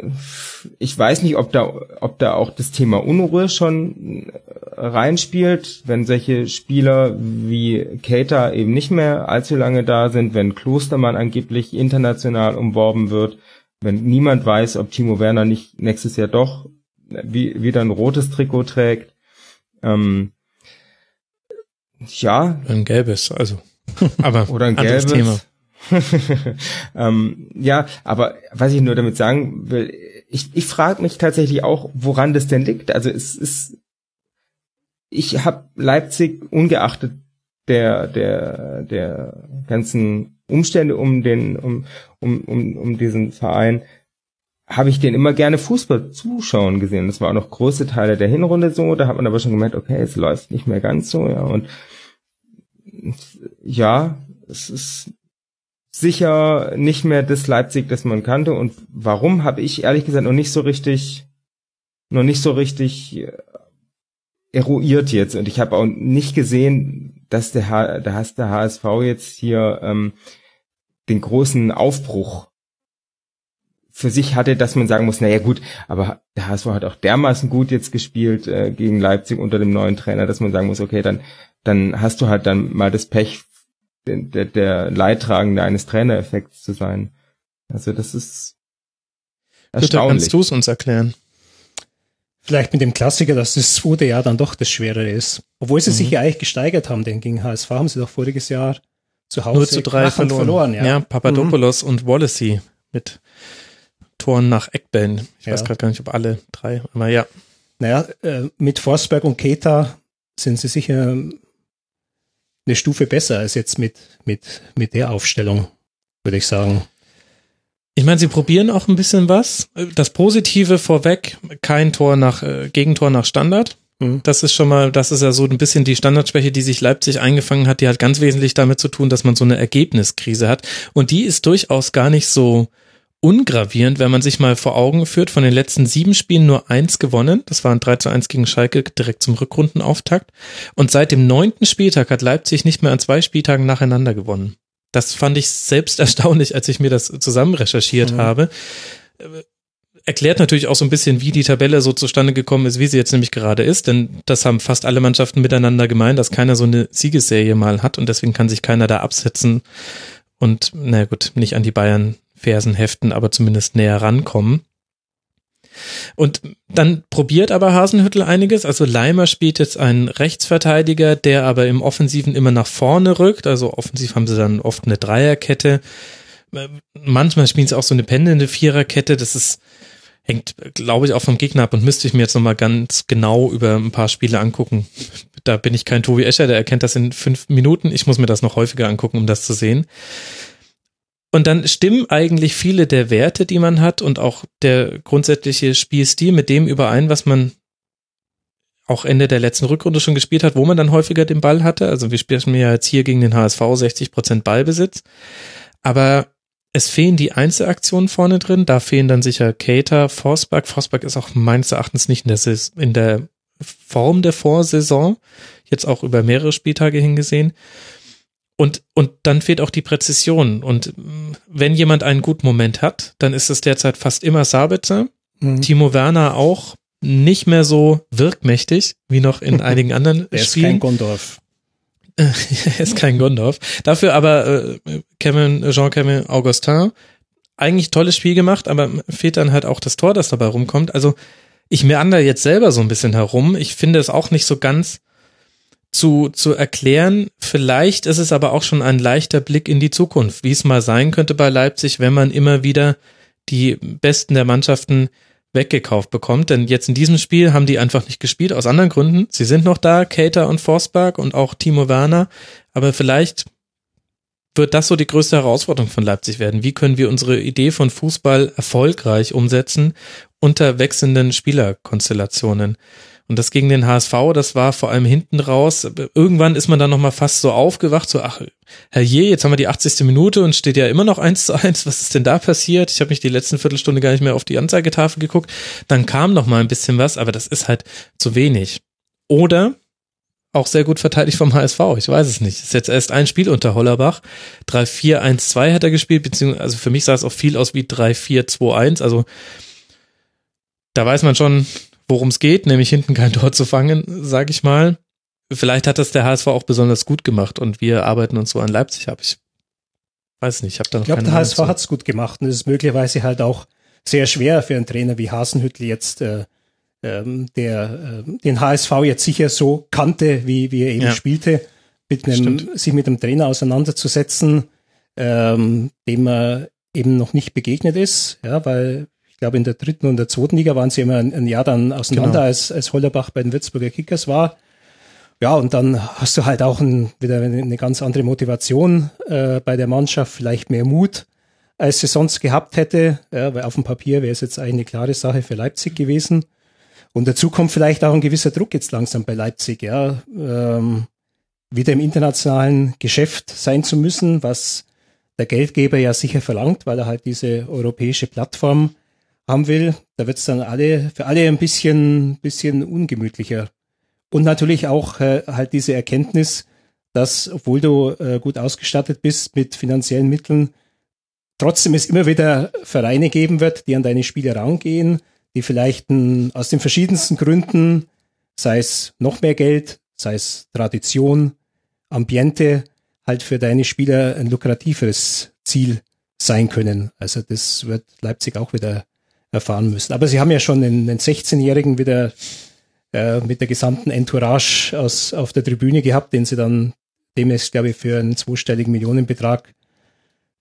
ich weiß nicht, ob da ob da auch das Thema Unruhe schon reinspielt, wenn solche Spieler wie Keita eben nicht mehr allzu lange da sind, wenn Klostermann angeblich international umworben wird, wenn niemand weiß, ob Timo Werner nicht nächstes Jahr doch wie, wieder ein rotes Trikot trägt. Ähm, ja. Ein gelbes, also. [LAUGHS] Aber oder ein gelbes Thema. [LAUGHS] ähm, ja, aber was ich nur damit sagen will, ich, ich frage mich tatsächlich auch, woran das denn liegt. Also es ist, ich habe Leipzig ungeachtet der der der ganzen Umstände um den um um um, um diesen Verein habe ich den immer gerne Fußball zuschauen gesehen. Das war auch noch große Teile der Hinrunde so. Da hat man aber schon gemerkt, okay, es läuft nicht mehr ganz so, ja. Und ja, es ist sicher nicht mehr das Leipzig, das man kannte. Und warum habe ich ehrlich gesagt noch nicht so richtig, noch nicht so richtig äh, eruiert jetzt. Und ich habe auch nicht gesehen, dass der, H der HSV jetzt hier ähm, den großen Aufbruch für sich hatte, dass man sagen muss, naja gut, aber der HSV hat auch dermaßen gut jetzt gespielt äh, gegen Leipzig unter dem neuen Trainer, dass man sagen muss, okay, dann, dann hast du halt dann mal das Pech, der, der Leidtragende eines Trainereffekts zu sein. Also das ist erstaunlich. Bitte kannst du es uns erklären? Vielleicht mit dem Klassiker, dass das zweite Jahr dann doch das Schwerere ist. Obwohl sie mhm. sich ja eigentlich gesteigert haben, denn gegen HSV haben sie doch voriges Jahr zu Hause 0 zu 3 verloren. verloren. ja. ja, Papadopoulos mhm. und Wallacey mit Toren nach Eckbällen. Ich ja. weiß gerade gar nicht, ob alle drei, aber ja. Naja, äh, mit Forsberg und Keta sind sie sicher eine Stufe besser als jetzt mit, mit, mit der Aufstellung, würde ich sagen. Ich meine, sie probieren auch ein bisschen was. Das Positive vorweg, kein Tor nach, äh, Gegentor nach Standard. Mhm. Das ist schon mal, das ist ja so ein bisschen die Standardschwäche, die sich Leipzig eingefangen hat. Die hat ganz wesentlich damit zu tun, dass man so eine Ergebniskrise hat. Und die ist durchaus gar nicht so ungravierend, wenn man sich mal vor Augen führt, von den letzten sieben Spielen nur eins gewonnen. Das waren 3 zu 1 gegen Schalke direkt zum Rückrundenauftakt. Und seit dem neunten Spieltag hat Leipzig nicht mehr an zwei Spieltagen nacheinander gewonnen. Das fand ich selbst [LAUGHS] erstaunlich, als ich mir das zusammen recherchiert mhm. habe. Erklärt natürlich auch so ein bisschen, wie die Tabelle so zustande gekommen ist, wie sie jetzt nämlich gerade ist, denn das haben fast alle Mannschaften miteinander gemeint, dass keiner so eine Siegesserie mal hat und deswegen kann sich keiner da absetzen und, na gut, nicht an die Bayern Fersen heften, aber zumindest näher rankommen. Und dann probiert aber Hasenhüttel einiges. Also Leimer spielt jetzt einen Rechtsverteidiger, der aber im Offensiven immer nach vorne rückt. Also offensiv haben sie dann oft eine Dreierkette. Manchmal spielen sie auch so eine pendelnde Viererkette. Das ist, hängt, glaube ich, auch vom Gegner ab und müsste ich mir jetzt nochmal ganz genau über ein paar Spiele angucken. Da bin ich kein Tobi Escher, der erkennt das in fünf Minuten. Ich muss mir das noch häufiger angucken, um das zu sehen. Und dann stimmen eigentlich viele der Werte, die man hat und auch der grundsätzliche Spielstil mit dem überein, was man auch Ende der letzten Rückrunde schon gespielt hat, wo man dann häufiger den Ball hatte. Also wir spielen ja jetzt hier gegen den HSV 60 Prozent Ballbesitz. Aber es fehlen die Einzelaktionen vorne drin. Da fehlen dann sicher Cater, Forsberg. Forsberg ist auch meines Erachtens nicht in der, in der Form der Vorsaison. Jetzt auch über mehrere Spieltage hingesehen. Und, und dann fehlt auch die Präzision. Und wenn jemand einen guten Moment hat, dann ist es derzeit fast immer Sabitzer. Mhm. Timo Werner auch nicht mehr so wirkmächtig wie noch in [LAUGHS] einigen anderen er ist Spielen. kein Gondorf. [LAUGHS] er ist kein Gondorf. Dafür aber äh, Kevin, Jean-Kevin Augustin eigentlich tolles Spiel gemacht, aber fehlt dann halt auch das Tor, das dabei rumkommt. Also ich meander jetzt selber so ein bisschen herum. Ich finde es auch nicht so ganz zu, zu erklären. Vielleicht ist es aber auch schon ein leichter Blick in die Zukunft, wie es mal sein könnte bei Leipzig, wenn man immer wieder die Besten der Mannschaften weggekauft bekommt. Denn jetzt in diesem Spiel haben die einfach nicht gespielt, aus anderen Gründen. Sie sind noch da, Cater und Forsberg und auch Timo Werner. Aber vielleicht wird das so die größte Herausforderung von Leipzig werden. Wie können wir unsere Idee von Fußball erfolgreich umsetzen unter wechselnden Spielerkonstellationen? Und das gegen den HSV, das war vor allem hinten raus. Irgendwann ist man dann nochmal fast so aufgewacht, so, ach, Herr Je, jetzt haben wir die 80. Minute und steht ja immer noch eins zu eins. Was ist denn da passiert? Ich habe mich die letzten Viertelstunde gar nicht mehr auf die Anzeigetafel geguckt. Dann kam noch mal ein bisschen was, aber das ist halt zu wenig. Oder auch sehr gut verteidigt vom HSV. Ich weiß es nicht. Ist jetzt erst ein Spiel unter Hollerbach. 3-4-1-2 hat er gespielt, beziehungsweise, also für mich sah es auch viel aus wie 3-4-2-1. Also, da weiß man schon, worum es geht, nämlich hinten kein Tor zu fangen, sage ich mal. Vielleicht hat das der HSV auch besonders gut gemacht und wir arbeiten uns so an Leipzig ab. Ich weiß nicht, ich habe da noch Ich glaube, der HSV hat es gut gemacht und es ist möglicherweise halt auch sehr schwer für einen Trainer wie Hasenhüttl jetzt, äh, ähm, der äh, den HSV jetzt sicher so kannte, wie, wie er eben ja. spielte, mit einem, sich mit einem Trainer auseinanderzusetzen, ähm, dem er eben noch nicht begegnet ist, ja, weil glaube in der dritten und der zweiten Liga waren sie immer ein, ein Jahr dann auseinander, genau. als, als Hollerbach bei den Würzburger Kickers war. Ja, und dann hast du halt auch ein, wieder eine ganz andere Motivation äh, bei der Mannschaft, vielleicht mehr Mut, als sie sonst gehabt hätte. Ja, weil auf dem Papier wäre es jetzt eigentlich eine klare Sache für Leipzig gewesen. Und dazu kommt vielleicht auch ein gewisser Druck jetzt langsam bei Leipzig, ja, ähm, wieder im internationalen Geschäft sein zu müssen, was der Geldgeber ja sicher verlangt, weil er halt diese europäische Plattform haben will, da wird es dann alle für alle ein bisschen bisschen ungemütlicher. Und natürlich auch äh, halt diese Erkenntnis, dass obwohl du äh, gut ausgestattet bist mit finanziellen Mitteln, trotzdem es immer wieder Vereine geben wird, die an deine Spiele rangehen, die vielleicht n, aus den verschiedensten Gründen, sei es noch mehr Geld, sei es Tradition, Ambiente, halt für deine Spieler ein lukrativeres Ziel sein können. Also das wird Leipzig auch wieder erfahren müssen. Aber sie haben ja schon den, den 16-Jährigen wieder äh, mit der gesamten Entourage aus, auf der Tribüne gehabt, den sie dann demnächst, glaube ich, für einen zweistelligen Millionenbetrag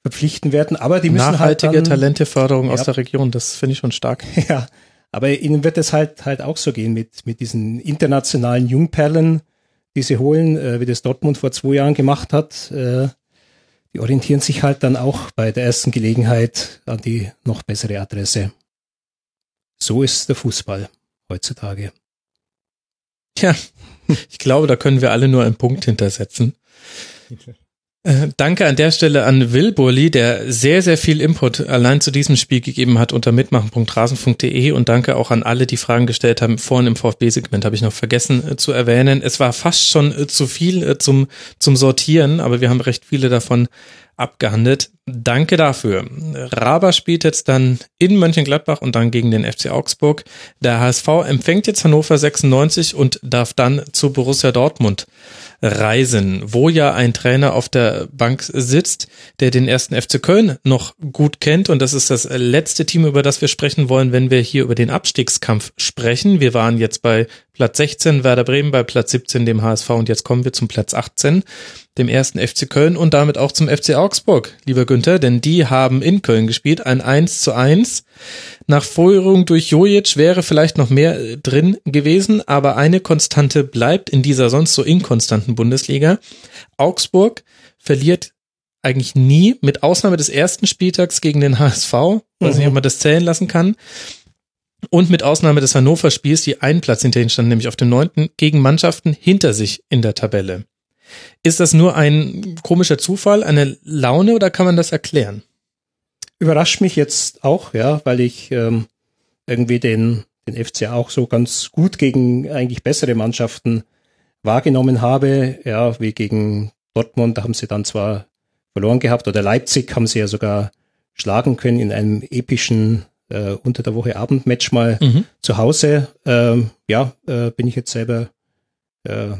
verpflichten werden. Aber die müssen Nachhaltige halt dann, Talenteförderung Ja. aus der Region, das finde ich schon stark. [LAUGHS] Ja, aber ihnen wird es halt halt auch so gehen mit mit diesen internationalen Jungperlen, die sie holen, äh, wie das Dortmund vor zwei Jahren gemacht hat. Äh, die orientieren sich halt dann auch bei der ersten Gelegenheit an die noch bessere Adresse. So ist der Fußball heutzutage. Ja, [LAUGHS] ich glaube, da können wir alle nur einen Punkt hintersetzen. Äh, danke an der Stelle an Will Burli, der sehr, sehr viel Input allein zu diesem Spiel gegeben hat unter mitmachen.rasen.de und danke auch an alle, die Fragen gestellt haben. Vorhin im VfB-Segment habe ich noch vergessen äh, zu erwähnen. Es war fast schon äh, zu viel äh, zum, zum Sortieren, aber wir haben recht viele davon abgehandelt. Danke dafür. Raber spielt jetzt dann in Mönchengladbach und dann gegen den FC Augsburg. Der HSV empfängt jetzt Hannover 96 und darf dann zu Borussia Dortmund reisen, wo ja ein Trainer auf der Bank sitzt, der den ersten FC Köln noch gut kennt. Und das ist das letzte Team, über das wir sprechen wollen, wenn wir hier über den Abstiegskampf sprechen. Wir waren jetzt bei Platz 16, Werder Bremen, bei Platz 17, dem HSV und jetzt kommen wir zum Platz 18, dem ersten FC Köln und damit auch zum FC Augsburg, lieber Günther, denn die haben in Köln gespielt, ein 1 zu 1. Nach Führung durch Jojic wäre vielleicht noch mehr äh, drin gewesen, aber eine Konstante bleibt in dieser sonst so inkonstanten Bundesliga. Augsburg verliert eigentlich nie, mit Ausnahme des ersten Spieltags gegen den HSV, weiß nicht, ob man das zählen lassen kann. Und mit Ausnahme des Hannover-Spiels, die einen Platz hinter ihnen standen, nämlich auf dem neunten, gegen Mannschaften hinter sich in der Tabelle. Ist das nur ein komischer Zufall, eine Laune oder kann man das erklären? Überrascht mich jetzt auch, ja, weil ich ähm, irgendwie den, den FCA auch so ganz gut gegen eigentlich bessere Mannschaften wahrgenommen habe, ja, wie gegen Dortmund, da haben sie dann zwar verloren gehabt, oder Leipzig haben sie ja sogar schlagen können in einem epischen äh, unter der Woche Abendmatch mal Mhm. zu Hause. Ähm, ja, äh, bin ich jetzt selber äh,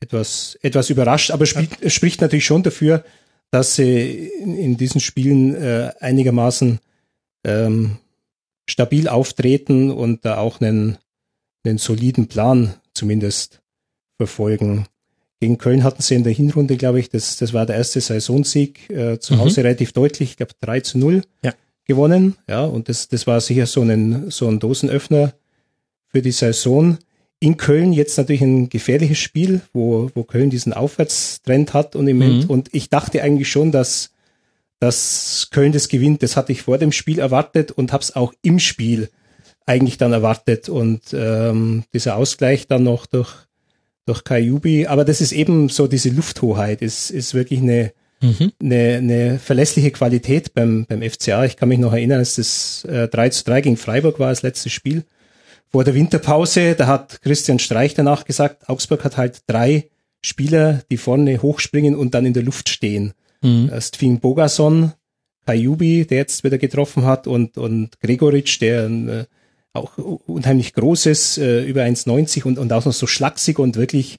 etwas, etwas überrascht, aber spielt, es spricht natürlich schon dafür, dass sie in, in diesen Spielen äh, einigermaßen ähm, stabil auftreten und da auch einen, einen soliden Plan zumindest verfolgen. Gegen Köln hatten sie in der Hinrunde, glaube ich, das, das war der erste Saisonsieg, äh, zu Mhm. Hause relativ deutlich, ich glaube 3 zu 0 Ja. gewonnen. Ja, und das, das war sicher so ein, so ein Dosenöffner für die Saison. In Köln jetzt natürlich ein gefährliches Spiel, wo, wo Köln diesen Aufwärtstrend hat und im Moment, Mhm. und ich dachte eigentlich schon, dass, dass Köln das gewinnt. Das hatte ich vor dem Spiel erwartet und habe es auch im Spiel eigentlich dann erwartet. Und ähm, dieser Ausgleich dann noch durch, durch Kajubi. Aber das ist eben so, diese Lufthoheit ist, ist wirklich eine, Mhm. eine, eine verlässliche Qualität beim, beim FCA. Ich kann mich noch erinnern, als das äh, 3 zu 3 gegen Freiburg war, das letzte Spiel vor der Winterpause. Da hat Christian Streich danach gesagt, Augsburg hat halt drei Spieler, die vorne hochspringen und dann in der Luft stehen. Mhm. Erst fing Bogason, Kajubi, der jetzt wieder getroffen hat, und, und Gregoritsch, der äh, auch unheimlich groß ist, äh, über 1,90 und, und auch noch so schlaksig und wirklich,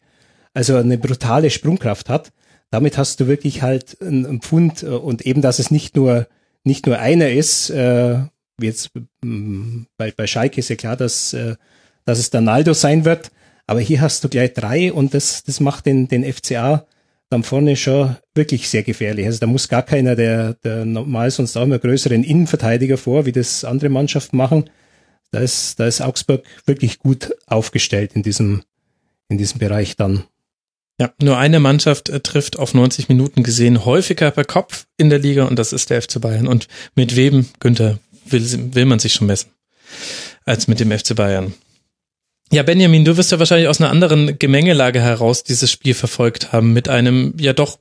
also eine brutale Sprungkraft hat. Damit hast du wirklich halt einen, Pfund äh, und eben, dass es nicht nur, nicht nur einer ist, äh, jetzt mm, bei, bei Schalke ist ja klar, dass, äh, dass es der Naldo sein wird, aber hier hast du gleich drei und das, das macht den, den FCA dann vorne schon wirklich sehr gefährlich. Also da muss gar keiner der, der normal sonst auch immer größeren Innenverteidiger vor, wie das andere Mannschaften machen. Da ist, da ist Augsburg wirklich gut aufgestellt in diesem, in diesem Bereich dann. Ja, nur eine Mannschaft äh, trifft auf 90 Minuten gesehen häufiger per Kopf in der Liga und das ist der FC Bayern. Und mit wem, Günther, will, will man sich schon messen, als mit dem FC Bayern. Ja, Benjamin, du wirst ja wahrscheinlich aus einer anderen Gemengelage heraus dieses Spiel verfolgt haben, mit einem ja doch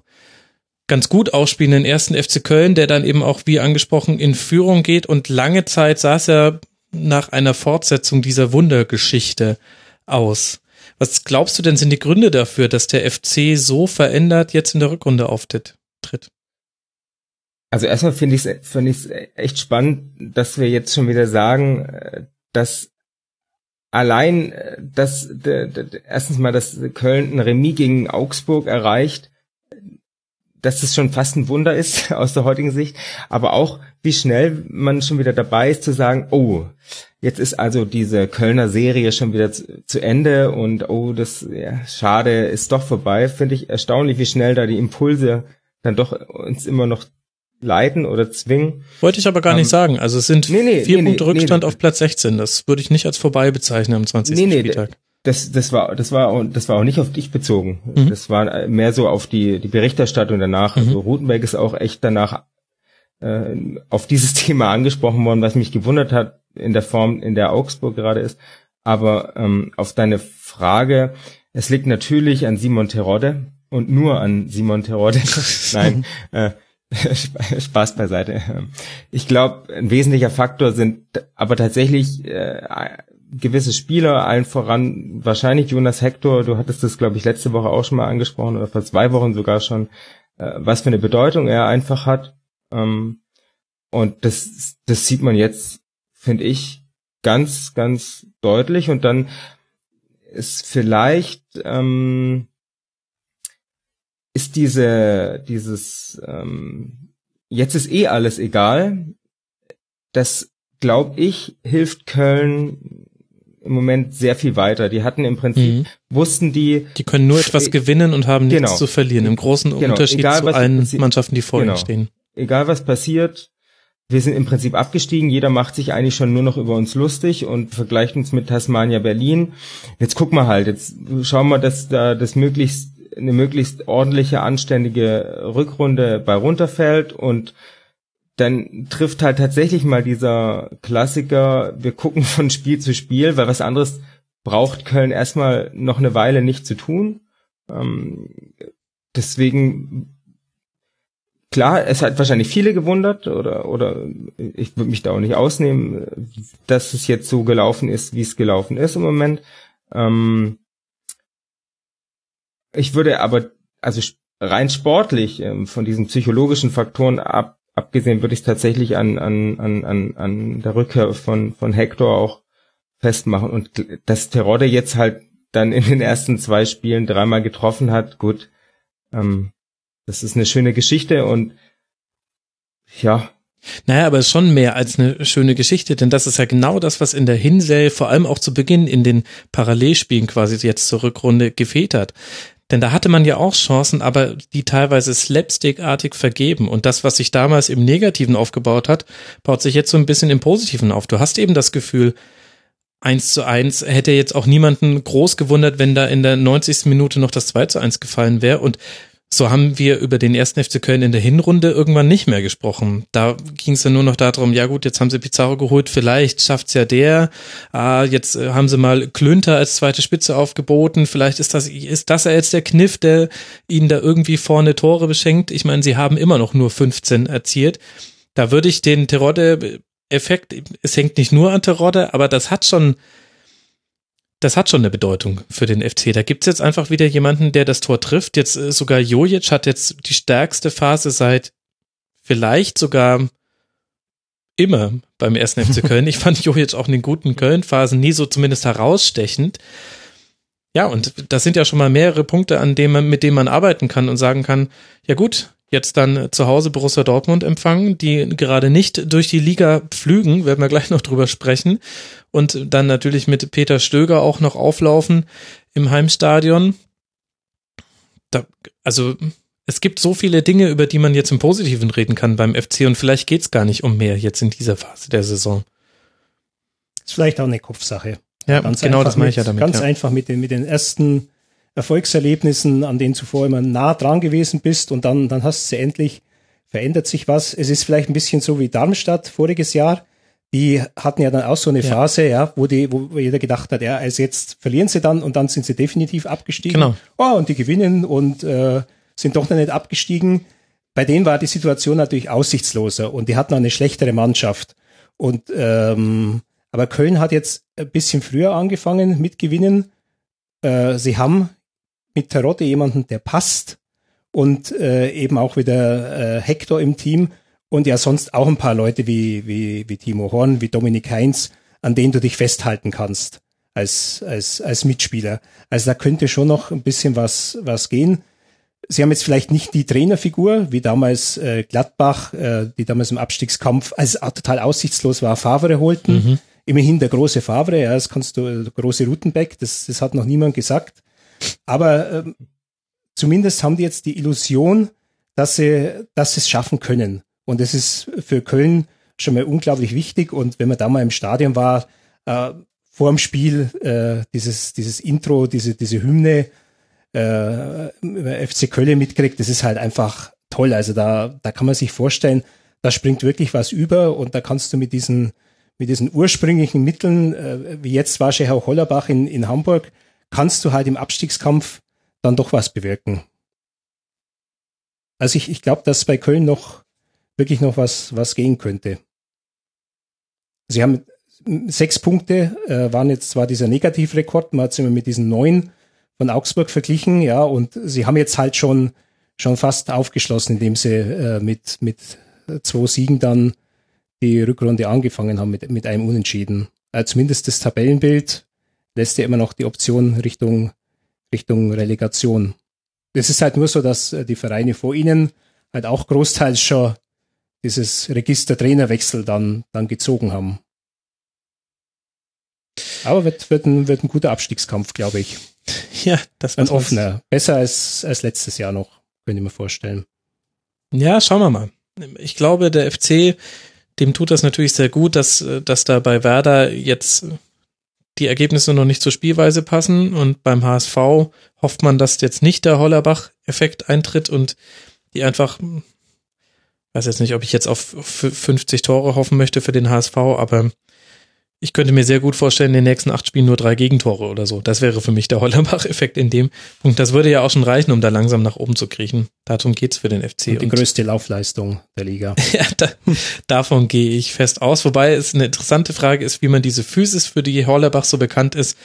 ganz gut ausspielenden ersten FC Köln, der dann eben auch, wie angesprochen, in Führung geht und lange Zeit saß er nach einer Fortsetzung dieser Wundergeschichte aus. Was glaubst du denn sind die Gründe dafür, dass der FC so verändert jetzt in der Rückrunde auftritt? Also erstmal finde ich es finde ich's echt spannend, dass wir jetzt schon wieder sagen, äh, dass allein, äh, dass erstens mal, dass Köln ein Remis gegen Augsburg erreicht, dass das schon fast ein Wunder ist [LAUGHS] aus der heutigen Sicht, aber auch wie schnell man schon wieder dabei ist zu sagen, oh, jetzt ist also diese Kölner Serie schon wieder zu, zu Ende und oh, das ja, schade ist doch vorbei, finde ich erstaunlich, wie schnell da die Impulse dann doch uns immer noch leiten oder zwingen. Wollte ich aber gar um, nicht ähm, sagen. Also es sind nee, nee, vier nee, Punkte Rückstand auf Platz 16. Das würde ich nicht als vorbei bezeichnen am 20. Nee, nee, Spieltag. Das, das war, das war, das war auch nicht auf dich bezogen. Mhm. Das war mehr so auf die, die Berichterstattung danach. Mhm. Also Rutenberg ist auch echt danach äh, auf dieses [LAUGHS] Thema angesprochen worden, was mich gewundert hat in der Form, in der Augsburg gerade ist. Aber ähm, auf deine Frage, es liegt natürlich an Simon Terodde und nur an Simon Terodde. [LAUGHS] Nein, [LAUGHS] äh, [LAUGHS] Spaß beiseite. Ich glaube, ein wesentlicher Faktor sind aber tatsächlich äh, gewisse Spieler, allen voran wahrscheinlich Jonas Hector. Du hattest das, glaube ich, letzte Woche auch schon mal angesprochen oder vor zwei Wochen sogar schon, äh, was für eine Bedeutung er einfach hat. Ähm, und das, das sieht man jetzt, finde ich, ganz, ganz deutlich. Und dann ist vielleicht ähm, ist diese, dieses, ähm, jetzt ist eh alles egal. Das, glaube ich, hilft Köln im Moment sehr viel weiter. Die hatten im Prinzip, mhm. wussten die. Die können nur etwas gewinnen und haben nichts genau. zu verlieren. Im großen genau. Unterschied Egal, zu allen Mannschaften, die vor genau. ihnen stehen. Egal was passiert, wir sind im Prinzip abgestiegen. Jeder macht sich eigentlich schon nur noch über uns lustig und vergleicht uns mit Tasmania Berlin. Jetzt gucken wir halt, jetzt schauen wir, dass da das möglichst eine möglichst ordentliche, anständige Rückrunde bei runterfällt und dann trifft halt tatsächlich mal dieser Klassiker, wir gucken von Spiel zu Spiel, weil was anderes braucht Köln erstmal noch eine Weile nicht zu tun. Ähm, deswegen, klar, es hat wahrscheinlich viele gewundert oder, oder ich würde mich da auch nicht ausnehmen, dass es jetzt so gelaufen ist, wie es gelaufen ist im Moment. Ähm, ich würde aber, also rein sportlich, ähm, von diesen psychologischen Faktoren ab, abgesehen, würde ich tatsächlich an, an, an, an, an der Rückkehr von, von Hector auch festmachen. Und dass Terodde jetzt halt dann in den ersten zwei Spielen dreimal getroffen hat, gut, ähm, das ist eine schöne Geschichte und ja, naja, aber schon mehr als eine schöne Geschichte, denn das ist ja genau das, was in der Hinserie vor allem auch zu Beginn in den Parallelspielen quasi jetzt zur Rückrunde gefehlt hat. Denn da hatte man ja auch Chancen, aber die teilweise slapstickartig vergeben. Und das, was sich damals im Negativen aufgebaut hat, baut sich jetzt so ein bisschen im Positiven auf. Du hast eben das Gefühl, eins zu eins hätte jetzt auch niemanden groß gewundert, wenn da in der 90. Minute noch das 2 zu 1 gefallen wäre. Und so haben wir über den ersten FC Köln in der Hinrunde irgendwann nicht mehr gesprochen. Da ging es dann nur noch darum, ja gut, jetzt haben sie Pizarro geholt, vielleicht schafft's ja der. Ah, jetzt äh, haben sie mal Klünter als zweite Spitze aufgeboten. Vielleicht ist das, ist das ja jetzt der Kniff, der ihnen da irgendwie vorne Tore beschenkt. Ich meine, sie haben immer noch nur 15 erzielt. Da würde ich den Terodde-Effekt, es hängt nicht nur an Terodde, aber das hat schon das hat schon eine Bedeutung für den FC. Da gibt's jetzt einfach wieder jemanden, der das Tor trifft. Jetzt äh, sogar Jojic hat jetzt die stärkste Phase seit vielleicht sogar immer beim ersten FC [LAUGHS] Köln. Ich fand Jojic auch in den guten Köln-Phasen nie so zumindest herausstechend. Ja, und das sind ja schon mal mehrere Punkte, an denen man, mit denen man arbeiten kann und sagen kann, ja gut, jetzt dann zu Hause Borussia Dortmund empfangen, die gerade nicht durch die Liga pflügen, werden wir gleich noch drüber sprechen. Und dann natürlich mit Peter Stöger auch noch auflaufen im Heimstadion. Da, also es gibt so viele Dinge, über die man jetzt im Positiven reden kann beim FC und vielleicht geht's gar nicht um mehr jetzt in dieser Phase der Saison. Ist vielleicht auch eine Kopfsache. Ja, ganz genau das meine ich ja damit. Ganz ja. einfach mit den, mit den ersten Erfolgserlebnissen, an denen zuvor immer nah dran gewesen bist und dann, dann hast du sie endlich, verändert sich was. Es ist vielleicht ein bisschen so wie Darmstadt voriges Jahr. Die hatten ja dann auch so eine ja. Phase, ja, wo die, wo jeder gedacht hat, ja, also jetzt verlieren sie dann und dann sind sie definitiv abgestiegen. Genau. Oh, und die gewinnen und äh, sind doch noch nicht abgestiegen. Bei denen war die Situation natürlich aussichtsloser und die hatten eine schlechtere Mannschaft. Und ähm, aber Köln hat jetzt ein bisschen früher angefangen mit Gewinnen. Äh, sie haben mit Terodde jemanden, der passt und äh, eben auch wieder äh, Hector im Team und ja sonst auch ein paar Leute wie, wie, wie Timo Horn, wie Dominik Heinz, an denen du dich festhalten kannst als, als, als Mitspieler. Also da könnte schon noch ein bisschen was, was gehen. Sie haben jetzt vielleicht nicht die Trainerfigur, wie damals äh, Gladbach, äh, die damals im Abstiegskampf, als total aussichtslos war, Favre holten. Mhm. Immerhin der große Favre, ja, das kannst du, der große Rutenbeck, das, das hat noch niemand gesagt. Aber ähm, zumindest haben die jetzt die Illusion, dass sie, dass sie es schaffen können. Und das ist für Köln schon mal unglaublich wichtig. Und wenn man da mal im Stadion war, äh, vor dem Spiel, äh, dieses, dieses Intro, diese, diese Hymne, äh, FC Köln mitkriegt, das ist halt einfach toll. Also da, da kann man sich vorstellen, da springt wirklich was über und da kannst du mit diesen, mit diesen ursprünglichen Mitteln, äh, wie jetzt war Herr Hollerbach in, in Hamburg, kannst du halt im Abstiegskampf dann doch was bewirken. Also ich, ich glaube, dass bei Köln noch wirklich noch was, was gehen könnte. Sie haben sechs Punkte, äh, waren jetzt zwar dieser Negativrekord, man hat es immer mit diesen neun von Augsburg verglichen, ja, und sie haben jetzt halt schon, schon fast aufgeschlossen, indem sie äh, mit, mit zwei Siegen dann die Rückrunde angefangen haben mit, mit einem Unentschieden. Äh, zumindest das Tabellenbild lässt ja immer noch die Option Richtung, Richtung Relegation. Es ist halt nur so, dass äh, die Vereine vor ihnen halt auch großteils schon dieses Register Trainerwechsel dann, dann gezogen haben. Aber wird, wird, ein, wird ein guter Abstiegskampf, glaube ich. [LAUGHS] Ja, das wird ein offener. Besser als, als letztes Jahr noch, könnte ich mir vorstellen. Ja, schauen wir mal. Ich glaube, der FC, dem tut das natürlich sehr gut, dass, dass da bei Werder jetzt die Ergebnisse noch nicht zur Spielweise passen. Und beim HSV hofft man, dass jetzt nicht der Hollerbach-Effekt eintritt und die einfach, weiß jetzt nicht, ob ich jetzt auf 50 Tore hoffen möchte für den HSV, aber ich könnte mir sehr gut vorstellen, in den nächsten acht Spielen nur drei Gegentore oder so. Das wäre für mich der Hollerbach-Effekt in dem Punkt. Das würde ja auch schon reichen, um da langsam nach oben zu kriechen. Darum geht's für den FC. Und die und größte Laufleistung der Liga. [LAUGHS] ja, da, davon gehe ich fest aus. Wobei es eine interessante Frage ist, wie man diese Physis, für die Hollerbach so bekannt ist,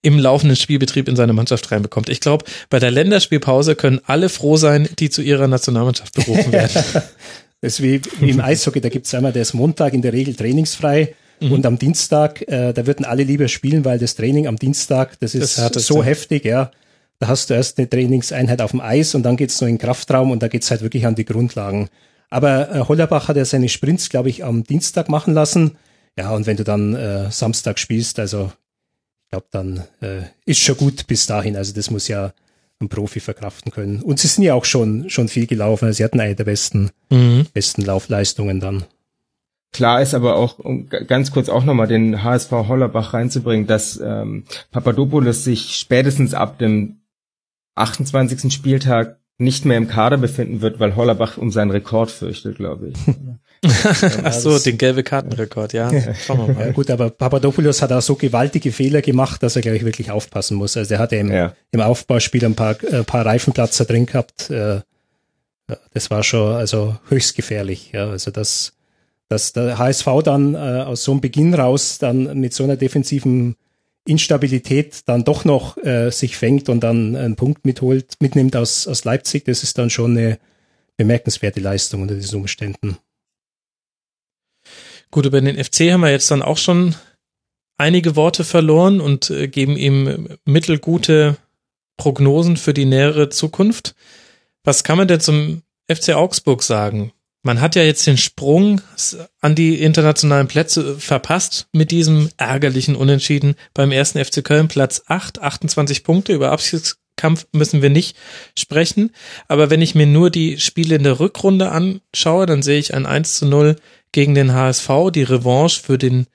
im laufenden Spielbetrieb in seine Mannschaft reinbekommt. Ich glaube, bei der Länderspielpause können alle froh sein, die zu ihrer Nationalmannschaft berufen werden. [LAUGHS] das ist wie, wie im Eishockey, da gibt's einmal, der ist Montag in der Regel trainingsfrei Mhm. Und am Dienstag, äh, da würden alle lieber spielen, weil das Training am Dienstag, das ist das so heftig, ja. Da hast du erst eine Trainingseinheit auf dem Eis und dann geht's noch in Kraftraum und da geht's halt wirklich an die Grundlagen. Aber äh, Hollerbach hat ja seine Sprints, glaube ich, am Dienstag machen lassen. Ja, und wenn du dann äh, Samstag spielst, also ich glaube, dann äh, ist schon gut bis dahin. Also das muss ja ein Profi verkraften können. Und sie sind ja auch schon schon viel gelaufen. Also sie hatten eine der besten mhm. besten Laufleistungen dann. Klar ist aber auch, um ganz kurz auch nochmal den HSV Hollerbach reinzubringen, dass ähm, Papadopoulos sich spätestens ab dem 28. Spieltag nicht mehr im Kader befinden wird, weil Hollerbach um seinen Rekord fürchtet, glaube ich. [LAUGHS] Ach so, den gelbe Kartenrekord, ja. Schauen wir mal. Ja, gut, aber Papadopoulos hat auch so gewaltige Fehler gemacht, dass er, glaube ich, wirklich aufpassen muss. Also er hatte im, ja. im Aufbauspiel ein paar, ein paar Reifenplatzer drin gehabt. Äh, das war schon also höchst gefährlich. Ja, also das dass der HSV dann äh, aus so einem Beginn raus dann mit so einer defensiven Instabilität dann doch noch äh, sich fängt und dann einen Punkt mitholt, mitnimmt aus, aus Leipzig, das ist dann schon eine bemerkenswerte Leistung unter diesen Umständen. Gut, über den FC haben wir jetzt dann auch schon einige Worte verloren und äh, geben ihm mittelgute Prognosen für die nähere Zukunft. Was kann man denn zum FC Augsburg sagen? Man hat ja jetzt den Sprung an die internationalen Plätze verpasst mit diesem ärgerlichen Unentschieden beim ersten FC Köln. Platz 8, 28 Punkte. Über Abschiedskampf müssen wir nicht sprechen. Aber wenn ich mir nur die Spiele in der Rückrunde anschaue, dann sehe ich ein 1 zu 0 gegen den HSV, die Revanche für den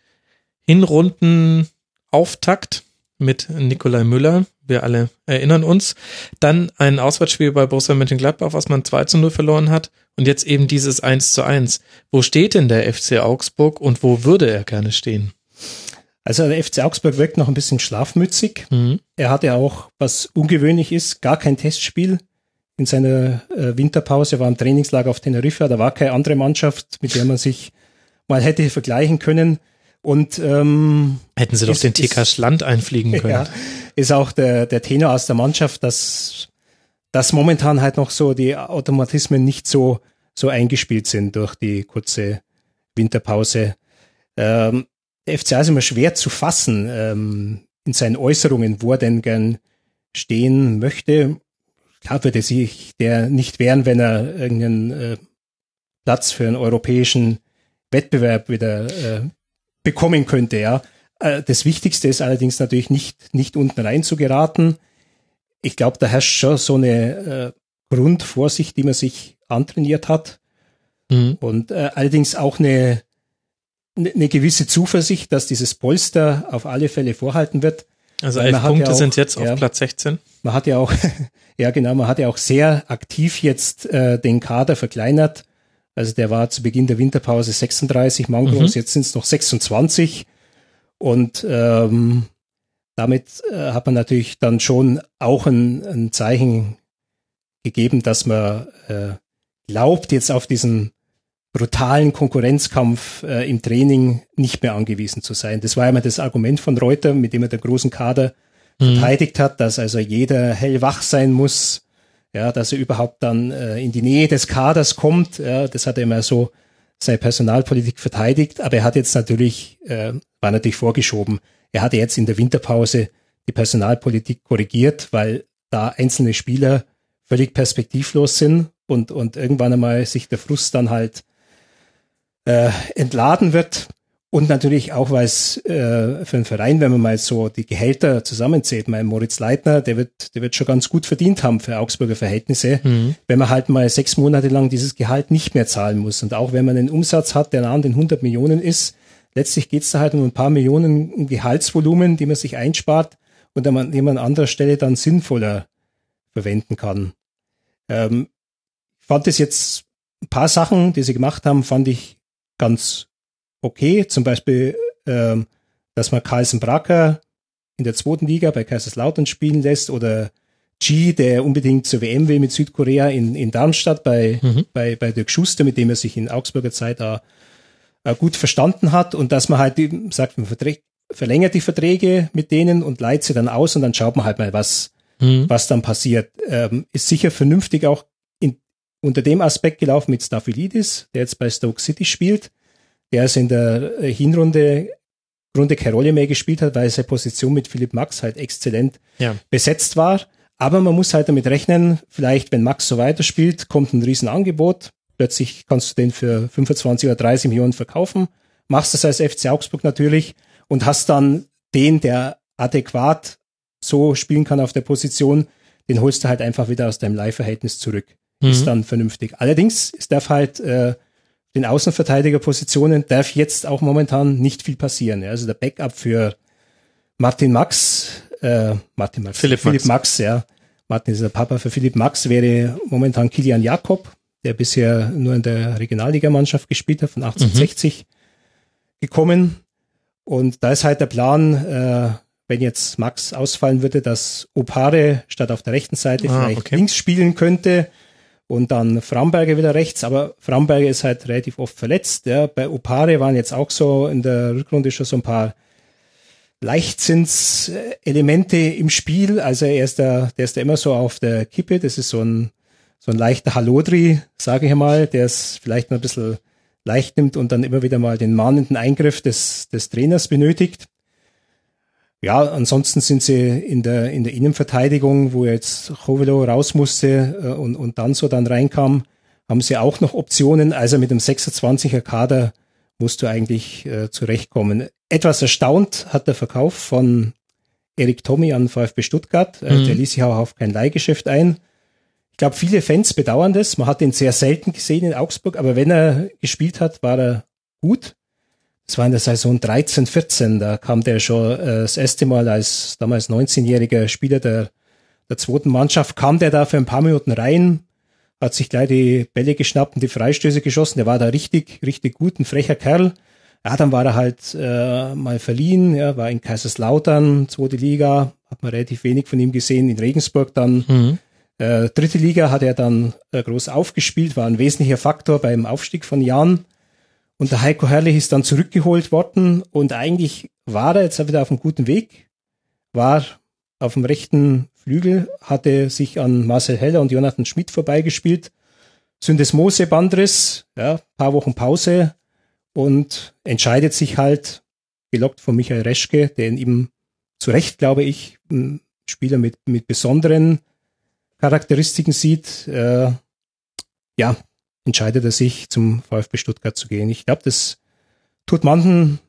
Hinrundenauftakt mit Nikolai Müller. Wir alle erinnern uns. Dann ein Auswärtsspiel bei Borussia Mönchengladbach, was man 2 zu 0 verloren hat. Und jetzt eben dieses 1 zu 1. Wo steht denn der FC Augsburg und wo würde er gerne stehen? Also der FC Augsburg wirkt noch ein bisschen schlafmützig. Mhm. Er hatte auch, was ungewöhnlich ist, gar kein Testspiel in seiner äh, Winterpause, er war im Trainingslager auf Teneriffa, da war keine andere Mannschaft, mit der man sich mal hätte vergleichen können. Und ähm, hätten sie doch ist, den TK Schland einfliegen [LAUGHS] können. Ja, ist auch der, der Tenor aus der Mannschaft, dass, dass momentan halt noch so die Automatismen nicht so so eingespielt sind durch die kurze Winterpause. Ähm, der FCA ist immer schwer zu fassen ähm, in seinen Äußerungen, wo er denn gern stehen möchte. Klar würde sich der nicht wehren, wenn er irgendeinen äh, Platz für einen europäischen Wettbewerb wieder äh, bekommen könnte, ja. Äh, das Wichtigste ist allerdings natürlich nicht, nicht unten rein zu geraten. Ich glaube, da herrscht schon so eine äh, Grundvorsicht, die man sich antrainiert hat. Mhm. Und äh, allerdings auch eine, eine gewisse Zuversicht, dass dieses Polster auf alle Fälle vorhalten wird. Also elf Punkte ja auch, sind jetzt auf ja, Platz 16. Man hat ja auch, [LAUGHS] ja genau, man hat ja auch sehr aktiv jetzt äh, den Kader verkleinert. Also der war zu Beginn der Winterpause 36 Mann groß, mhm. jetzt sind es noch 26. Und ähm, damit äh, hat man natürlich dann schon auch ein, ein Zeichen gegeben, dass man äh, glaubt, jetzt auf diesen brutalen Konkurrenzkampf äh, im Training nicht mehr angewiesen zu sein. Das war immer das Argument von Reuter, mit dem er den großen Kader mhm. verteidigt hat, dass also jeder hellwach sein muss, ja, dass er überhaupt dann äh, in die Nähe des Kaders kommt. Ja, das hat er immer so seine Personalpolitik verteidigt, aber er hat jetzt natürlich, äh, war natürlich vorgeschoben, er hatte jetzt in der Winterpause die Personalpolitik korrigiert, weil da einzelne Spieler völlig perspektivlos sind und, und irgendwann einmal sich der Frust dann halt äh, entladen wird. Und natürlich auch, weil es äh, für einen Verein, wenn man mal so die Gehälter zusammenzählt, mein Moritz Leitner, der wird, der wird schon ganz gut verdient haben für Augsburger Verhältnisse, mhm. wenn man halt mal sechs Monate lang dieses Gehalt nicht mehr zahlen muss. Und auch wenn man einen Umsatz hat, der nah an den 100 Millionen ist, letztlich geht es da halt um ein paar Millionen Gehaltsvolumen, die man sich einspart und die man, die man an anderer Stelle dann sinnvoller verwenden kann. Ähm, ich fand es jetzt ein paar Sachen, die sie gemacht haben, fand ich ganz okay. Zum Beispiel, ähm, dass man Carlsen Bracker in der zweiten Liga bei Kaiserslautern spielen lässt oder G, der unbedingt zur WM will mit Südkorea in, in Darmstadt bei, mhm. bei, bei Dirk Schuster, mit dem er sich in Augsburger Zeit da äh, gut verstanden hat und dass man halt sagt, man verlängert die Verträge mit denen und leiht sie dann aus und dann schaut man halt mal, was, mhm. was dann passiert. Ähm, ist sicher vernünftig auch in, unter dem Aspekt gelaufen mit Staphylidis, der jetzt bei Stoke City spielt der es in der Hinrunde Grunde keine Rolle mehr gespielt hat, weil seine Position mit Philipp Max halt exzellent ja. besetzt war. Aber man muss halt damit rechnen, vielleicht wenn Max so weiterspielt, kommt ein Riesenangebot. Plötzlich kannst du den für 25 oder 30 Millionen verkaufen. Machst das als FC Augsburg natürlich und hast dann den, der adäquat so spielen kann auf der Position, den holst du halt einfach wieder aus deinem Leihverhältnis zurück. Mhm. Ist dann vernünftig. Allerdings, es darf halt äh, den Außenverteidigerpositionen darf jetzt auch momentan nicht viel passieren. Also der Backup für Martin Max, äh, Martin Max, Philipp, Philipp Max. Max, ja. Martin ist der Papa für Philipp Max, wäre momentan Kilian Jakob, der bisher nur in der Regionalligamannschaft gespielt hat, von 1860 mhm. gekommen. Und da ist halt der Plan, äh, wenn jetzt Max ausfallen würde, dass Opare statt auf der rechten Seite ah, vielleicht okay. links spielen könnte und dann Framberger wieder rechts, aber Framberger ist halt relativ oft verletzt. Ja. Bei Opare waren jetzt auch so in der Rückrunde schon so ein paar Leichtzinselemente im Spiel. Also er ist da, der ist da immer so auf der Kippe. Das ist so ein, so ein leichter Halodri, sage ich mal, der es vielleicht mal ein bisschen leicht nimmt und dann immer wieder mal den mahnenden Eingriff des, des Trainers benötigt. Ja, ansonsten sind sie in der, in der Innenverteidigung, wo jetzt Chovelo raus musste äh, und, und dann so dann reinkam, haben sie auch noch Optionen. Also mit dem 26er Kader musst du eigentlich äh, zurechtkommen. Etwas erstaunt hat der Verkauf von Erik Tommy an VfB Stuttgart. Äh, mhm. Der ließ sich auch auf kein Leihgeschäft ein. Ich glaube, viele Fans bedauern das. Man hat ihn sehr selten gesehen in Augsburg, aber wenn er gespielt hat, war er gut. Es war in der Saison 13, 14, da kam der schon äh, das erste Mal als damals 19-jähriger Spieler der, der zweiten Mannschaft, kam der da für ein paar Minuten rein, hat sich gleich die Bälle geschnappt und die Freistöße geschossen. Der war da richtig, richtig gut, ein frecher Kerl. Ja, dann war er halt äh, mal verliehen, ja, war in Kaiserslautern, zweite Liga, hat man relativ wenig von ihm gesehen, in Regensburg dann. Mhm. Äh, dritte Liga hat er dann äh, groß aufgespielt, war ein wesentlicher Faktor beim Aufstieg von Jan. Und der Heiko Herrlich ist dann zurückgeholt worden und eigentlich war er jetzt wieder auf einem guten Weg, war auf dem rechten Flügel, hatte sich an Marcel Heller und Jonathan Schmidt vorbeigespielt. Syndesmose Bandriss, ja, paar Wochen Pause und entscheidet sich halt, gelockt von Michael Reschke, der in ihm zu Recht, glaube ich, ein Spieler mit, mit besonderen Charakteristiken sieht, äh, ja, entscheidet er sich, zum VfB Stuttgart zu gehen. Ich glaube, das tut manchen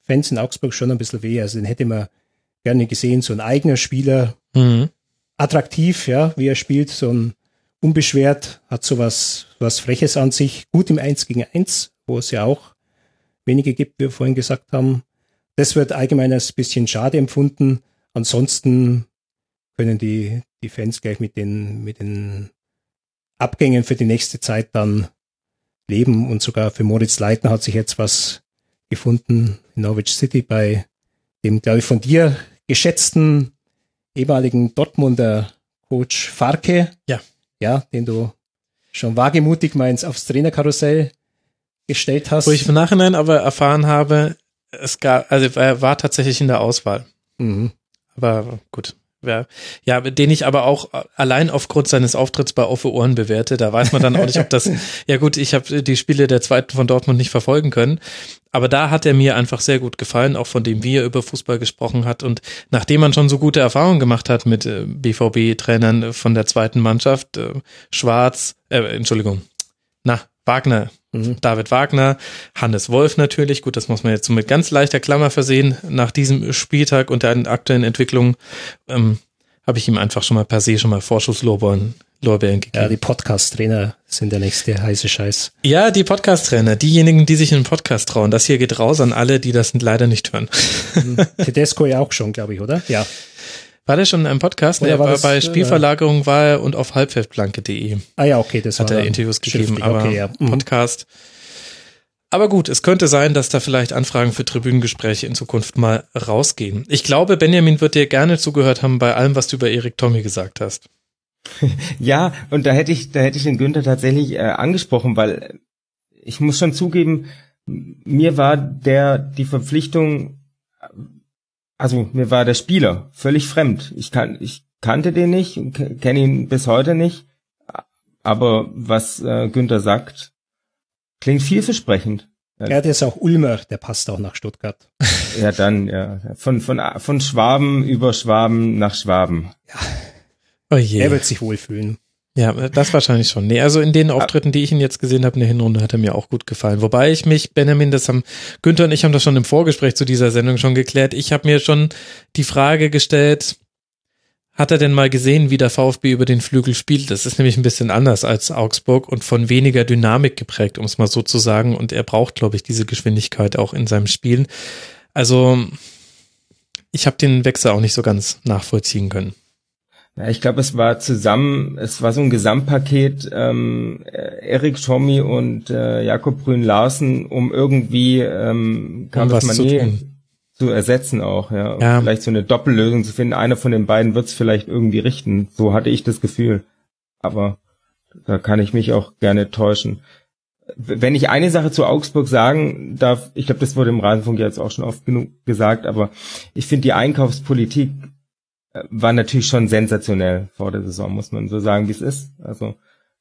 Fans in Augsburg schon ein bisschen weh. Also den hätte man gerne gesehen, so ein eigener Spieler, mhm. attraktiv, ja, wie er spielt, so ein unbeschwert, hat sowas was Freches an sich, gut im Eins gegen Eins, wo es ja auch wenige gibt, wie wir vorhin gesagt haben. Das wird allgemein als bisschen schade empfunden. Ansonsten können die, die Fans gleich mit den, mit den Abgängen für die nächste Zeit dann leben und sogar für Moritz Leitner hat sich jetzt was gefunden in Norwich City bei dem, glaube ich, von dir geschätzten ehemaligen Dortmunder Coach Farke. Ja. Ja, den du schon wagemutig meins aufs Trainerkarussell gestellt hast. Wo ich im Nachhinein aber erfahren habe, es gab, also er war tatsächlich in der Auswahl. Mhm. Aber gut. Ja, ja, den ich aber auch allein aufgrund seines Auftritts bei Offe Ohren bewerte. Da weiß man dann auch nicht, ob das. [LAUGHS] Ja gut, ich habe die Spiele der zweiten von Dortmund nicht verfolgen können, aber da hat er mir einfach sehr gut gefallen, auch von dem, wie er über Fußball gesprochen hat. Und nachdem man schon so gute Erfahrungen gemacht hat mit äh, BVB-Trainern von der zweiten Mannschaft, äh, Schwarz, äh, Entschuldigung, na Wagner, Mhm. David Wagner, Hannes Wolf natürlich, gut, das muss man jetzt so mit ganz leichter Klammer versehen. Nach diesem Spieltag und der aktuellen Entwicklung ähm, habe ich ihm einfach schon mal per se schon mal Vorschusslorbeeren Lorbeeren gegeben. Ja, die Podcast-Trainer sind der nächste heiße Scheiß. Ja, die Podcast-Trainer, diejenigen, die sich in den Podcast trauen. Das hier geht raus an alle, die das leider nicht hören. Tedesco ja auch schon, glaube ich, oder? Ja. War der schon in einem Podcast? Oder Nee, war war das, bei äh, Spielverlagerung war er und auf halbfeldblanke.de Ah ja, okay, das hat war er Interviews gegeben, aber okay, ja. Mhm. Podcast. Aber gut, es könnte sein, dass da vielleicht Anfragen für Tribünengespräche in Zukunft mal rausgehen. Ich glaube, Benjamin wird dir gerne zugehört haben bei allem, was du über Erik Tommy gesagt hast. [LAUGHS] Ja, und da hätte ich, da hätte ich den Günther tatsächlich äh, angesprochen, weil ich muss schon zugeben, mir war der die Verpflichtung, also mir war der Spieler völlig fremd. Ich kann, ich kannte den nicht und kenne ihn bis heute nicht, aber was äh, Günther sagt, klingt vielversprechend. Ja, der ist auch Ulmer, der passt auch nach Stuttgart. [LAUGHS] Ja, dann ja von von von Schwaben über Schwaben nach Schwaben. Oh je. Er wird sich wohlfühlen. Ja, das wahrscheinlich schon. Nee, also in den Auftritten, die ich ihn jetzt gesehen habe in der Hinrunde, hat er mir auch gut gefallen. Wobei ich mich, Benjamin, das haben, Günther und ich haben das schon im Vorgespräch zu dieser Sendung schon geklärt. Ich habe mir schon die Frage gestellt, hat er denn mal gesehen, wie der VfB über den Flügel spielt? Das ist nämlich ein bisschen anders als Augsburg und von weniger Dynamik geprägt, um es mal so zu sagen. Und er braucht, glaube ich, diese Geschwindigkeit auch in seinem Spiel. Also, ich habe den Wechsel auch nicht so ganz nachvollziehen können. Ja, ich glaube, es war zusammen, es war so ein Gesamtpaket, ähm, äh, Erik Schommi und äh, Jakob Brün Larsen, um irgendwie ähm, Um Carlos zu Manet tun. zu ersetzen auch, ja. Ja. Vielleicht so eine Doppellösung zu finden. Einer von den beiden wird es vielleicht irgendwie richten. So hatte ich das Gefühl. Aber da kann ich mich auch gerne täuschen. Wenn ich eine Sache zu Augsburg sagen darf, ich glaube, das wurde im Rasenfunk jetzt auch schon oft genug gesagt, aber ich finde die Einkaufspolitik war natürlich schon sensationell vor der Saison, muss man so sagen, wie es ist. Also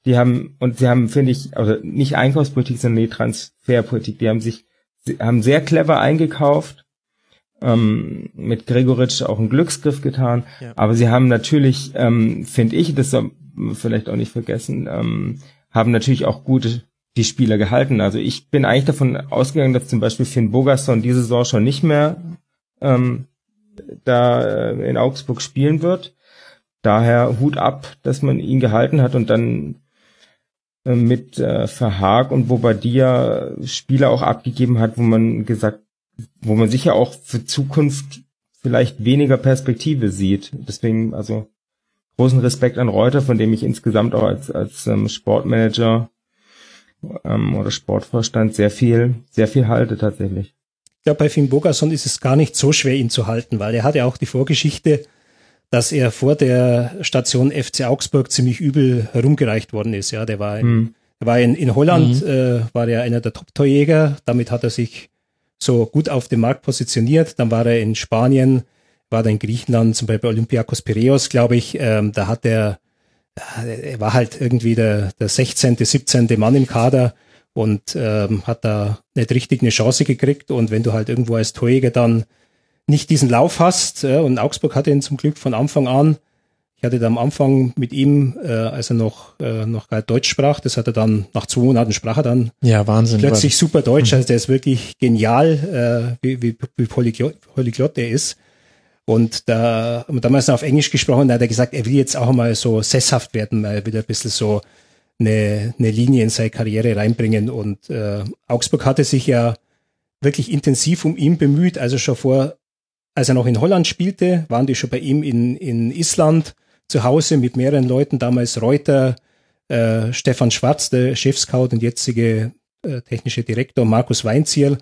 die haben und sie haben, finde ich, oder nicht Einkaufspolitik, sondern die Transferpolitik. Die haben sich sie haben sehr clever eingekauft, ähm, mit Gregoritsch auch einen Glücksgriff getan. Ja. Aber sie haben natürlich, ähm, finde ich, das soll man vielleicht auch nicht vergessen, ähm, haben natürlich auch gute die Spieler gehalten. Also ich bin eigentlich davon ausgegangen, dass zum Beispiel Finn Bogerson diese Saison schon nicht mehr ähm, da äh, in Augsburg spielen wird. Daher Hut ab, dass man ihn gehalten hat und dann äh, mit äh, Verhaag und Bobadilla Spieler auch abgegeben hat, wo man gesagt, wo man sicher auch für Zukunft vielleicht weniger Perspektive sieht. Deswegen also großen Respekt an Reuter, von dem ich insgesamt auch als als ähm, Sportmanager ähm, oder Sportvorstand sehr viel sehr viel halte tatsächlich. Ich glaube, bei Finn Bogason ist es gar nicht so schwer, ihn zu halten, weil er hat ja auch die Vorgeschichte, dass er vor der Station FC Augsburg ziemlich übel herumgereicht worden ist. Ja, der war in, Hm. er war in, in Holland, äh, war er einer der Top-Torjäger. Damit hat er sich so gut auf dem Markt positioniert. Dann war er in Spanien, war er in Griechenland, zum Beispiel Olympiakos Piraeus, glaube ich. Ähm, da hat er, ja, er war halt irgendwie der, der 16., 17. Mann im Kader und ähm, hat da nicht richtig eine Chance gekriegt. Und wenn du halt irgendwo als Torjäger dann nicht diesen Lauf hast, äh, und Augsburg hatte ihn zum Glück von Anfang an. Ich hatte da am Anfang mit ihm, äh, als er noch, äh, noch gar Deutsch sprach, das hat er dann, nach zwei Monaten sprach er dann Ja, Wahnsinn. plötzlich super Deutsch. Also der ist wirklich genial, äh, wie, wie, wie Polyglott, Polyglott er ist. Und da haben wir damals noch auf Englisch gesprochen, da hat er gesagt, er will jetzt auch mal so sesshaft werden, mal wieder ein bisschen so eine, eine Linie in seine Karriere reinbringen. Und äh, Augsburg hatte sich ja wirklich intensiv um ihn bemüht. Also schon vor, als er noch in Holland spielte, waren die schon bei ihm in, in Island zu Hause mit mehreren Leuten, damals Reuter, äh, Stefan Schwarz, der Chefscout und jetzige äh, technische Direktor, Markus Weinzierl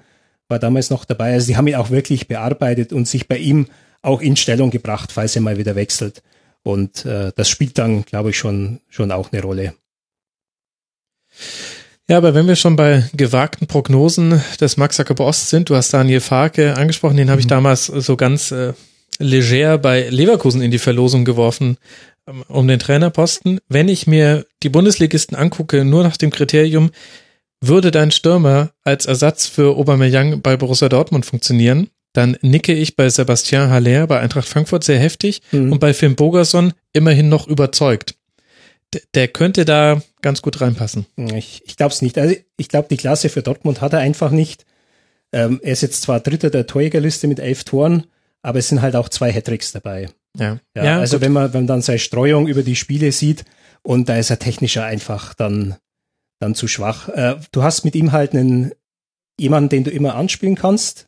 war damals noch dabei. Also die haben ihn auch wirklich bearbeitet und sich bei ihm auch in Stellung gebracht, falls er mal wieder wechselt. Und äh, das spielt dann, glaube ich, schon, schon auch eine Rolle. Ja, aber wenn wir schon bei gewagten Prognosen des Max Jakob Ost sind, du hast Daniel Farke angesprochen, den habe mhm. ich damals so ganz äh, leger bei Leverkusen in die Verlosung geworfen ähm, um den Trainerposten. Wenn ich mir die Bundesligisten angucke, nur nach dem Kriterium, würde dein Stürmer als Ersatz für Aubameyang bei Borussia Dortmund funktionieren, dann nicke ich bei Sebastian Haller bei Eintracht Frankfurt sehr heftig mhm. und bei Finn Bogerson immerhin noch überzeugt. Der könnte da ganz gut reinpassen. Ich, ich glaube es nicht. Also ich glaube, die Klasse für Dortmund hat er einfach nicht. Ähm, er ist jetzt zwar Dritter der Torjägerliste mit elf Toren, aber es sind halt auch zwei Hattricks dabei. Ja. ja, ja also gut. wenn man, wenn man dann seine Streuung über die Spiele sieht und da ist er technischer einfach dann, dann zu schwach. Äh, du hast mit ihm halt einen, jemanden, den du immer anspielen kannst,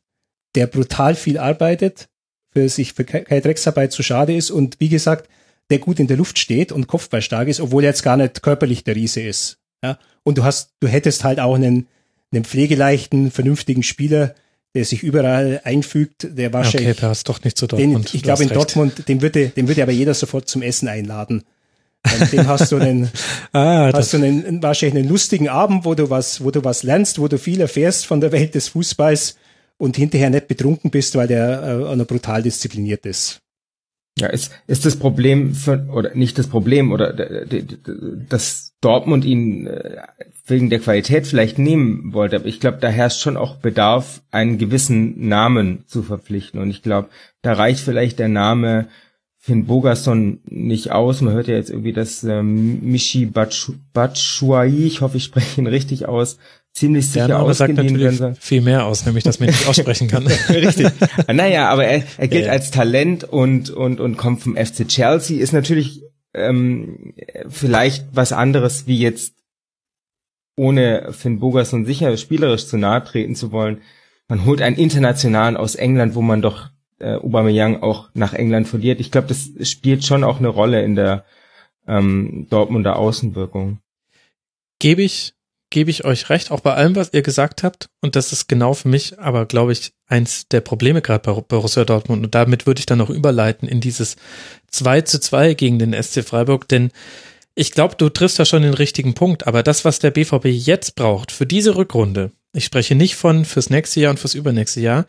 der brutal viel arbeitet, für sich für keine Drecksarbeit zu schade ist und wie gesagt, der gut in der Luft steht und kopfballstark ist, obwohl er jetzt gar nicht körperlich der Riese ist. Ja? Und du hast, du hättest halt auch einen, einen pflegeleichten, vernünftigen Spieler, der sich überall einfügt, der wahrscheinlich. Okay, passt doch nicht zu Dortmund. Den, ich glaube, in recht. Dortmund, den würde, den würde aber jeder sofort zum Essen einladen. Und dem hast du einen, [LAUGHS] ah, hast du einen, wahrscheinlich einen lustigen Abend, wo du was, wo du was lernst, wo du viel erfährst von der Welt des Fußballs und hinterher nicht betrunken bist, weil der äh, brutal diszipliniert ist. Ja, ist, ist das Problem für, oder nicht das Problem oder dass Dortmund ihn äh, wegen der Qualität vielleicht nehmen wollte, aber ich glaube, da herrscht schon auch Bedarf, einen gewissen Namen zu verpflichten und ich glaube, da reicht vielleicht der Name Finn Bogerson nicht aus. Man hört ja jetzt irgendwie, dass ähm, Michi Batshuayi, ich hoffe, ich spreche ihn richtig aus, ziemlich sicher Der Name sagt natürlich werden viel mehr aus, nämlich dass man nicht aussprechen kann. [LAUGHS] Richtig. Naja, aber er, er gilt ja. als Talent und, und, und kommt vom FC Chelsea, ist natürlich ähm, vielleicht was anderes wie jetzt ohne Finn Bogerson sicher spielerisch zu nahe treten zu wollen. Man holt einen Internationalen aus England, wo man doch äh, Aubameyang auch nach England verliert. Ich glaube, das spielt schon auch eine Rolle in der ähm, Dortmunder Außenwirkung. Gebe ich gebe ich euch recht, auch bei allem, was ihr gesagt habt. Und das ist genau für mich, aber glaube ich, eins der Probleme gerade bei Borussia Dortmund. Und damit würde ich dann noch überleiten in dieses 2 zu 2 gegen den SC Freiburg. Denn ich glaube, du triffst da schon den richtigen Punkt. Aber das, was der BVB jetzt braucht für diese Rückrunde, ich spreche nicht von fürs nächste Jahr und fürs übernächste Jahr,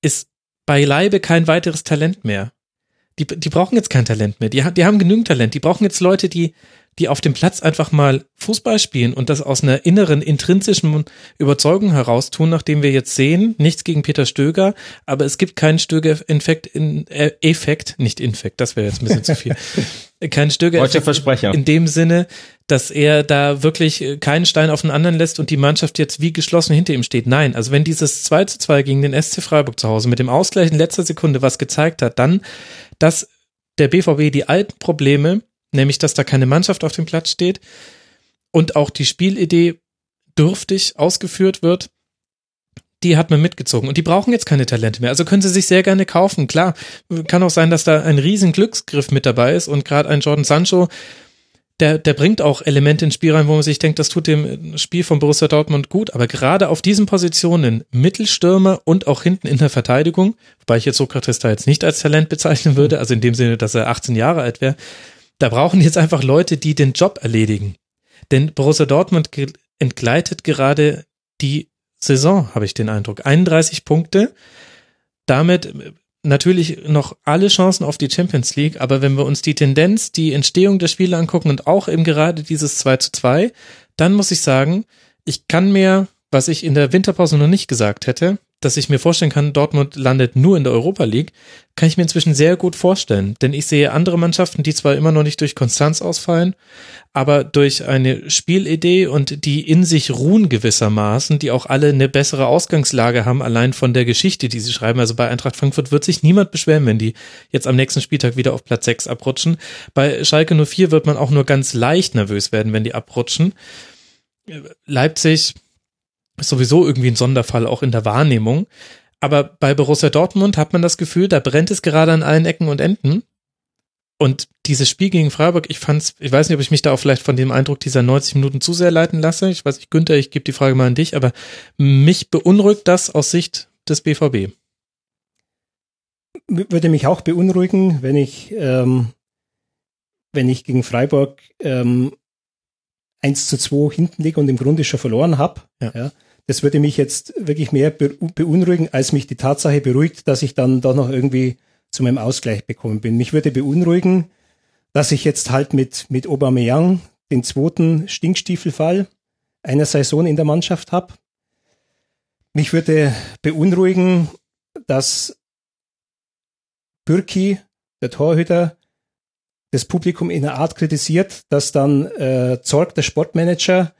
ist beileibe kein weiteres Talent mehr. Die, die brauchen jetzt kein Talent mehr. Die, die haben genügend Talent. Die brauchen jetzt Leute, die die auf dem Platz einfach mal Fußball spielen und das aus einer inneren, intrinsischen Überzeugung heraus tun, nachdem wir jetzt sehen, nichts gegen Peter Stöger, aber es gibt keinen Stöger-Effekt, in, äh, Effekt, nicht Infekt, das wäre jetzt ein bisschen zu viel. [LAUGHS] Kein Stöger-Effekt in dem Sinne, dass er da wirklich keinen Stein auf den anderen lässt und die Mannschaft jetzt wie geschlossen hinter ihm steht. Nein, also wenn dieses 2 zu 2 gegen den SC Freiburg zu Hause mit dem Ausgleich in letzter Sekunde was gezeigt hat, dann, dass der BVB die alten Probleme nämlich dass da keine Mannschaft auf dem Platz steht und auch die Spielidee dürftig ausgeführt wird, die hat man mitgezogen. Und die brauchen jetzt keine Talente mehr. Also können sie sich sehr gerne kaufen. Klar, kann auch sein, dass da ein riesen Glücksgriff mit dabei ist und gerade ein Jordan Sancho, der, der bringt auch Elemente ins Spiel rein, wo man sich denkt, das tut dem Spiel von Borussia Dortmund gut. Aber gerade auf diesen Positionen, Mittelstürmer und auch hinten in der Verteidigung, wobei ich jetzt Sokrates da jetzt nicht als Talent bezeichnen würde, also in dem Sinne, dass er 18 Jahre alt wäre, da brauchen jetzt einfach Leute, die den Job erledigen. Denn Borussia Dortmund entgleitet gerade die Saison, habe ich den Eindruck. 31 Punkte, damit äh, natürlich noch alle Chancen auf die Champions League, aber wenn wir uns die Tendenz, die Entstehung der Spiele angucken und auch eben gerade dieses 2 zu 2, dann muss ich sagen, ich kann mir, was ich in der Winterpause noch nicht gesagt hätte, dass ich mir vorstellen kann, Dortmund landet nur in der Europa League, kann ich mir inzwischen sehr gut vorstellen. Denn ich sehe andere Mannschaften, die zwar immer noch nicht durch Konstanz ausfallen, aber durch eine Spielidee und die in sich ruhen gewissermaßen, die auch alle eine bessere Ausgangslage haben, allein von der Geschichte, die sie schreiben. Also bei Eintracht Frankfurt wird sich niemand beschweren, wenn die jetzt am nächsten Spieltag wieder auf Platz 6 abrutschen. Bei Schalke 04 wird man auch nur ganz leicht nervös werden, wenn die abrutschen. Leipzig, ist sowieso irgendwie ein Sonderfall auch in der Wahrnehmung. Aber bei Borussia Dortmund hat man das Gefühl, da brennt es gerade an allen Ecken und Enden. Und dieses Spiel gegen Freiburg, ich fand's, ich weiß nicht, ob ich mich da auch vielleicht von dem Eindruck dieser 90 Minuten zu sehr leiten lasse. Ich weiß nicht, Günther, ich gebe die Frage mal an dich, aber mich beunruhigt das aus Sicht des BVB. Würde mich auch beunruhigen, wenn ich, ähm, wenn ich gegen Freiburg ähm, 1 zu 2 hinten liege und im Grunde schon verloren habe. Ja. ja das würde mich jetzt wirklich mehr beunruhigen, als mich die Tatsache beruhigt, dass ich dann doch noch irgendwie zu meinem Ausgleich bekommen bin. Mich würde beunruhigen, dass ich jetzt halt mit, mit Aubameyang den zweiten Stinkstiefelfall einer Saison in der Mannschaft habe. Mich würde beunruhigen, dass Bürki, der Torhüter, das Publikum in einer Art kritisiert, dass dann äh, Zorg, der Sportmanager,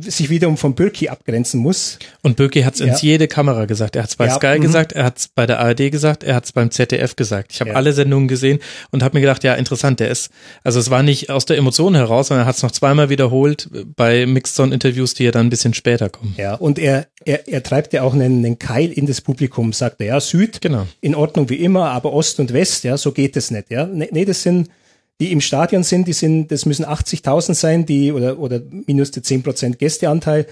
sich wiederum von Bürki abgrenzen muss. Und Bürki hat es ja. ins jede Kamera gesagt. Er hat es bei ja, Sky -hmm. gesagt, er hat es bei der ARD gesagt, er hat es beim ZDF gesagt. Ich habe ja. alle Sendungen gesehen und habe mir gedacht, ja, interessant, der ist, also es war nicht aus der Emotion heraus, sondern er hat es noch zweimal wiederholt bei Mixed-Zone-Interviews, die ja dann ein bisschen später kommen. Ja, und er, er, er treibt ja auch einen, einen Keil in das Publikum, sagt er, ja, Süd, genau. in Ordnung wie immer, aber Ost und West, ja, so geht es nicht, ja. Nee, nee das sind die im Stadion sind, die sind, das müssen 80.000 sein, die oder oder minus die 10% Gästeanteil,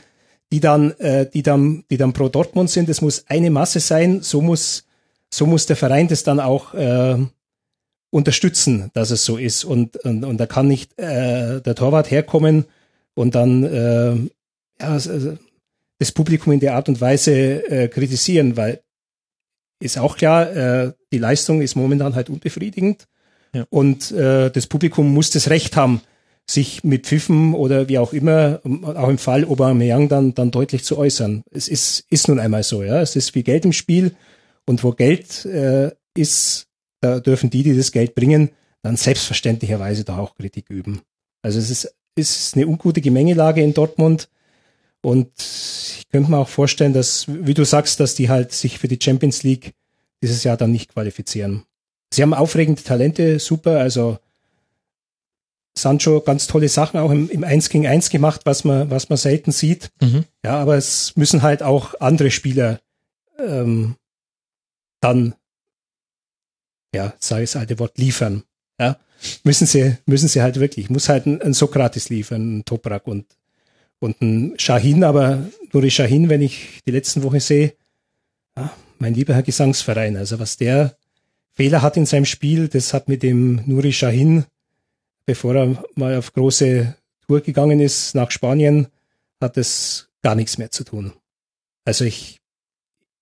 die dann, äh, die dann, die dann pro Dortmund sind. Das muss eine Masse sein. So muss, so muss der Verein das dann auch äh, unterstützen, dass es so ist. Und und, und da kann nicht äh, der Torwart herkommen und dann äh, ja, also das Publikum in der Art und Weise äh, kritisieren, weil ist auch klar, äh, die Leistung ist momentan halt unbefriedigend. Und äh, das Publikum muss das Recht haben, sich mit Pfiffen oder wie auch immer, auch im Fall Aubameyang dann, dann deutlich zu äußern. Es ist, ist nun einmal so, ja. Es ist wie Geld im Spiel und wo Geld äh, ist, da dürfen die, die das Geld bringen, dann selbstverständlicherweise da auch Kritik üben. Also es ist, ist eine ungute Gemengelage in Dortmund und ich könnte mir auch vorstellen, dass, wie du sagst, dass die halt sich für die Champions League dieses Jahr dann nicht qualifizieren. Sie haben aufregende Talente, super. Also Sancho ganz tolle Sachen auch im, im 1 gegen 1 gemacht, was man, was man selten sieht. Mhm. Ja, aber es müssen halt auch andere Spieler ähm, dann, ja, ich das alte Wort, liefern. Ja, müssen sie, müssen sie halt wirklich. Muss halt ein, ein Sokrates liefern, ein Toprak und, und ein Shahin, aber nur die Shahin, wenn ich die letzten Woche sehe, ja, mein lieber Herr Gesangsverein, also was der Fehler hat in seinem Spiel. Das hat mit dem Nuri Shahin, bevor er mal auf große Tour gegangen ist nach Spanien, hat es gar nichts mehr zu tun. Also ich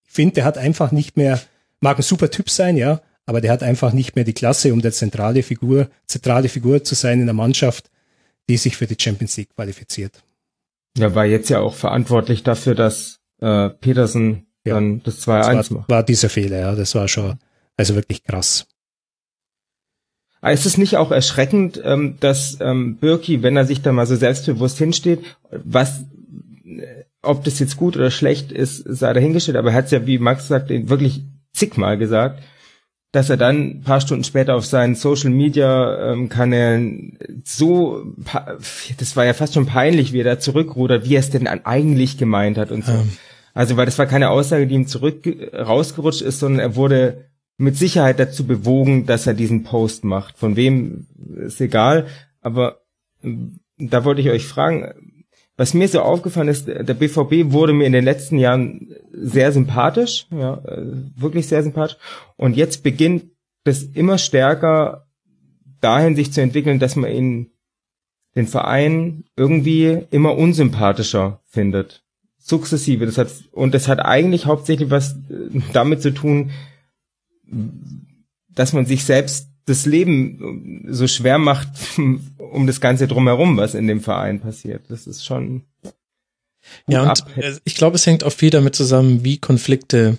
finde, der hat einfach nicht mehr, mag ein super Typ sein, ja, aber der hat einfach nicht mehr die Klasse, um der zentrale Figur, zentrale Figur zu sein in der Mannschaft, die sich für die Champions League qualifiziert. Er war jetzt ja auch verantwortlich dafür, dass äh, Petersen ja, dann das 2-1 macht. War dieser Fehler, ja, das war schon also wirklich krass. Aber ist es nicht auch erschreckend, ähm, dass ähm, Birki, wenn er sich da mal so selbstbewusst hinsteht, was, äh, ob das jetzt gut oder schlecht ist, sei dahingestellt, aber er hat es ja, wie Max sagt, wirklich zigmal gesagt, dass er dann ein paar Stunden später auf seinen Social Media ähm, Kanälen so, das war ja fast schon peinlich, wie er da zurückrudert, wie er es denn eigentlich gemeint hat und so. Ähm. Also, weil das war keine Aussage, die ihm zurück rausgerutscht ist, sondern er wurde mit Sicherheit dazu bewogen, dass er diesen Post macht. Von wem ist egal, aber ähm, da wollte ich euch fragen, was mir so aufgefallen ist, der BVB wurde mir in den letzten Jahren sehr sympathisch, ja, äh, wirklich sehr sympathisch. Und jetzt beginnt das immer stärker dahin sich zu entwickeln, dass man ihn, den Verein irgendwie immer unsympathischer findet. Sukzessive. Das hat, und das hat eigentlich hauptsächlich was äh, damit zu tun, dass man sich selbst das Leben so schwer macht [LAUGHS] um das Ganze drumherum, was in dem Verein passiert. Das ist schon. Ja, und ich glaube, es hängt auch viel damit zusammen, wie Konflikte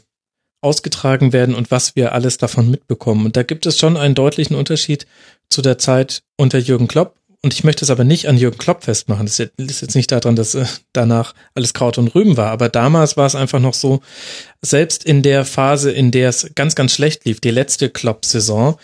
ausgetragen werden und was wir alles davon mitbekommen. Und da gibt es schon einen deutlichen Unterschied zu der Zeit unter Jürgen Klopp. Und ich möchte es aber nicht an Jürgen Klopp festmachen. Das ist jetzt nicht daran, dass äh, danach alles Kraut und Rüben war. Aber damals war es einfach noch so, selbst in der Phase, in der es ganz, ganz schlecht lief, die letzte Klopp-Saison,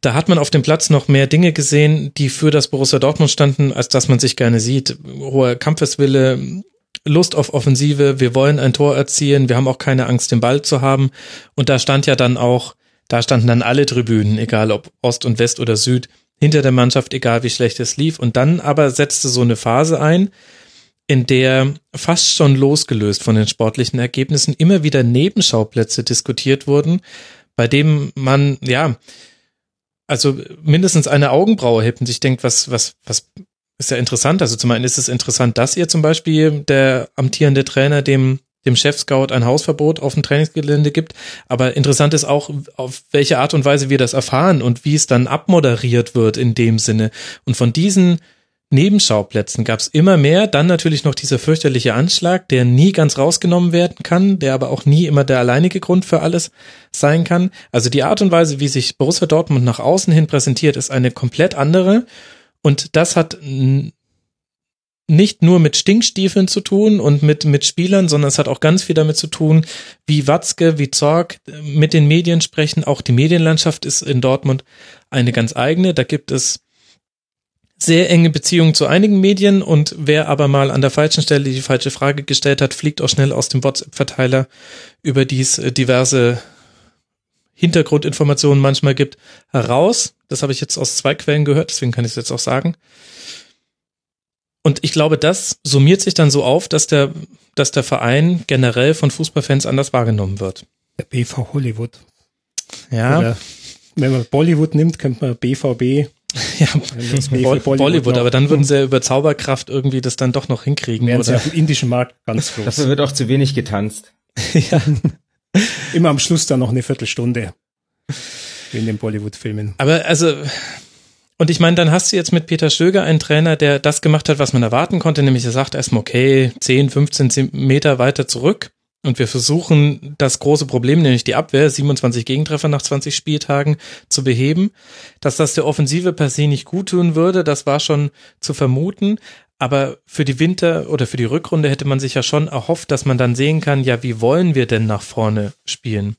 da hat man auf dem Platz noch mehr Dinge gesehen, die für das Borussia Dortmund standen, als dass man sich gerne sieht. Hoher Kampfeswille, Lust auf Offensive, wir wollen ein Tor erzielen, wir haben auch keine Angst, den Ball zu haben. Und da stand ja dann auch, da standen dann alle Tribünen, egal ob Ost und West oder Süd, hinter der Mannschaft, egal wie schlecht es lief. Und dann aber setzte so eine Phase ein, in der fast schon losgelöst von den sportlichen Ergebnissen immer wieder Nebenschauplätze diskutiert wurden, bei dem man, ja, also mindestens eine Augenbraue hebt und sich denkt, was, was, was ist ja interessant. Also zum einen ist es interessant, dass ihr zum Beispiel der amtierende Trainer dem dem Chef-Scout ein Hausverbot auf dem Trainingsgelände gibt. Aber interessant ist auch, auf welche Art und Weise wir das erfahren und wie es dann abmoderiert wird in dem Sinne. Und von diesen Nebenschauplätzen gab es immer mehr. Dann natürlich noch dieser fürchterliche Anschlag, der nie ganz rausgenommen werden kann, der aber auch nie immer der alleinige Grund für alles sein kann. Also die Art und Weise, wie sich Borussia Dortmund nach außen hin präsentiert, ist eine komplett andere. Und das hat nicht nur mit Stinkstiefeln zu tun und mit, mit Spielern, sondern es hat auch ganz viel damit zu tun, wie Watzke, wie Zorg mit den Medien sprechen. Auch die Medienlandschaft ist in Dortmund eine ganz eigene. Da gibt es sehr enge Beziehungen zu einigen Medien und wer aber mal an der falschen Stelle die falsche Frage gestellt hat, fliegt auch schnell aus dem WhatsApp-Verteiler, über die es äh, diverse Hintergrundinformationen manchmal gibt, heraus. Das habe ich jetzt aus zwei Quellen gehört, deswegen kann ich es jetzt auch sagen. Und ich glaube, das summiert sich dann so auf, dass der, dass der Verein generell von Fußballfans anders wahrgenommen wird. Der BV Hollywood. Ja. Oder wenn man Bollywood nimmt, könnte man BVB. [LAUGHS] Ja, Bollywood, Bollywood aber dann würden sie ja über Zauberkraft irgendwie das dann doch noch hinkriegen. Wären sie auf dem indischen Markt ganz groß. Dafür wird auch zu wenig getanzt. [LAUGHS] ja. Immer am Schluss dann noch eine Viertelstunde. Wie in den Bollywood-Filmen. Aber also, und ich meine, dann hast du jetzt mit Peter Stöger einen Trainer, der das gemacht hat, was man erwarten konnte, nämlich er sagt erstmal, okay, 10, 15 Meter weiter zurück. Und wir versuchen das große Problem, nämlich die Abwehr, 27 Gegentreffer nach 20 Spieltagen zu beheben. Dass das der Offensive per se nicht gut tun würde, das war schon zu vermuten. Aber für die Winter- oder für die Rückrunde hätte man sich ja schon erhofft, dass man dann sehen kann, ja, wie wollen wir denn nach vorne spielen?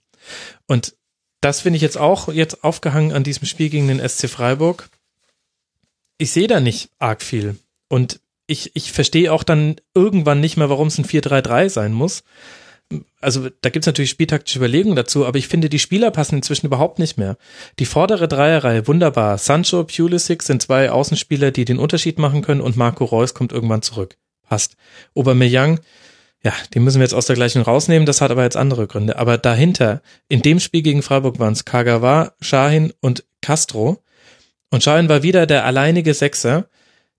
Und das finde ich jetzt auch jetzt aufgehangen an diesem Spiel gegen den SC Freiburg. Ich sehe da nicht arg viel. Und ich, ich verstehe auch dann irgendwann nicht mehr, warum es ein 4-3-3 sein muss. Also da gibt es natürlich spieltaktische Überlegungen dazu, aber ich finde, die Spieler passen inzwischen überhaupt nicht mehr. Die vordere Dreierreihe, wunderbar. Sancho, Pulisic sind zwei Außenspieler, die den Unterschied machen können und Marco Reus kommt irgendwann zurück. Passt. Aubameyang, ja, den müssen wir jetzt aus der gleichen rausnehmen, das hat aber jetzt andere Gründe. Aber dahinter, in dem Spiel gegen Freiburg waren es Kagawa, Shahin und Castro. Und Shahin war wieder der alleinige Sechser.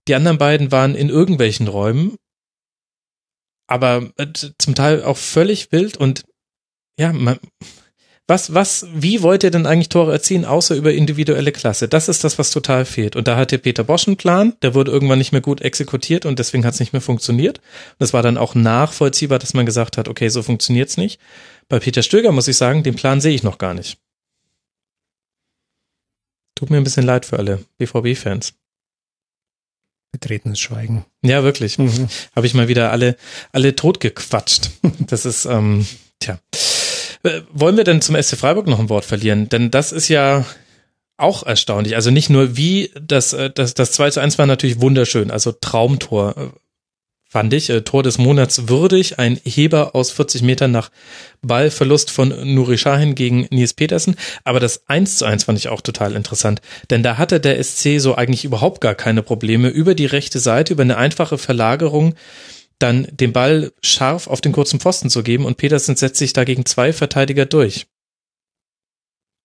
Die anderen beiden waren in irgendwelchen Räumen, aber äh, zum Teil auch völlig wild und ja, man, was, was, wie wollt ihr denn eigentlich Tore erzielen, außer über individuelle Klasse? Das ist das, was total fehlt. Und da hatte Peter Bosch einen Plan, der wurde irgendwann nicht mehr gut exekutiert und deswegen hat es nicht mehr funktioniert. Und es war dann auch nachvollziehbar, dass man gesagt hat, okay, so funktioniert's nicht. Bei Peter Stöger muss ich sagen, den Plan sehe ich noch gar nicht. Tut mir ein bisschen leid für alle BVB-Fans. Betretenes Schweigen. Ja, wirklich. Mhm. Habe ich mal wieder alle, alle totgequatscht. Das ist, ähm, tja. Äh, Wollen wir denn zum SC Freiburg noch ein Wort verlieren? Denn das ist ja auch erstaunlich. Also nicht nur wie, das, äh, das, das 2 zu 1 war natürlich wunderschön, also Traumtor äh, fand ich. Äh, Tor des Monats würdig, ein Heber aus 40 Metern nach Ballverlust von Nuri Sahin gegen Nils Petersen. Aber das 1 zu 1 fand ich auch total interessant, denn da hatte der SC so eigentlich überhaupt gar keine Probleme über die rechte Seite, über eine einfache Verlagerung dann den Ball scharf auf den kurzen Pfosten zu geben und Petersen setzt sich dagegen zwei Verteidiger durch.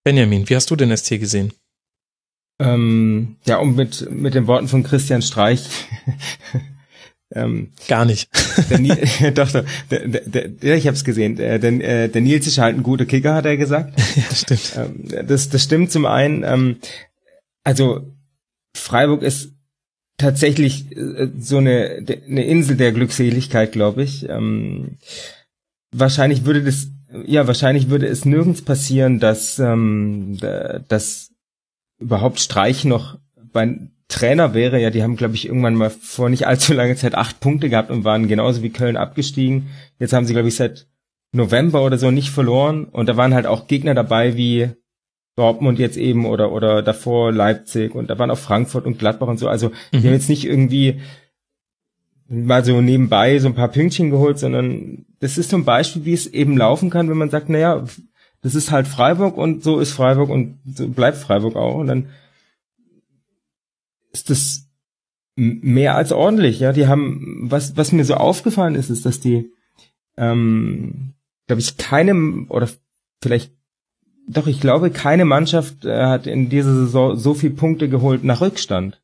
Benjamin, wie hast du den SC gesehen? Ähm, ja, um mit, mit den Worten von Christian Streich. Ähm, Gar nicht. der Nil, [LAUGHS] doch, doch, der, der, der, ich habe es gesehen. Der, der, der Nils ist halt ein guter Kicker, hat er gesagt. [LAUGHS] ja, stimmt. Ähm, das, das stimmt zum einen. Ähm, also Freiburg ist tatsächlich äh, so eine, eine Insel der Glückseligkeit, glaube ich. Ähm, wahrscheinlich würde das, ja, wahrscheinlich würde es nirgends passieren, dass, ähm, dass überhaupt Streich noch bei Trainer wäre. Ja, die haben, glaube ich, irgendwann mal vor nicht allzu langer Zeit acht Punkte gehabt und waren genauso wie Köln abgestiegen. Jetzt haben sie, glaube ich, seit November oder so nicht verloren. Und da waren halt auch Gegner dabei wie Dortmund jetzt eben oder, oder davor Leipzig und da waren auch Frankfurt und Gladbach und so. Also, mhm. die haben jetzt nicht irgendwie mal so nebenbei so ein paar Pünktchen geholt, sondern das ist so ein Beispiel, wie es eben laufen kann, wenn man sagt, naja, das ist halt Freiburg und so ist Freiburg und so bleibt Freiburg auch und dann ist das mehr als ordentlich, ja. Die haben, was, was mir so aufgefallen ist, ist, dass die, ähm, glaube ich, keinem oder vielleicht doch, ich glaube, keine Mannschaft äh, hat in dieser Saison so viel Punkte geholt nach Rückstand.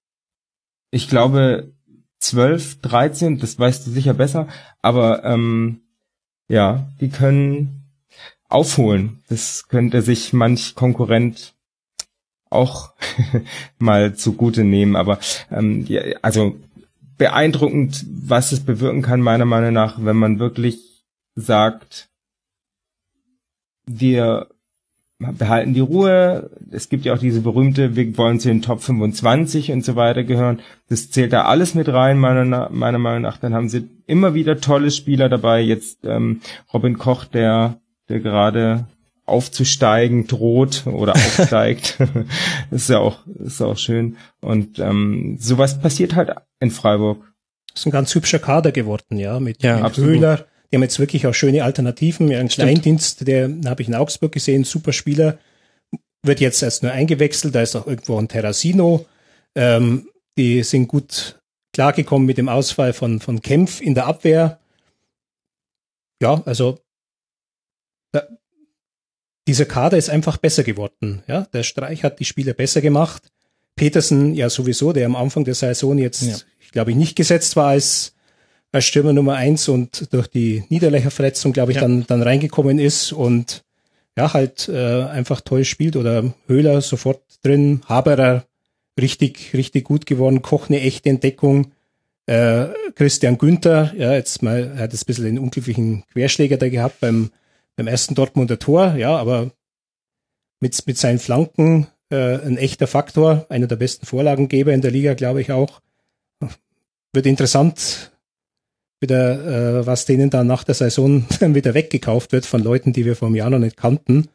Ich glaube, 12, 13, das weißt du sicher besser, aber ähm, ja, die können aufholen. Das könnte sich manch Konkurrent auch [LAUGHS] mal zugute nehmen. Aber ähm, ja, also beeindruckend, was es bewirken kann, meiner Meinung nach, wenn man wirklich sagt, wir behalten die Ruhe. Es gibt ja auch diese berühmte, wir wollen zu den Top 25 und so weiter gehören. Das zählt da alles mit rein, meiner, meiner Meinung nach. Dann haben sie immer wieder tolle Spieler dabei. Jetzt ähm, Robin Koch, der, der gerade aufzusteigen droht oder [LAUGHS] aufsteigt. das ist ja auch, ist auch schön. Und ähm, sowas passiert halt in Freiburg. Das ist ein ganz hübscher Kader geworden, ja, mit, ja, mit Höhler, die haben jetzt wirklich auch schöne Alternativen. Ein Kleindienst, der habe ich in Augsburg gesehen, super Spieler, wird jetzt erst nur eingewechselt. Da ist auch irgendwo ein Terrasino. Ähm, die sind gut klargekommen mit dem Ausfall von, von Kempf in der Abwehr. Ja, also dieser Kader ist einfach besser geworden. Ja, der Streich hat die Spieler besser gemacht. Petersen ja sowieso, der am Anfang der Saison jetzt, ja. ich glaube nicht gesetzt war als als Stürmer Nummer eins und durch die Niederlöcherverletzung, glaube ich, ja. dann, dann reingekommen ist und ja, halt äh, einfach toll spielt oder Höhler sofort drin, Haberer richtig, richtig gut geworden, Koch eine echte Entdeckung, äh, Christian Günther, ja, jetzt mal, er hat jetzt ein bisschen den unglücklichen Querschläger da gehabt beim, beim ersten Dortmunder Tor, ja, aber mit, mit seinen Flanken äh, ein echter Faktor, einer der besten Vorlagengeber in der Liga, glaube ich auch. Wird interessant, wieder, äh, was denen dann nach der Saison [LAUGHS] wieder weggekauft wird von Leuten, die wir vor einem Jahr noch nicht kannten.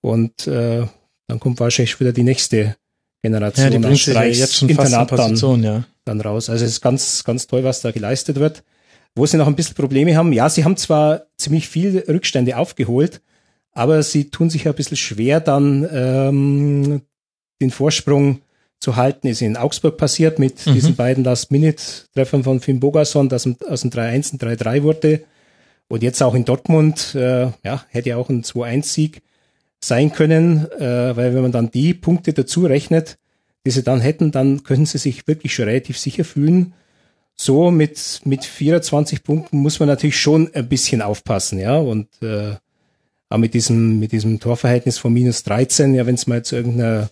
Und äh, dann kommt wahrscheinlich wieder die nächste Generation ja, die bringt ja jetzt schon Internat Position, dann, ja. dann raus. Also es ist ganz, ganz toll, was da geleistet wird. Wo sie noch ein bisschen Probleme haben, ja, sie haben zwar ziemlich viel Rückstände aufgeholt, aber sie tun sich ein bisschen schwer, dann ähm, den Vorsprung zu halten, ist in Augsburg passiert mit mhm. diesen beiden Last-Minute-Treffern von Finn Bogason, dass aus dem 3-1 ein 3-3 wurde. Und jetzt auch in Dortmund, äh, ja, hätte ja auch ein 2-1-Sieg sein können, äh, weil wenn man dann die Punkte dazu rechnet, die sie dann hätten, dann können sie sich wirklich schon relativ sicher fühlen. So mit, mit 24 Punkten muss man natürlich schon ein bisschen aufpassen, ja, und äh, auch mit diesem, mit diesem Torverhältnis von minus 13, ja, wenn es mal zu irgendeiner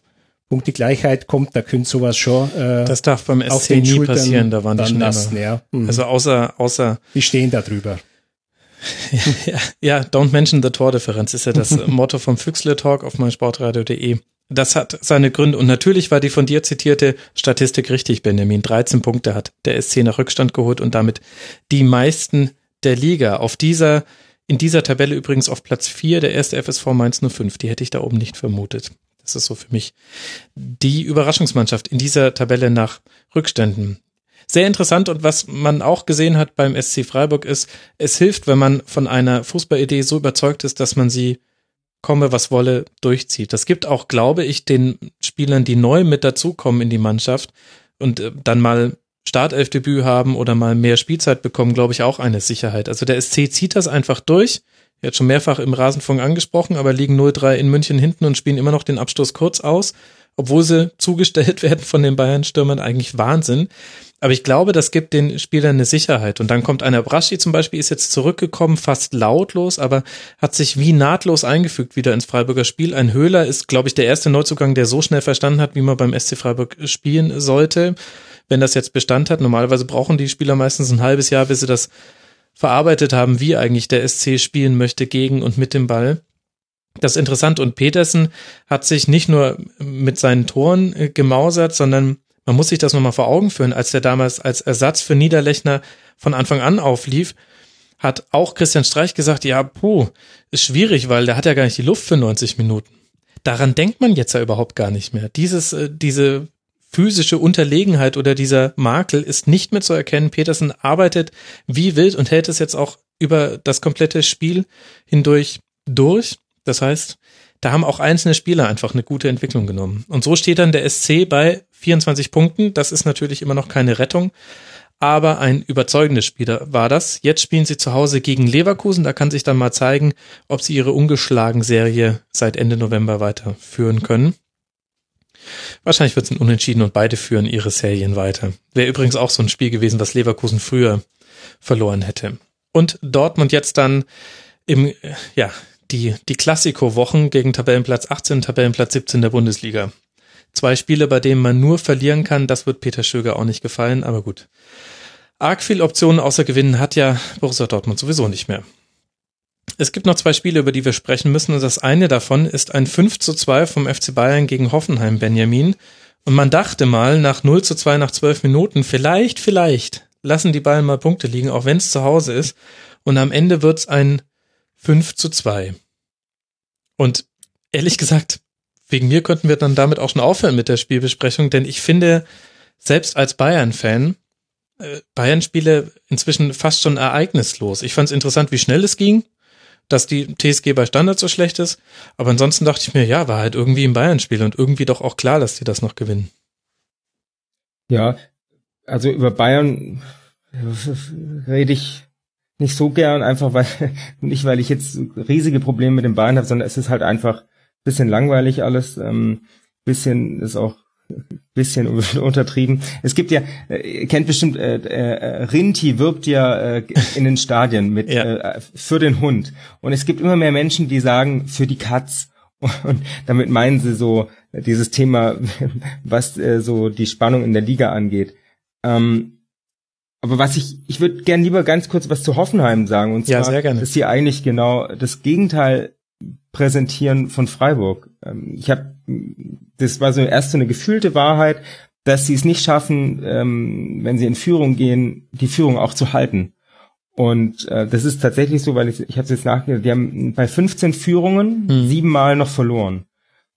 Punktegleichheit kommt, da könnte sowas schon. Äh, das darf beim SC nie Schultern passieren, da waren die schon lassen, ja. Mhm. Also außer, außer. Die stehen da drüber. [LAUGHS] ja, ja, don't mention the Tordifferenz ist ja das [LAUGHS] Motto vom Füchsle Talk auf meinsportradio.de. Das hat seine Gründe und natürlich war die von dir zitierte Statistik richtig, Benjamin. 13 Punkte hat der SC nach Rückstand geholt und damit die meisten der Liga. Auf dieser, in dieser Tabelle übrigens auf Platz 4 der erste FSV Mainz 05. Die hätte ich da oben nicht vermutet. Das ist so für mich die Überraschungsmannschaft in dieser Tabelle nach Rückständen. Sehr interessant und was man auch gesehen hat beim SC Freiburg ist, es hilft, wenn man von einer Fußballidee so überzeugt ist, dass man sie komme, was wolle, durchzieht. Das gibt auch, glaube ich, den Spielern, die neu mit dazukommen in die Mannschaft und äh, dann mal Startelfdebüt haben oder mal mehr Spielzeit bekommen, glaube ich, auch eine Sicherheit. Also der SC zieht das einfach durch jetzt schon mehrfach im Rasenfunk angesprochen, aber liegen 0-3 in München hinten und spielen immer noch den Abstoß kurz aus, obwohl sie [LAUGHS] zugestellt werden von den Bayern-Stürmern. Eigentlich Wahnsinn. Aber ich glaube, das gibt den Spielern eine Sicherheit. Und dann kommt einer Braschi zum Beispiel, ist jetzt zurückgekommen, fast lautlos, aber hat sich wie nahtlos eingefügt wieder ins Freiburger Spiel. Ein Höhler ist, glaube ich, der erste Neuzugang, der so schnell verstanden hat, wie man beim SC Freiburg spielen sollte. Wenn das jetzt Bestand hat, normalerweise brauchen die Spieler meistens ein halbes Jahr, bis sie das verarbeitet haben, wie eigentlich der SC spielen möchte gegen und mit dem Ball. Das ist interessant. Und Petersen hat sich nicht nur mit seinen Toren äh, gemausert, sondern man muss sich das nochmal vor Augen führen, als der damals als Ersatz für Niederlechner von Anfang an auflief, hat auch Christian Streich gesagt, ja, puh, ist schwierig, weil der hat ja gar nicht die Luft für 90 Minuten. Daran denkt man jetzt ja überhaupt gar nicht mehr. Dieses, äh, diese physische Unterlegenheit oder dieser Makel ist nicht mehr zu erkennen. Petersen arbeitet wie wild und hält es jetzt auch über das komplette Spiel hindurch durch. Das heißt, da haben auch einzelne Spieler einfach eine gute Entwicklung genommen. Und so steht dann der SC bei 24 Punkten. Das ist natürlich immer noch keine Rettung, aber ein überzeugendes Spieler war das. Jetzt spielen sie zu Hause gegen Leverkusen. Da kann sich dann mal zeigen, ob sie ihre ungeschlagen Serie seit Ende November weiterführen können. Wahrscheinlich wird es ein Unentschieden und beide führen ihre Serien weiter. Wäre übrigens auch so ein Spiel gewesen, was Leverkusen früher verloren hätte. Und Dortmund jetzt dann im, ja, die, die Klassiko-Wochen gegen Tabellenplatz 18 Tabellenplatz 17 der Bundesliga. Zwei Spiele, bei denen man nur verlieren kann, das wird Peter Schöger auch nicht gefallen, aber gut. Arg viel Optionen außer Gewinnen hat ja Borussia Dortmund sowieso nicht mehr. Es gibt noch zwei Spiele, über die wir sprechen müssen, und das eine davon ist ein 5 zu 2 vom FC Bayern gegen Hoffenheim Benjamin. Und man dachte mal, nach 0 zu 2 nach 12 Minuten, vielleicht, vielleicht lassen die Bayern mal Punkte liegen, auch wenn es zu Hause ist. Und am Ende wird's ein 5 zu 2. Und ehrlich gesagt, wegen mir könnten wir dann damit auch schon aufhören mit der Spielbesprechung, denn ich finde, selbst als Bayern-Fan, äh, Bayern-Spiele inzwischen fast schon ereignislos. Ich fand es interessant, wie schnell es ging, dass die TSG bei Standard so schlecht ist, aber ansonsten dachte ich mir, ja, war halt irgendwie ein Bayern-Spiel und irgendwie doch auch klar, dass die das noch gewinnen. Ja, also über Bayern rede ich nicht so gern, einfach weil, [LAUGHS] nicht weil ich jetzt riesige Probleme mit den Bayern habe, sondern es ist halt einfach bisschen langweilig alles, ähm, bisschen ist auch [LAUGHS] bisschen [LAUGHS] untertrieben. Es gibt ja, äh, kennt bestimmt, äh, äh, Rinti wirbt ja äh, in den Stadien mit [LAUGHS] ja. äh, für den Hund. Und es gibt immer mehr Menschen, die sagen für die Katz. Und damit meinen sie so dieses Thema, was äh, so die Spannung in der Liga angeht. Ähm, aber was ich, ich würde gern lieber ganz kurz was zu Hoffenheim sagen. Und zwar, ja, dass sie eigentlich genau das Gegenteil präsentieren von Freiburg. Ähm, ich habe, das war so erst so eine gefühlte Wahrheit, dass sie es nicht schaffen, ähm, wenn sie in Führung gehen, die Führung auch zu halten. Und äh, das ist tatsächlich so, weil ich, ich habe es jetzt nachgedacht, die haben bei 15 Führungen mhm. siebenmal noch verloren.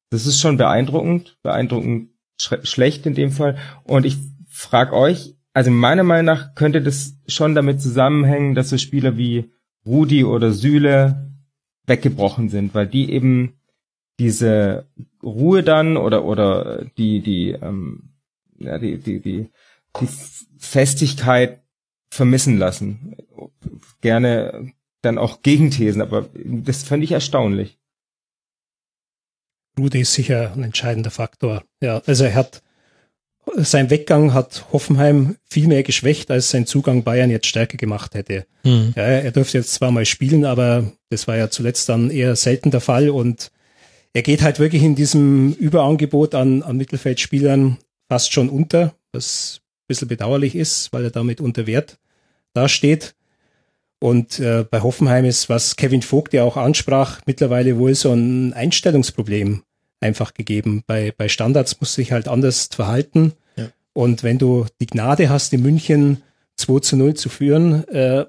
Das ist schon beeindruckend, beeindruckend sch schlecht in dem Fall. Und ich frage euch, also meiner Meinung nach könnte das schon damit zusammenhängen, dass so Spieler wie Rudi oder Süle weggebrochen sind, weil die eben diese Ruhe dann oder oder die die ähm, ja die die die die Festigkeit vermissen lassen. Gerne dann auch Gegenthesen, aber das fand ich erstaunlich. Rudi ist sicher ein entscheidender Faktor. Ja, also er hat sein Weggang hat Hoffenheim viel mehr geschwächt, als sein Zugang Bayern jetzt stärker gemacht hätte. Mhm. Ja, er durfte jetzt zwar mal spielen, aber das war ja zuletzt dann eher selten der Fall und er geht halt wirklich in diesem Überangebot an, an Mittelfeldspielern fast schon unter, was ein bisschen bedauerlich ist, weil er damit unter Wert dasteht. Und äh, bei Hoffenheim ist, was Kevin Vogt ja auch ansprach, mittlerweile wohl so ein Einstellungsproblem einfach gegeben. Bei, bei Standards musst du dich halt anders verhalten. Ja. Und wenn du die Gnade hast, in München 2 zu 0 zu führen, äh,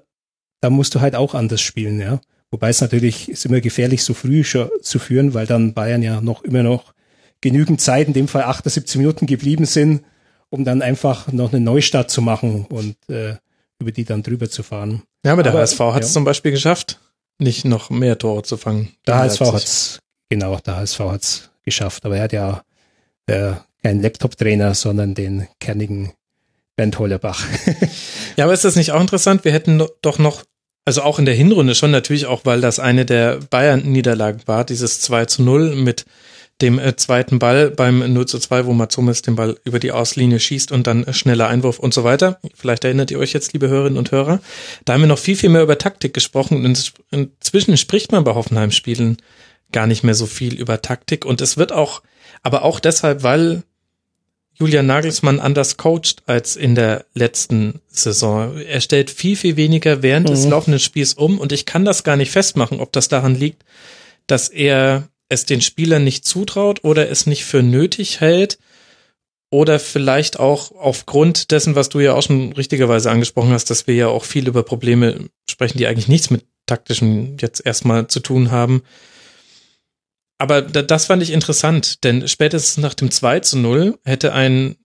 dann musst du halt auch anders spielen, ja. Wobei es natürlich ist immer gefährlich, so früh schon zu führen, weil dann Bayern ja noch immer noch genügend Zeit, in dem Fall 78 Minuten geblieben sind, um dann einfach noch eine Neustart zu machen und äh, über die dann drüber zu fahren. Ja, aber der aber, HSV hat es ja. zum Beispiel geschafft, nicht noch mehr Tore zu fangen. Der HSV hat es, genau, der HSV hat es geschafft. Aber er hat ja äh, keinen Laptop-Trainer, sondern den kernigen Bernd Hollerbach. ja, aber ist das nicht auch interessant? Wir hätten doch noch, also auch in der Hinrunde schon natürlich auch, weil das eine der Bayern-Niederlagen war, dieses 2 zu 0 mit dem äh, zweiten Ball beim 0 zu 2, wo Matsumis den Ball über die Auslinie schießt und dann äh, schneller Einwurf und so weiter. Vielleicht erinnert ihr euch jetzt, liebe Hörerinnen und Hörer. Da haben wir noch viel, viel mehr über Taktik gesprochen und inzwischen spricht man bei Hoffenheim-Spielen gar nicht mehr so viel über Taktik und es wird auch, aber auch deshalb, weil Julian Nagelsmann anders coacht als in der letzten Saison. Er stellt viel, viel weniger während mhm. des laufenden Spiels um und ich kann das gar nicht festmachen, ob das daran liegt, dass er es den Spielern nicht zutraut oder es nicht für nötig hält oder vielleicht auch aufgrund dessen, was du ja auch schon richtigerweise angesprochen hast, dass wir ja auch viel über Probleme sprechen, die eigentlich nichts mit taktischen jetzt erstmal zu tun haben. Aber das fand ich interessant, denn spätestens nach dem 2 zu 0 hätte ein,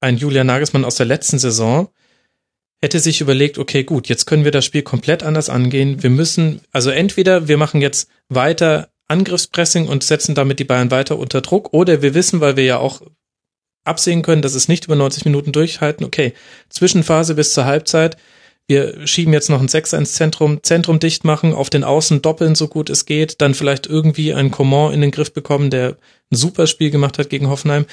ein Julian Nagelsmann aus der letzten Saison hätte sich überlegt, okay, gut, jetzt können wir das Spiel komplett anders angehen. Wir müssen, also entweder wir machen jetzt weiter Angriffspressing und setzen damit die Bayern weiter unter Druck. Oder wir wissen, weil wir ja auch absehen können, dass es nicht über 90 Minuten durchhalten. Okay, Zwischenphase bis zur Halbzeit. Wir schieben jetzt noch ein Sechser ins Zentrum, Zentrum dicht machen, auf den Außen doppeln, so gut es geht, dann vielleicht irgendwie einen Coman in den Griff bekommen, der ein super Spiel gemacht hat gegen Hoffenheim.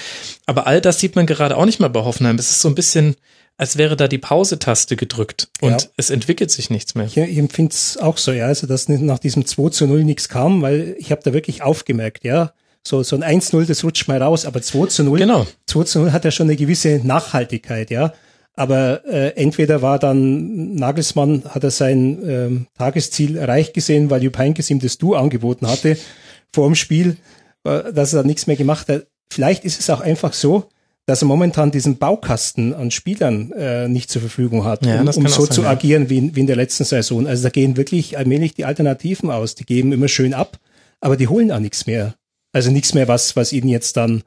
Aber all das sieht man gerade auch nicht mal bei Hoffenheim. Es ist so ein bisschen, als wäre da die Pause-Taste gedrückt und ja. es entwickelt sich nichts mehr. Ich, ich empfinde es auch so, ja, also dass nach diesem 2 zu 0 nichts kam, weil ich habe da wirklich aufgemerkt, ja, so, so ein 1-0, das rutscht mal raus, aber 2 zu 0, genau. 2 zu 0 hat ja schon eine gewisse Nachhaltigkeit, ja. Aber äh, entweder war dann Nagelsmann, hat er sein ähm, Tagesziel erreicht gesehen, weil Jupp Heynckes ihm das Du angeboten hatte vor dem Spiel, äh, dass er da nichts mehr gemacht hat. Vielleicht ist es auch einfach so, dass er momentan diesen Baukasten an Spielern äh, nicht zur Verfügung hat, ja, um, um so sein, zu ja. agieren wie, wie in der letzten Saison. Also da gehen wirklich allmählich die Alternativen aus. Die geben immer schön ab, aber die holen auch nichts mehr. Also nichts mehr, was, was ihnen jetzt dann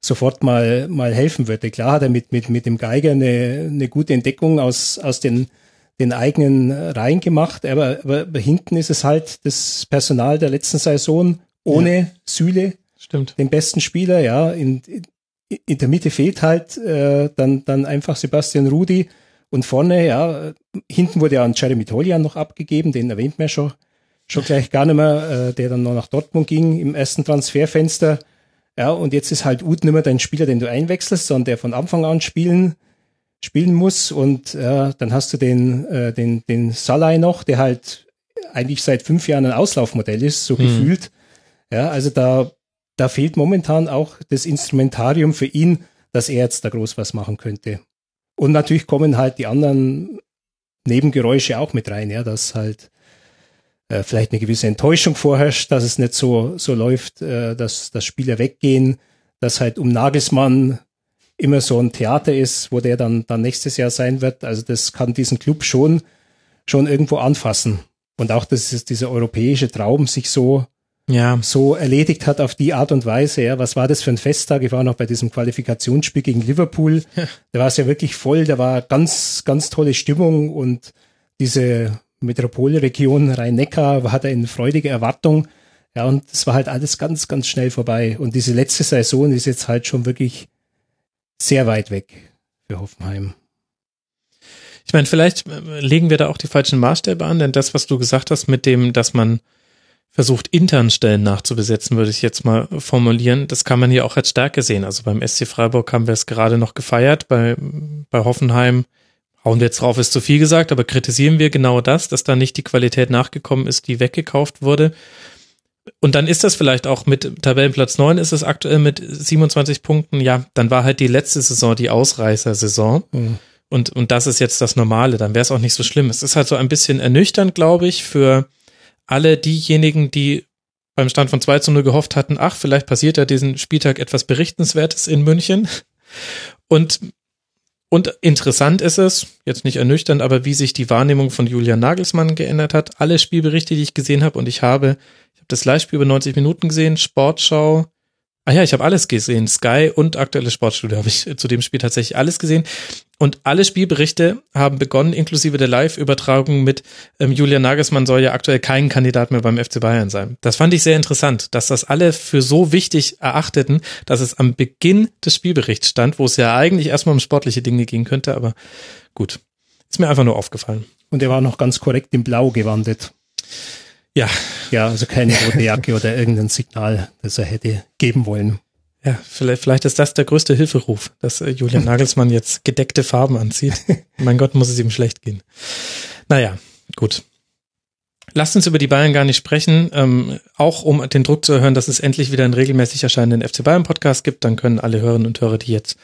sofort mal, mal helfen würde. Klar hat er mit, mit, mit dem Geiger eine, eine gute Entdeckung aus, aus den, den eigenen Reihen gemacht, aber, aber hinten ist es halt das Personal der letzten Saison ohne ja. Süle, Stimmt. den besten Spieler, ja, in, in der Mitte fehlt halt äh, dann, dann einfach Sebastian Rudi und vorne, ja, hinten wurde ja an Jeremy Tolian noch abgegeben, den erwähnt man schon, schon gleich gar nicht mehr, äh, der dann noch nach Dortmund ging im ersten Transferfenster. Ja, und jetzt ist halt Ud nicht mehr dein Spieler, den du einwechselst, sondern der von Anfang an spielen, spielen muss. Und äh, dann hast du den, äh, den, den Salai noch, der halt eigentlich seit fünf Jahren ein Auslaufmodell ist, so hm. gefühlt. Ja, also da da fehlt momentan auch das Instrumentarium für ihn, dass er jetzt da groß was machen könnte. Und natürlich kommen halt die anderen Nebengeräusche auch mit rein, ja, dass halt äh, vielleicht eine gewisse Enttäuschung vorherrscht, dass es nicht so, so läuft, äh, dass, dass Spieler weggehen, dass halt um Nagelsmann immer so ein Theater ist, wo der dann, dann nächstes Jahr sein wird. Also das kann diesen Club schon, schon irgendwo anfassen. Und auch, dass es dieser europäische Traum sich so ja. so erledigt hat auf die Art und Weise. Ja, was war das für ein Festtag? Ich war noch bei diesem Qualifikationsspiel gegen Liverpool. Ja. Da war es ja wirklich voll. Da war ganz, ganz tolle Stimmung und diese Metropolregion Rhein-Neckar hatte eine freudige Erwartung. Ja, und es war halt alles ganz, ganz schnell vorbei. Und diese letzte Saison ist jetzt halt schon wirklich sehr weit weg für Hoffenheim. Ich meine, vielleicht legen wir da auch die falschen Maßstäbe an, denn das, was du gesagt hast mit dem, dass man versucht, intern Stellen nachzubesetzen, würde ich jetzt mal formulieren. Das kann man hier auch als Stärke sehen. Also beim SC Freiburg haben wir es gerade noch gefeiert, bei, bei Hoffenheim hauen wir jetzt drauf, ist zu viel gesagt, aber kritisieren wir genau das, dass da nicht die Qualität nachgekommen ist, die weggekauft wurde. Und dann ist das vielleicht auch mit Tabellenplatz 9 ist es aktuell mit 27 Punkten. Ja, dann war halt die letzte Saison die Ausreißersaison. Mhm. Und, und das ist jetzt das Normale. Dann wäre es auch nicht so schlimm. Es ist halt so ein bisschen ernüchternd, glaube ich, für alle diejenigen, die beim Stand von 2 zu 0 gehofft hatten, ach, vielleicht passiert ja diesen Spieltag etwas Berichtenswertes in München. Und, und interessant ist es, jetzt nicht ernüchternd, aber wie sich die Wahrnehmung von Julian Nagelsmann geändert hat. Alle Spielberichte, die ich gesehen habe, und ich habe, ich habe das Live-Spiel über 90 Minuten gesehen, Sportschau, Ah ja, ich habe alles gesehen. Sky und aktuelle Sportstudio habe ich zu dem Spiel tatsächlich alles gesehen. Und alle Spielberichte haben begonnen, inklusive der Live-Übertragung mit ähm, Julian Nagelsmann soll ja aktuell kein Kandidat mehr beim FC Bayern sein. Das fand ich sehr interessant, dass das alle für so wichtig erachteten, dass es am Beginn des Spielberichts stand, wo es ja eigentlich erstmal um sportliche Dinge gehen könnte, aber gut. Ist mir einfach nur aufgefallen. Und er war noch ganz korrekt in Blau gewandet. Ja. Ja, also keine rote Jacke oder irgendein Signal, das er hätte geben wollen. Ja, vielleicht, vielleicht ist das der größte Hilferuf, dass äh, Julian [LAUGHS] Nagelsmann jetzt gedeckte Farben anzieht. [LAUGHS] mein Gott, muss es ihm schlecht gehen. Naja, gut. Lasst uns über die Bayern gar nicht sprechen, ähm, auch um den Druck zu erhöhen, dass es endlich wieder einen regelmäßig erscheinenden FC Bayern Podcast gibt. Dann können alle Hörerinnen und Hörer, die jetzt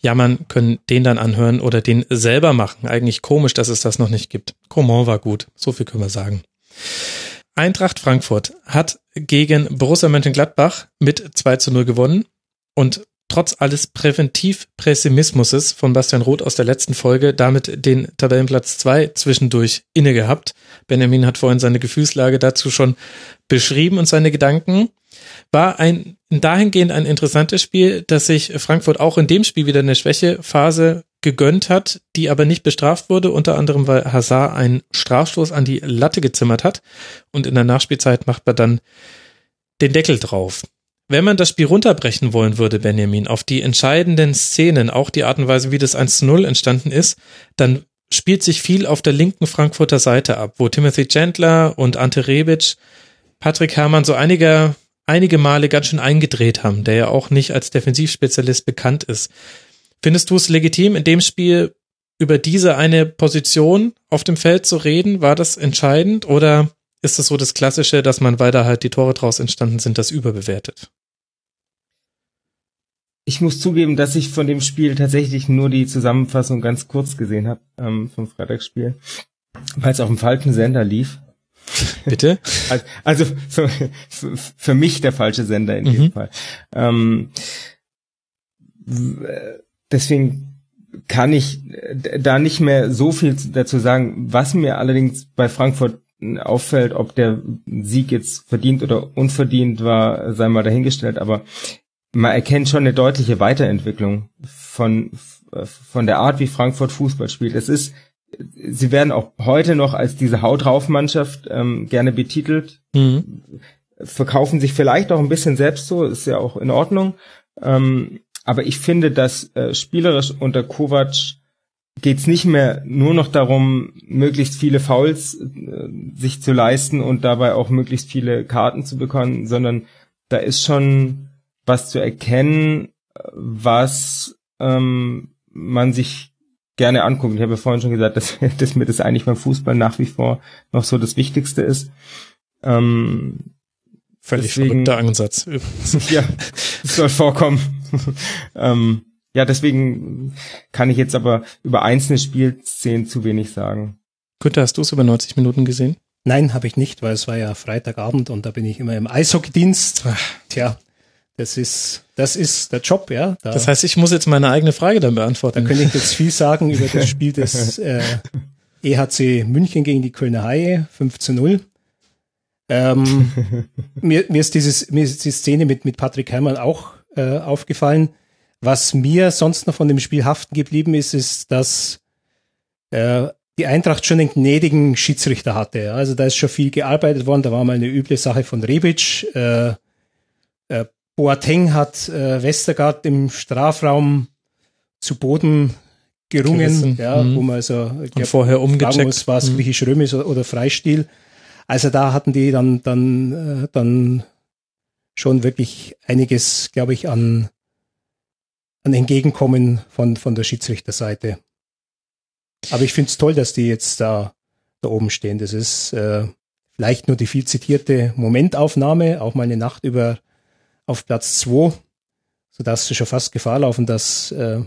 jammern, können den dann anhören oder den selber machen. Eigentlich komisch, dass es das noch nicht gibt. Coman war gut, so viel können wir sagen. Eintracht Frankfurt hat gegen Borussia Mönchengladbach mit 2 zu 0 gewonnen. Und trotz alles Präventivpessimismus von Bastian Roth aus der letzten Folge damit den Tabellenplatz 2 zwischendurch inne gehabt. Benjamin hat vorhin seine Gefühlslage dazu schon beschrieben und seine Gedanken. War ein dahingehend ein interessantes Spiel, dass sich Frankfurt auch in dem Spiel wieder eine Schwächephase gegönnt hat, die aber nicht bestraft wurde, unter anderem weil Hazard einen Strafstoß an die Latte gezimmert hat und in der Nachspielzeit macht man dann den Deckel drauf. Wenn man das Spiel runterbrechen wollen würde, Benjamin, auf die entscheidenden Szenen, auch die Art und Weise, wie das 1 0 entstanden ist, dann spielt sich viel auf der linken Frankfurter Seite ab, wo Timothy Chandler und Ante Rebic Patrick Herrmann so einiger, einige Male ganz schön eingedreht haben, der ja auch nicht als Defensivspezialist bekannt ist. Findest du es legitim, in dem Spiel über diese eine Position auf dem Feld zu reden? War das entscheidend oder ist das so das Klassische, dass man, weil da halt die Tore draus entstanden sind, das überbewertet? Ich muss zugeben, dass ich von dem Spiel tatsächlich nur die Zusammenfassung ganz kurz gesehen habe ähm, vom Freitagsspiel, weil es auf dem falschen Sender lief. Bitte? [LAUGHS] Also für, für, mich der falsche Sender in mhm. diesem Fall. Ähm, deswegen kann ich da nicht mehr so viel dazu sagen. Was mir allerdings bei Frankfurt auffällt, ob der Sieg jetzt verdient oder unverdient war, sei mal dahingestellt, aber man erkennt schon eine deutliche Weiterentwicklung von, von der Art, wie Frankfurt Fußball spielt. Es ist, sie werden auch heute noch als diese Haut drauf Mannschaft ähm, gerne betitelt, mhm. verkaufen sich vielleicht auch ein bisschen selbst so, ist ja auch in Ordnung. Ähm, aber ich finde, dass äh, spielerisch unter Kovac geht's nicht mehr nur noch darum, möglichst viele Fouls äh, sich zu leisten und dabei auch möglichst viele Karten zu bekommen, sondern da ist schon was zu erkennen, was ähm, man sich gerne anguckt. Ich habe ja vorhin schon gesagt, dass, [LAUGHS] dass mir das eigentlich beim Fußball nach wie vor noch so das Wichtigste ist. Ähm, Völlig deswegen, verrückter Ansatz. [LAUGHS] ja, das soll vorkommen. [LAUGHS] ähm, ja, deswegen kann ich jetzt aber über einzelne Spielszenen zu wenig sagen. Günther, hast du es über 90 Minuten gesehen? Nein, habe ich nicht, weil es war ja Freitagabend und da bin ich immer im Eishockeydienst. Tja, das ist, das ist der Job, ja. Da, das heißt, ich muss jetzt meine eigene Frage dann beantworten. Da könnte ich jetzt viel sagen über das Spiel des äh, EHC München gegen die Kölner Haie, 5 zu 0. Ähm, [LAUGHS] mir, mir ist dieses, mir ist die Szene mit, mit Patrick Herrmann auch äh, aufgefallen. Was mir sonst noch von dem Spiel haften geblieben ist, ist, dass äh, die Eintracht schon einen gnädigen Schiedsrichter hatte. Also da ist schon viel gearbeitet worden. Da war mal eine üble Sache von Rebic. Äh, äh, Boateng hat äh, Westergaard im Strafraum zu Boden gerungen, Gerissen. ja, mhm. wo man also glaub, vorher umgecheckt muss, war es mhm. griechisch römisch oder, oder Freistil. Also da hatten die dann dann äh, dann schon wirklich einiges, glaube ich, an an Entgegenkommen von von der Schiedsrichterseite. Aber ich finde es toll, dass die jetzt da da oben stehen. Das ist äh, vielleicht nur die viel zitierte Momentaufnahme, auch mal eine Nacht über auf Platz 2, sodass sie schon fast Gefahr laufen, dass äh,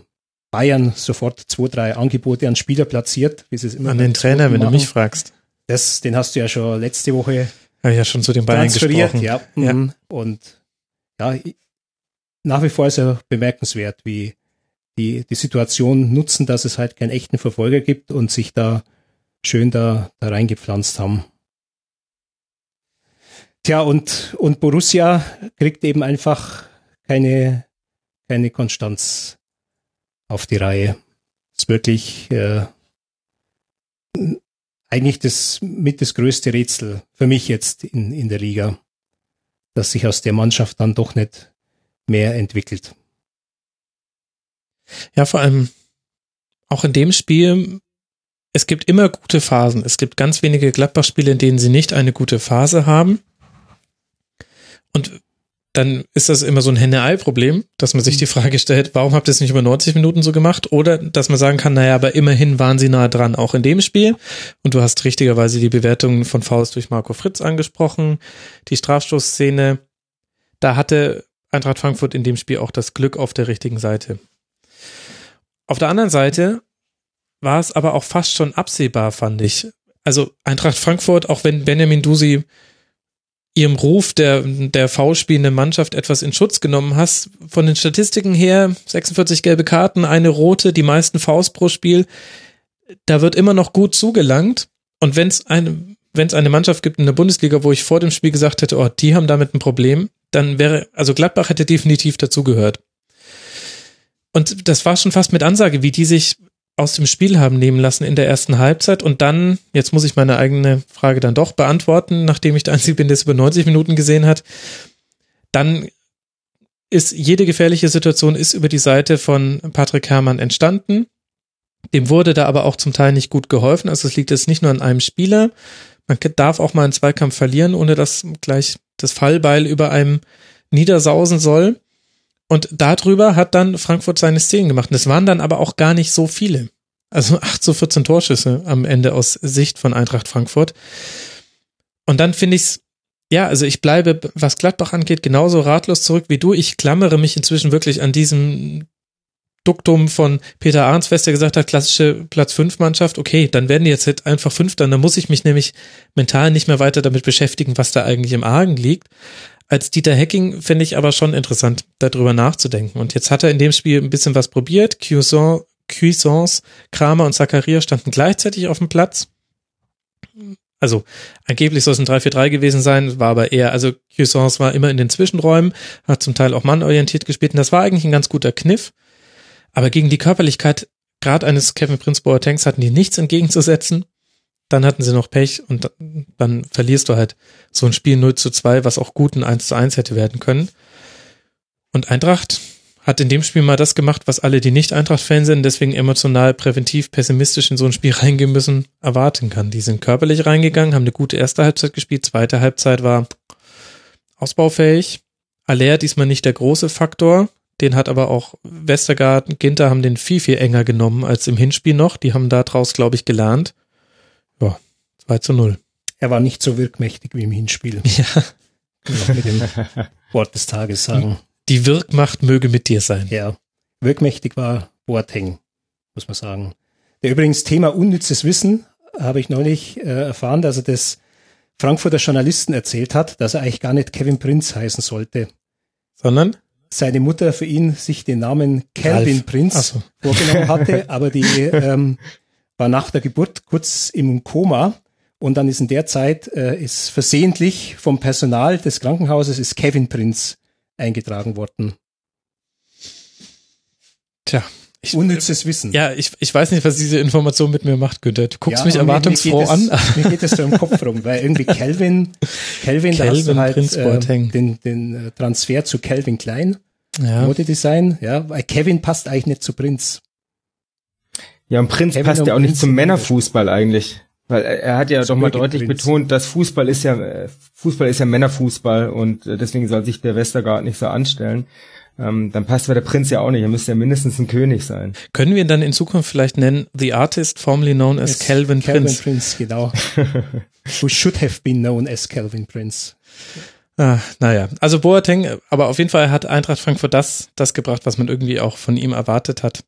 Bayern sofort zwei, drei Angebote an Spieler platziert, wie sie es immer An den Trainer, wenn du mich fragst. Das, den hast du ja schon letzte Woche ja, ja schon zu den Bayern gesprochen. Ja, ja. Mhm. Und ja, nach wie vor ist er bemerkenswert, wie die, die Situation nutzen, dass es halt keinen echten Verfolger gibt und sich da schön da, da reingepflanzt haben. Tja, und, und Borussia kriegt eben einfach keine, keine Konstanz auf die Reihe. Das ist wirklich äh, eigentlich das mit das größte Rätsel für mich jetzt in, in der Liga, dass sich aus der Mannschaft dann doch nicht mehr entwickelt. Ja, vor allem auch in dem Spiel es gibt immer gute Phasen. Es gibt ganz wenige Gladbach-Spiele, in denen sie nicht eine gute Phase haben. Und dann ist das immer so ein Henne-Ei-Problem, dass man sich die Frage stellt, warum habt ihr es nicht über 90 Minuten so gemacht? Oder dass man sagen kann, naja, aber immerhin waren sie nah dran, auch in dem Spiel. Und du hast richtigerweise die Bewertungen von Faust durch Marco Fritz angesprochen, die Strafstoßszene. Da hatte Eintracht Frankfurt in dem Spiel auch das Glück auf der richtigen Seite. Auf der anderen Seite war es aber auch fast schon absehbar, fand ich. Also Eintracht Frankfurt, auch wenn Benjamin Dusi ihrem Ruf der, der V-spielenden Mannschaft etwas in Schutz genommen hast. Von den Statistiken her, 46 gelbe Karten, eine rote, die meisten Vs pro Spiel. Da wird immer noch gut zugelangt. Und wenn es eine, wenn es eine Mannschaft gibt in der Bundesliga, wo ich vor dem Spiel gesagt hätte, oh, die haben damit ein Problem, dann wäre, also Gladbach hätte definitiv dazugehört. Und das war schon fast mit Ansage, wie die sich aus dem Spiel haben nehmen lassen in der ersten Halbzeit und dann, jetzt muss ich meine eigene Frage dann doch beantworten, nachdem ich der Einzige bin, der es über 90 Minuten gesehen hat, dann ist jede gefährliche Situation ist über die Seite von Patrick Herrmann entstanden. Dem wurde da aber auch zum Teil nicht gut geholfen. Also es liegt jetzt nicht nur an einem Spieler. Man darf auch mal einen Zweikampf verlieren, ohne dass gleich das Fallbeil über einem niedersausen soll. Und darüber hat dann Frankfurt seine Szenen gemacht. Und es waren dann aber auch gar nicht so viele. Also [LAUGHS] 8 zu 14 Torschüsse am Ende aus Sicht von Eintracht Frankfurt. Und dann finde ich es, ja, also ich bleibe, was Gladbach angeht, genauso ratlos zurück wie du. Ich klammere mich inzwischen wirklich an diesem Duktum von Peter Arnsfest, der gesagt hat, klassische Platz 5 Mannschaft, okay, dann werden die jetzt halt einfach Fünfter, dann muss ich mich nämlich mental nicht mehr weiter damit beschäftigen, was da eigentlich im Argen liegt als Dieter Hecking finde ich aber schon interessant, darüber nachzudenken. Und jetzt hat er in dem Spiel ein bisschen was probiert. Cuisance, Cuisance Kramer und Zakaria standen gleichzeitig auf dem Platz. Also angeblich soll es ein 3-4-3 gewesen sein, war aber eher, also Cuisance war immer in den Zwischenräumen, hat zum Teil auch mannorientiert gespielt und das war eigentlich ein ganz guter Kniff. Aber gegen die Körperlichkeit gerade eines Kevin Prince Boatengs hatten die nichts entgegenzusetzen dann hatten sie noch Pech und dann verlierst du halt so ein Spiel 0 zu 2, was auch gut ein 1 zu 1 hätte werden können. Und Eintracht hat in dem Spiel mal das gemacht, was alle, die nicht Eintracht-Fans sind, deswegen emotional, präventiv, pessimistisch in so ein Spiel [LAUGHS] reingehen müssen, erwarten kann. Die sind körperlich reingegangen, haben eine gute erste Halbzeit gespielt, zweite Halbzeit war ausbaufähig. Aller diesmal nicht der große Faktor, den hat aber auch Westergaard, Ginter haben den viel, viel enger genommen als im Hinspiel noch. Die haben daraus, glaube ich, gelernt. Ja, 2 zu 0. Er war nicht so wirkmächtig wie im Hinspiel. [LAUGHS] Ja. mit dem Wort des Tages sagen. Die Wirkmacht möge mit dir sein. Ja. Wirkmächtig war Boateng, muss man sagen. Der übrigens Thema unnützes Wissen habe ich neulich äh, erfahren, dass er das Frankfurter Journalisten erzählt hat, dass er eigentlich gar nicht Kevin Prinz heißen sollte. Sondern? Seine Mutter für ihn sich den Namen Calvin Ralf. Prinz so. vorgenommen hatte, [LAUGHS] aber die ähm, war nach der Geburt kurz im Koma und dann ist in der Zeit äh, ist versehentlich vom Personal des Krankenhauses ist Kevin Prinz eingetragen worden. Tja. Ich, Unnützes Wissen. Ja, ich, ich weiß nicht, was diese Information mit mir macht, Günther. Du guckst Ja, mich erwartungsfroh mir an. [LAUGHS] Mir geht es so im Kopf rum, weil irgendwie Kelvin, [LAUGHS] Kelvin, da hast du Calvin halt äh, den, den äh, Transfer zu Calvin Klein, Ja. Modedesign, ja, weil Kevin passt eigentlich nicht zu Prinz. Ja, und Prinz Kevin passt und ja auch nicht Prinz zum sind Männerfußball eigentlich. Weil er, hat ja doch mal deutlich Prinz. betont, dass Fußball ist ja, äh, Fußball ist ja Männerfußball und äh, deswegen soll sich der Westergaard nicht so anstellen. Ähm, dann passt aber der Prinz ja auch nicht. Er müsste ja mindestens ein König sein. Können wir ihn dann in Zukunft vielleicht nennen The Artist formerly known as Yes, Calvin Calvin Prince? Prince, genau. [LAUGHS] Who should have been known as Calvin Prince. Ah, naja, also Boateng, aber auf jeden Fall hat Eintracht Frankfurt das, das gebracht, was man irgendwie auch von ihm erwartet hat.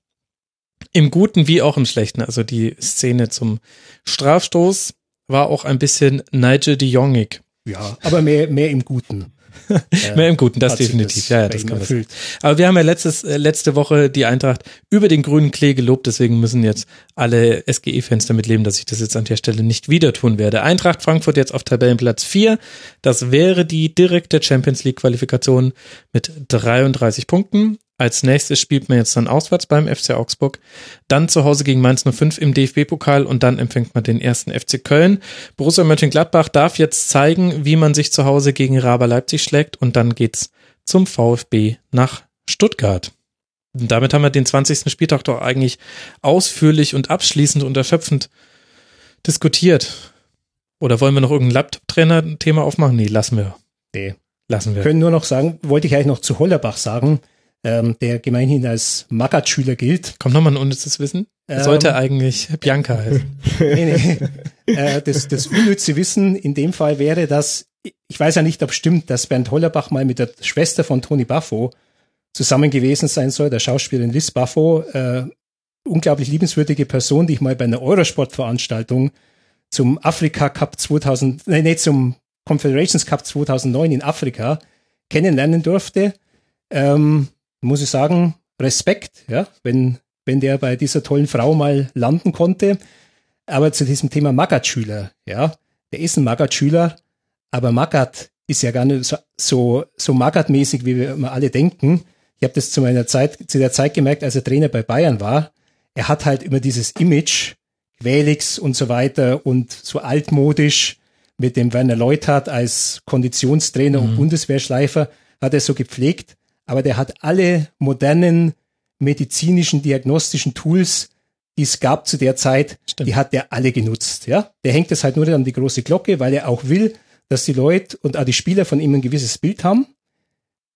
Im Guten wie auch im Schlechten. Also die Szene zum Strafstoß war auch ein bisschen Nigel de Jongig. Ja, aber mehr, mehr im Guten. [LAUGHS] Mehr im Guten, das definitiv. ja, ja, bei das kann man erfüllt. Aber wir haben ja letztes, äh, letzte Woche die Eintracht über den grünen Klee gelobt, deswegen müssen jetzt alle SGE-Fans damit leben, dass ich das jetzt an der Stelle nicht wieder tun werde. Eintracht Frankfurt jetzt auf Tabellenplatz 4. Das wäre die direkte Champions League-Qualifikation mit 33 Punkten. Als nächstes spielt man jetzt dann auswärts beim FC Augsburg, dann zu Hause gegen Mainz 05 im DFB-Pokal und dann empfängt man den ersten FC Köln. Borussia Mönchengladbach darf jetzt zeigen, wie man sich zu Hause gegen Raber Leipzig schlägt und dann geht's zum VfB nach Stuttgart. Und damit haben wir den 20. Spieltag doch eigentlich ausführlich und abschließend und erschöpfend diskutiert. Oder wollen wir noch irgendein Laptop-Trainer-Thema aufmachen? Nee, lassen wir. Nee. Lassen wir. können nur noch sagen, wollte ich eigentlich noch zu Hollerbach sagen, ähm, der gemeinhin als Magat-Schüler gilt. Kommt nochmal ein unnützes Wissen? Ähm, Sollte eigentlich Bianca heißen. [LAUGHS] nee, nee. äh, das, das unnütze Wissen in dem Fall wäre, dass, ich weiß ja nicht, ob stimmt, dass Bernd Hollerbach mal mit der Schwester von Tony Baffo zusammen gewesen sein soll, der Schauspielerin Liz Baffo, äh, unglaublich liebenswürdige Person, die ich mal bei einer Eurosport-Veranstaltung zum Afrika Cup 2000, nee, nee, zum Confederations Cup 2009 in Afrika kennenlernen durfte. Ähm, muss ich sagen, Respekt, ja, wenn, wenn der bei dieser tollen Frau mal landen konnte. Aber zu diesem Thema Magat-Schüler, ja, der ist ein Magat-Schüler, aber Magat ist ja gar nicht so, so, so Magat-mäßig, wie wir immer alle denken. Ich habe das zu meiner Zeit, zu der Zeit gemerkt, als er Trainer bei Bayern war. Er hat halt immer dieses Image, Quelix und so weiter und so altmodisch mit dem Werner Leuthard als Konditionstrainer und Bundeswehrschleifer hat er so gepflegt, aber der hat alle modernen medizinischen, diagnostischen Tools, die es gab zu der Zeit, Stimmt. die hat der alle genutzt, ja. Der hängt das halt nur an die große Glocke, weil er auch will, dass die Leute und auch die Spieler von ihm ein gewisses Bild haben.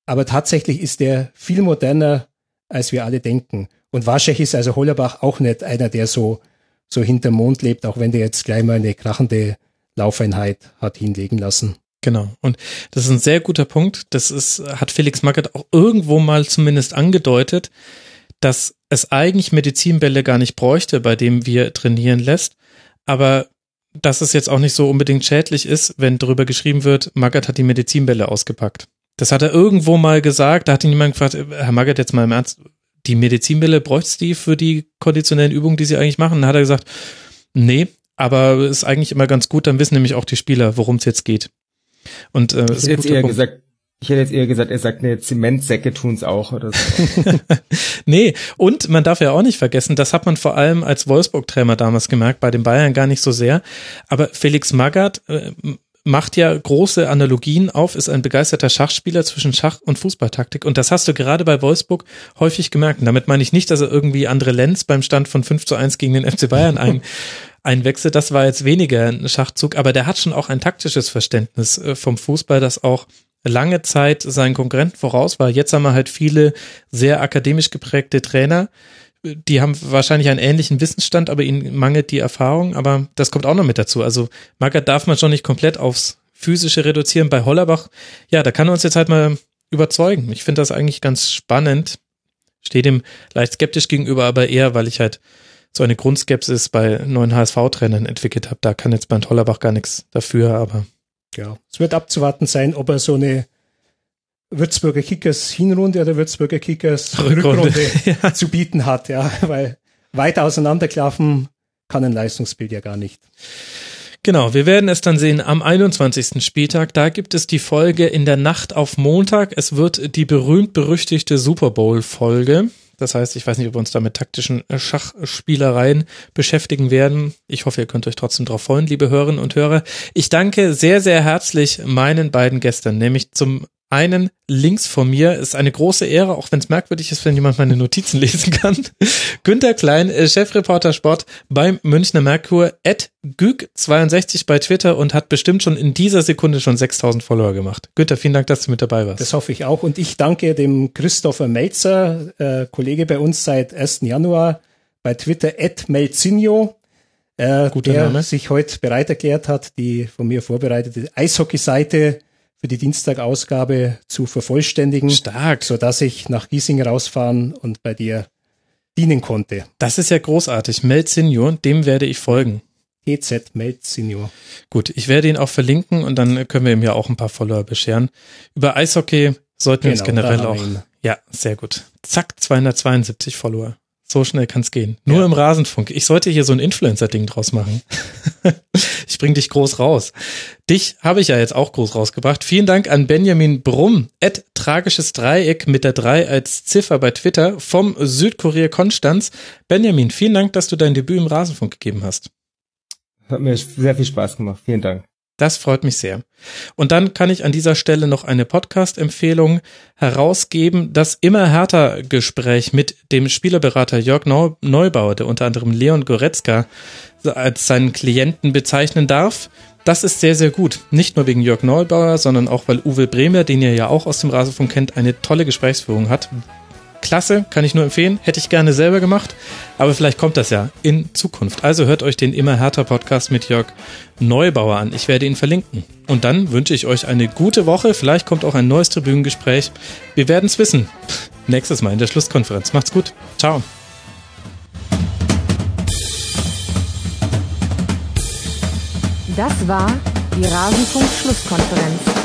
Aber tatsächlich ist der viel moderner, als wir alle denken. Und wahrscheinlich ist also Hollerbach auch nicht einer, der so, so hinterm Mond lebt, auch wenn der jetzt gleich mal eine krachende Laufeinheit hat hinlegen lassen. Genau. Und das ist ein sehr guter Punkt. Das ist, hat Felix Magath auch irgendwo mal zumindest angedeutet, dass es eigentlich Medizinbälle gar nicht bräuchte, bei dem wir trainieren lässt. Aber dass es jetzt auch nicht so unbedingt schädlich ist, wenn darüber geschrieben wird, Magath hat die Medizinbälle ausgepackt. Das hat er irgendwo mal gesagt. Da hat ihn jemand gefragt, Herr Magath, jetzt mal im Ernst, die Medizinbälle bräucht's die für die konditionellen Übungen, die sie eigentlich machen? Dann hat er gesagt, nee, aber ist eigentlich immer ganz gut, dann wissen nämlich auch die Spieler, worum es jetzt geht. Und äh, Ich hätte jetzt eher gesagt, ich hätte jetzt eher gesagt, er sagt, ne, Zementsäcke tun's auch oder so. [LAUGHS] nee, und man darf ja auch nicht vergessen, das hat man vor allem als Wolfsburg-Trainer damals gemerkt, bei den Bayern gar nicht so sehr. Aber Felix Magath äh, macht ja große Analogien auf, ist ein begeisterter Schachspieler zwischen Schach und Fußballtaktik. Und das hast du gerade bei Wolfsburg häufig gemerkt. Und damit meine ich nicht, dass er irgendwie andere Lenz beim Stand von 5 zu 1 gegen den FC Bayern ein, [LAUGHS] einwechselt. Das war jetzt weniger ein Schachzug, aber der hat schon auch ein taktisches Verständnis äh, vom Fußball, das auch lange Zeit seinen Konkurrenten voraus war. Jetzt haben wir halt viele sehr akademisch geprägte Trainer, die haben wahrscheinlich einen ähnlichen Wissensstand, aber ihnen mangelt die Erfahrung. Aber das kommt auch noch mit dazu. Also Magath darf man schon nicht komplett aufs Physische reduzieren. Bei Hollerbach, ja, da kann er uns jetzt halt mal überzeugen. Ich finde das eigentlich ganz spannend. Stehe dem leicht skeptisch gegenüber, aber eher, weil ich halt so eine Grundskepsis bei neuen HSV-Trainern entwickelt habe. Da kann jetzt Bernd Hollerbach gar nichts dafür, aber Ja, es wird abzuwarten sein, ob er so eine Würzburger Kickers Hinrunde oder Würzburger Kickers Rückrunde. Rückrunde [LAUGHS] zu bieten hat, ja, weil weit auseinanderklaffen kann ein Leistungsbild ja gar nicht. Genau, wir werden es dann sehen am 21. Spieltag. Da gibt es die Folge in der Nacht auf Montag. Es wird die berühmt-berüchtigte Super Bowl-Folge. Das heißt, ich weiß nicht, ob wir uns da mit taktischen Schachspielereien beschäftigen werden. Ich hoffe, ihr könnt euch trotzdem darauf freuen, liebe Hörerinnen und Hörer. Ich danke sehr, sehr herzlich meinen beiden Gästen, nämlich zum einen links von mir ist eine große Ehre, auch wenn es merkwürdig ist, wenn jemand meine Notizen [LAUGHS] lesen kann. Günter Klein, äh, Chefreporter Sport beim Münchner Merkur, at Güg62 bei Twitter und hat bestimmt schon in dieser Sekunde schon 6000 Follower gemacht. Günter, vielen Dank, dass du mit dabei warst. Das hoffe ich auch. Und ich danke dem Christopher Melzer, äh, Kollege bei uns seit 1. Januar bei Twitter, at Melzinho, äh, Guter der Name. sich heute bereit erklärt hat, die von mir vorbereitete Eishockey-Seite für die Dienstagausgabe zu vervollständigen, Stark. sodass ich nach Giesing rausfahren und bei dir dienen konnte. Das ist ja großartig. Mel Senior, dem werde ich folgen. EZ Meld Senior. Gut, ich werde ihn auch verlinken und dann können wir ihm ja auch ein paar Follower bescheren. Über Eishockey sollten wir uns Genau, generell auch. Ja, sehr gut. Zack, 272 Follower. So schnell kann's gehen. Nur Ja. im Rasenfunk. Ich sollte hier so ein Influencer-Ding draus machen. [LAUGHS] ich bring dich groß raus. Dich habe ich ja jetzt auch groß rausgebracht. Vielen Dank an Benjamin Brumm, at tragisches Dreieck mit der 3 als Ziffer bei Twitter vom Südkurier Konstanz. Benjamin, vielen Dank, dass du dein Debüt im Rasenfunk gegeben hast. Hat mir sehr viel Spaß gemacht. Vielen Dank. Das freut mich sehr. Und dann kann ich an dieser Stelle noch eine Podcast-Empfehlung herausgeben. Das immer härter Gespräch mit dem Spielerberater Jörg Neu- Neubauer, der unter anderem Leon Goretzka als seinen Klienten bezeichnen darf. Das ist sehr, sehr gut. Nicht nur wegen Jörg Neubauer, sondern auch, weil Uwe Bremer, den ihr ja auch aus dem Rasenfunk kennt, eine tolle Gesprächsführung hat. Klasse, kann ich nur empfehlen. Hätte ich gerne selber gemacht, aber vielleicht kommt das ja in Zukunft. Also hört euch den Immer härter Podcast mit Jörg Neubauer an. Ich werde ihn verlinken. Und dann wünsche ich euch eine gute Woche. Vielleicht kommt auch ein neues Tribünengespräch. Wir werden es wissen. [LAUGHS] Nächstes Mal in der Schlusskonferenz. Macht's gut. Ciao. Das war die Rasenfunk-Schlusskonferenz.